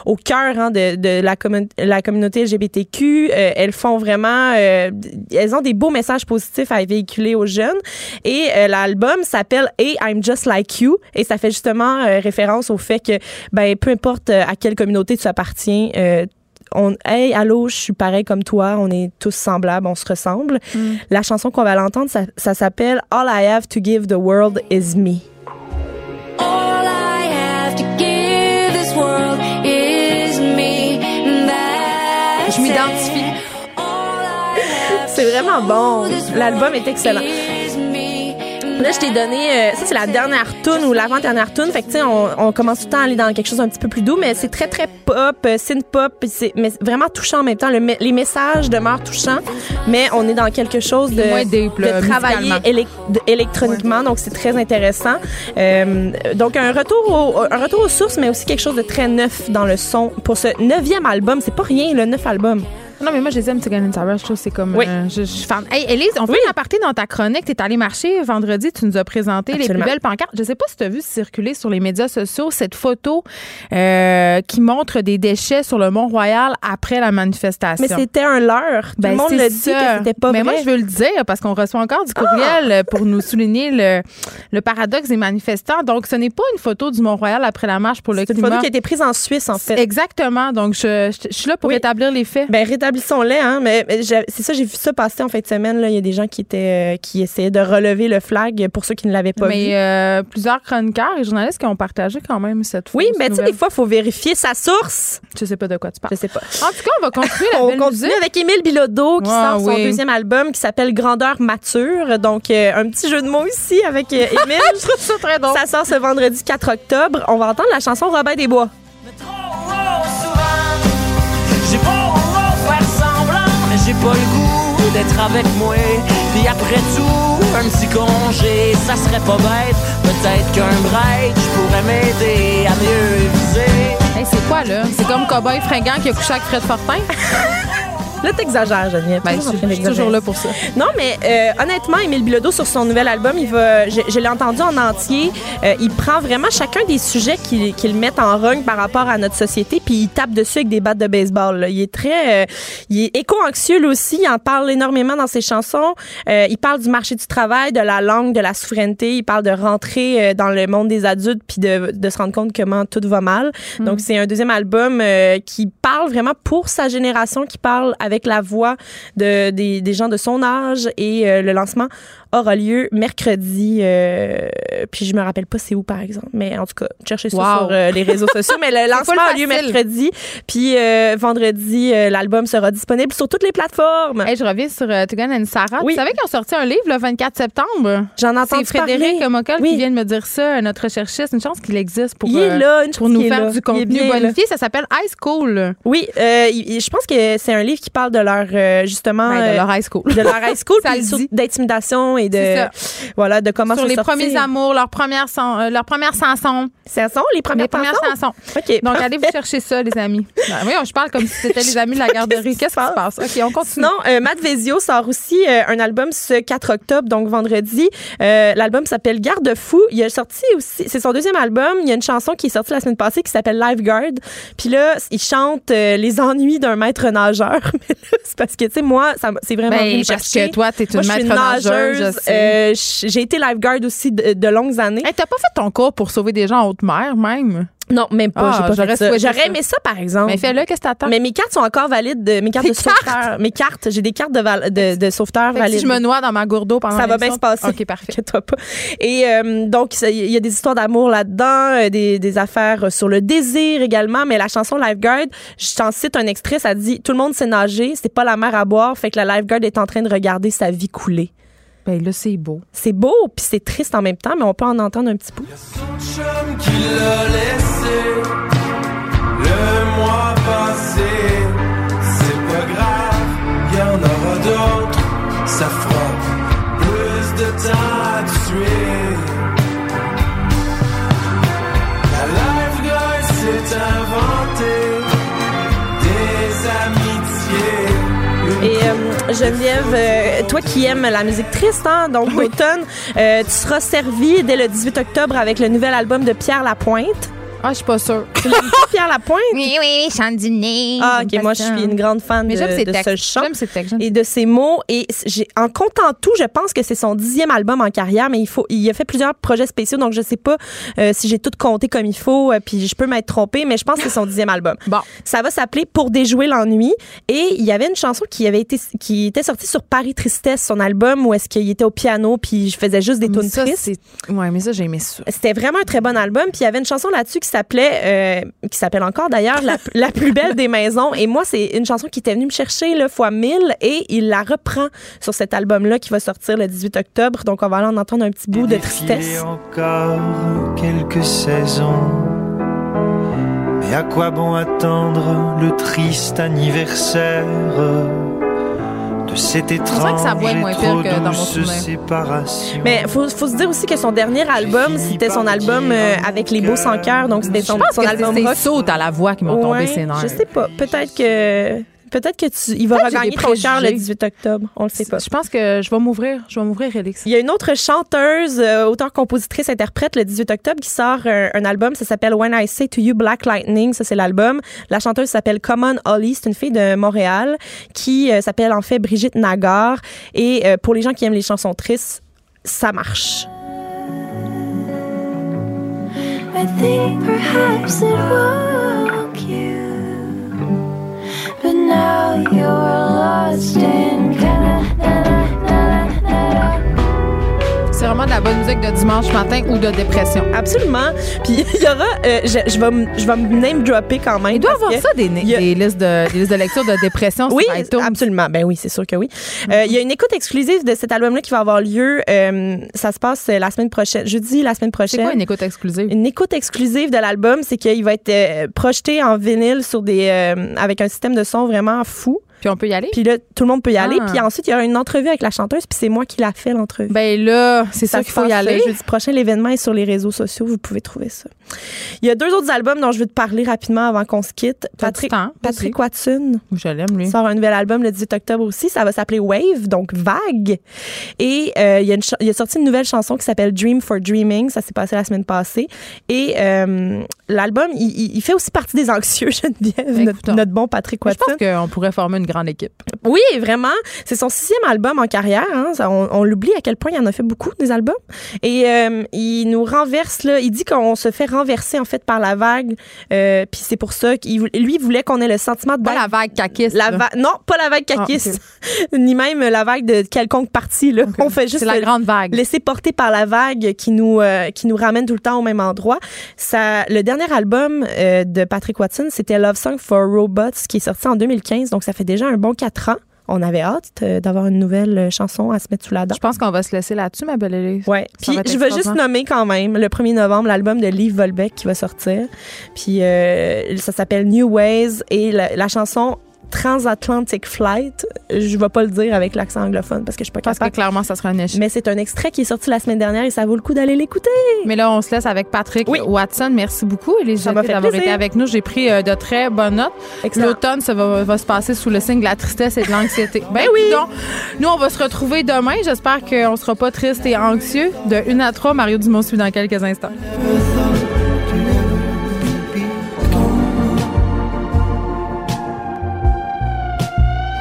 au cœur hein, de, de la, commun- la communauté LGBTQ. Euh, elles font vraiment, euh, elles ont des beaux messages positifs à véhiculer aux jeunes. Et euh, l'album s'appelle Hey, I'm Just Like You. Et ça fait justement référence au fait que, ben, peu importe à quelle communauté tu appartiens, on, hey, allô, je suis pareil comme toi, on est tous semblables, on se ressemble. La chanson qu'on va l'entendre, ça, ça s'appelle All I Have to Give the World Is Me. C'est vraiment bon. L'album est excellent. Là, je t'ai donné, euh, ça c'est la dernière tune ou l'avant-dernière tune. Fait que tu sais, on, on commence tout le temps à aller dans quelque chose d'un petit peu plus doux, mais c'est très très pop, euh, synth pop, c'est mais vraiment touchant en même temps. Le les messages demeurent touchants, mais on est dans quelque chose de, Moins deep, là, de travailler de- électroniquement, donc c'est très intéressant. Euh, donc un retour au, un retour aux sources, mais aussi quelque chose de très neuf dans le son pour ce neuvième album. C'est pas rien, le neuf album. Non, mais moi, je les aime, Tigran and Sarah. Je trouve que c'est comme. Oui. euh, je, je suis fan. Hey, Élise, on fait une aparté dans ta chronique. Tu es allée marcher vendredi. Tu nous as présenté les plus belles pancartes. Je sais pas si tu as vu circuler sur les médias sociaux cette photo euh, qui montre des déchets sur le Mont-Royal après la manifestation. Mais c'était un leurre. Tout Ben, le monde le dit ça. que c'était pas Mais vrai. moi, je veux le dire parce qu'on reçoit encore du courriel euh, pour nous souligner le, le paradoxe des manifestants. Donc, ce n'est pas une photo du Mont-Royal après la marche pour le C'est une climat. photo qui a été prise en Suisse, en fait. Exactement. Donc, je, je- je suis là pour Oui. établir les faits. Ben rétablissons-les, hein. Mais, mais j'ai- c'est ça, j'ai vu ça passer en fin de semaine. Là, il y a des gens qui étaient, euh, qui essayaient de relever le flag pour ceux qui ne l'avaient pas vu. Mais euh, plusieurs chroniqueurs et journalistes qui ont partagé quand même cette Oui, fausse mais tu sais, des fois, il faut vérifier sa source. Je sais pas de quoi tu parles. Je sais pas. En tout cas, on va continuer la On belle continue musique. avec Émile Bilodeau qui Ah, sort son oui. deuxième album qui s'appelle Grandeur mature. Donc, euh, un petit jeu de mots ici avec euh, Émile. Je trouve ça très drôle. ça sort ce vendredi 4 octobre. On va entendre la chanson Robin des Bois. Semblant, mais j'ai pas le goût d'être avec moi. Puis après tout, un petit congé, ça serait pas bête. Peut-être qu'un break, je pourrais m'aider à mieux viser. Hey, c'est quoi, là? C'est comme Cowboy fringant qui a couché avec Fred Fortin? Là, t'exagères, Geneviève. Ben, Toujours je suis toujours là pour ça. Non, mais euh, honnêtement, Émile Bilodeau, sur son nouvel album, il va, je, je l'ai entendu en entier. euh, il prend vraiment chacun des sujets qu'il qu'il met en rogne par rapport à notre société, puis il tape dessus avec des battes de baseball. là. Il est très, euh, il est éco-anxieux aussi. Il en parle énormément dans ses chansons. Euh, il parle du marché du travail, de la langue, de la souveraineté. Il parle de rentrer euh, dans le monde des adultes, puis de, de se rendre compte comment tout va mal. Donc c'est un deuxième album euh, qui parle vraiment pour sa génération, qui parle avec la voix de, des, des gens de son âge et euh, le lancement aura lieu mercredi. euh, puis je me rappelle pas c'est où par exemple, mais en tout cas cherchez ça sur euh, les réseaux sociaux. Mais le lancement a lieu mercredi, puis euh, vendredi l'album sera disponible sur toutes les plateformes. Hey, je reviens sur Tugan and Sarah. Oui. Tu savais qu'ils ont sorti un livre le 24 septembre? J'en entends C'est Frédéric Mockel Oui. qui vient de me dire ça, notre recherchiste. Une chance qu'il existe pour, Il est là, pour nous faire là. du Il est contenu bonifié. Ça s'appelle High School. Oui, je pense que c'est un livre qui parle de leur euh, justement Ben, de euh, leur high school. de leur high school, puis d'intimidation et de voilà de comment Sur se les sortir. premiers amours, leurs premières, san- euh, leurs premières chansons. Ça sont les premières, Les premières chansons? chansons. OK. Donc, allez vous chercher ça, les amis. Ben, voyons, je parle comme si c'était les amis de la garderie. Qu'est-ce qui se passe? OK, on continue. Sinon, euh, Matt Vezio sort aussi euh, un album ce 4 octobre, donc vendredi. L'album s'appelle Garde-fou. Il a sorti aussi, c'est son deuxième album. Il y a une chanson qui est sortie la semaine passée qui s'appelle Lifeguard. Puis là, il chante les ennuis d'un maître nageur. C'est parce que, tu sais, moi, c'est vraiment Ben, venu parce chercher. que toi, t'es une Moi, maître nageuse. Euh, J'ai été lifeguard aussi de, de longues années. Hey, t'as pas fait ton cours pour sauver des gens en haute mer, même? Non, même pas. Ah, j'ai pas j'aurais fait ça. souhaité J'aurais ça. aimé ça, par exemple. Mais fais-le, qu'est-ce que t'attends? Mais mes cartes sont encore valides, de, mes cartes Tes de sauveteur. Mes cartes, j'ai des cartes de, val- de, de sauveteur Fait que valides. si je me noie dans ma gourde d'eau pendant Ça va bien se passer. OK, parfait. Inquiète-toi pas. Et euh, donc, il y a des histoires d'amour là-dedans, euh, des, des affaires sur le désir également. Mais la chanson Lifeguard, je t'en cite un extrait, ça dit Tout le monde sait nager, c'est pas la mer à boire, fait que la Lifeguard est en train de regarder sa vie couler. Ben là, c'est beau. C'est beau, puis c'est triste en même temps, mais on peut en entendre un petit bout. chum qui l'a laissé le mois passé. C'est pas grave, y en aura d'autres. Ça fera plus de temps à tuer. La lifeguard s'est inventée Geneviève, euh, toi qui aimes la musique triste, hein, donc l'automne, euh, tu seras servi dès le 18 octobre avec le nouvel album de Pierre Lapointe. Ah, je suis pas sûre. Tu l'aimes pas, Pierre Lapointe? Oui, oui, oui, chante du nez. Ah, ok, moi je suis une grande fan Mais de, j'aime ses de ce textes. chant J'aime ses textes. j'aime et de ses mots. Et j'ai, en comptant tout, je pense que c'est son dixième album en carrière, mais il faut, il a fait plusieurs projets spéciaux, donc je sais pas euh, si j'ai tout compté comme il faut, euh, puis je peux m'être trompée, mais je pense que c'est son dixième album. Bon. Ça va s'appeler Pour déjouer l'ennui. Et il y avait une chanson qui avait été, qui était sortie sur Paris Tristesse, son album, où est-ce qu'il était au piano, puis je faisais juste des Mais tunes ça, tristes. c'est- Ouais, mais ça, j'ai aimé ça. C'était vraiment un très bon album. Puis il y avait une chanson là-dessus qui s'appelait, euh, qui s'appelle encore d'ailleurs, la, la plus belle des maisons. Et moi, c'est une chanson qui était venue me chercher là, fois 1000 et il la reprend sur cet album-là qui va sortir le 18 octobre. Donc, on va aller en entendre un petit bout de tristesse. encore quelques saisons. Mais à quoi bon attendre le triste anniversaire? De cette étrange que sa voix est moins pire que dans mon séparation Mais faut, faut se dire aussi que son dernier album, c'était son album euh, avec les beaux sans cœur. Donc, c'était son, Je pense son que album c'est rock. ses sautes à la voix qui m'ont tombé Ouais, ses nerfs. Je sais pas. Peut-être que. Peut-être que tu, il va regagner ton cœur le préjugés. 18 octobre. On le sait pas. Je pense que je vais m'ouvrir. Je vais m'ouvrir, Elix. Il y a une autre chanteuse, euh, auteur, compositrice, interprète le 18 octobre qui sort un, un album. Ça s'appelle When I Say to You Black Lightning. Ça, c'est l'album. La chanteuse s'appelle Common Holly. C'est une fille de Montréal qui euh, s'appelle en fait Brigitte Nagar. Et euh, pour les gens qui aiment les chansons tristes, ça marche. I think perhaps it but now you're lost in C'est vraiment de la bonne musique de dimanche matin ou de dépression. Absolument. Puis il y aura, euh, je, je vais, me- je vais me name dropper quand même. Il doit avoir ça, des, a- des listes de, des listes de lecture de dépression Oui, sur absolument. Ben oui, c'est sûr que oui. Euh, Il y a une écoute exclusive de cet album-là qui va avoir lieu. euh, ça se passe la semaine prochaine, jeudi la semaine C'est prochaine. quoi une écoute exclusive? Une écoute exclusive de l'album, c'est qu'il va être projeté en vinyle sur des avec un système de son vraiment fou. Puis on peut y aller? Puis là, tout le monde peut y aller. Ah. Puis ensuite, il y aura une entrevue avec la chanteuse. Puis c'est moi qui l'a fait l'entrevue. Ben là, c'est Ça qu'il faut y aller. euh, Jeudi prochain, l'événement est sur les réseaux sociaux. Vous pouvez trouver ça. Il y a deux autres albums dont je veux te parler rapidement avant qu'on se quitte. Patrick, temps, Patrick Watson Je l'aime, lui. sort un nouvel album le 18 octobre aussi. Ça va s'appeler Wave, donc vague. Et euh, il, y a une il a sorti une nouvelle chanson qui s'appelle Dream for Dreaming. Ça s'est passé la semaine passée. Et euh, l'album, il, fait aussi partie des anxieux, Geneviève, notre, Écoutons. notre bon Patrick Je Watson. pense qu'on pourrait former une grande équipe. Oui, vraiment. C'est son sixième album en carrière. hein. On on l'oublie à quel point il en a fait beaucoup des albums. Et euh, il nous renverse là. Il dit qu'on se fait renverser en fait par la vague. Euh, Puis c'est pour ça qu'il lui voulait qu'on ait le sentiment de Pas la vague caquiste. la va- non, pas la vague Ah, caquiste, ni même la vague de quelconque partie. Là. On fait juste C'est la grande vague. laisser porter par la vague qui nous euh, qui nous ramène tout le temps au même endroit. Ça, le dernier album de Patrick Watson, c'était Love Song for Robots, qui est sorti en 2015, donc ça fait déjà un bon quatre ans. On avait hâte d'avoir une nouvelle euh, chanson à se mettre sous la dent. Je pense qu'on va se laisser là-dessus, ma belle Élise. Ouais. Ça Puis je veux juste nommer quand même le 1er novembre l'album de Liv Volbeck qui va sortir. Puis euh, ça s'appelle New Ways et la, la chanson Transatlantic Flight, je vais pas le dire avec l'accent anglophone parce que je suis pas Parce que capable. clairement, ça sera un échec. Mais c'est un extrait qui est sorti la semaine dernière et ça vaut le coup d'aller l'écouter. Mais là, on se laisse avec Patrick Oui. Watson. Merci beaucoup, Jacquet, fait d'avoir été avec nous. J'ai pris euh, de très bonnes notes. L'automne, ça va, va se passer sous le signe de la tristesse et de l'anxiété. Ben oui! nous, on va se retrouver demain. J'espère qu'on sera pas triste et anxieux. De 1 à 3, Mario Dumont suit dans quelques instants.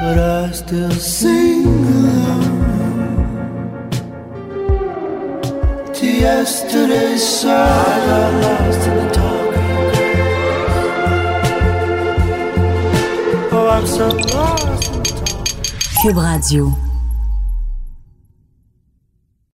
But I still sing to yesterday's song. Oh, I'm so lost. Cube Radio.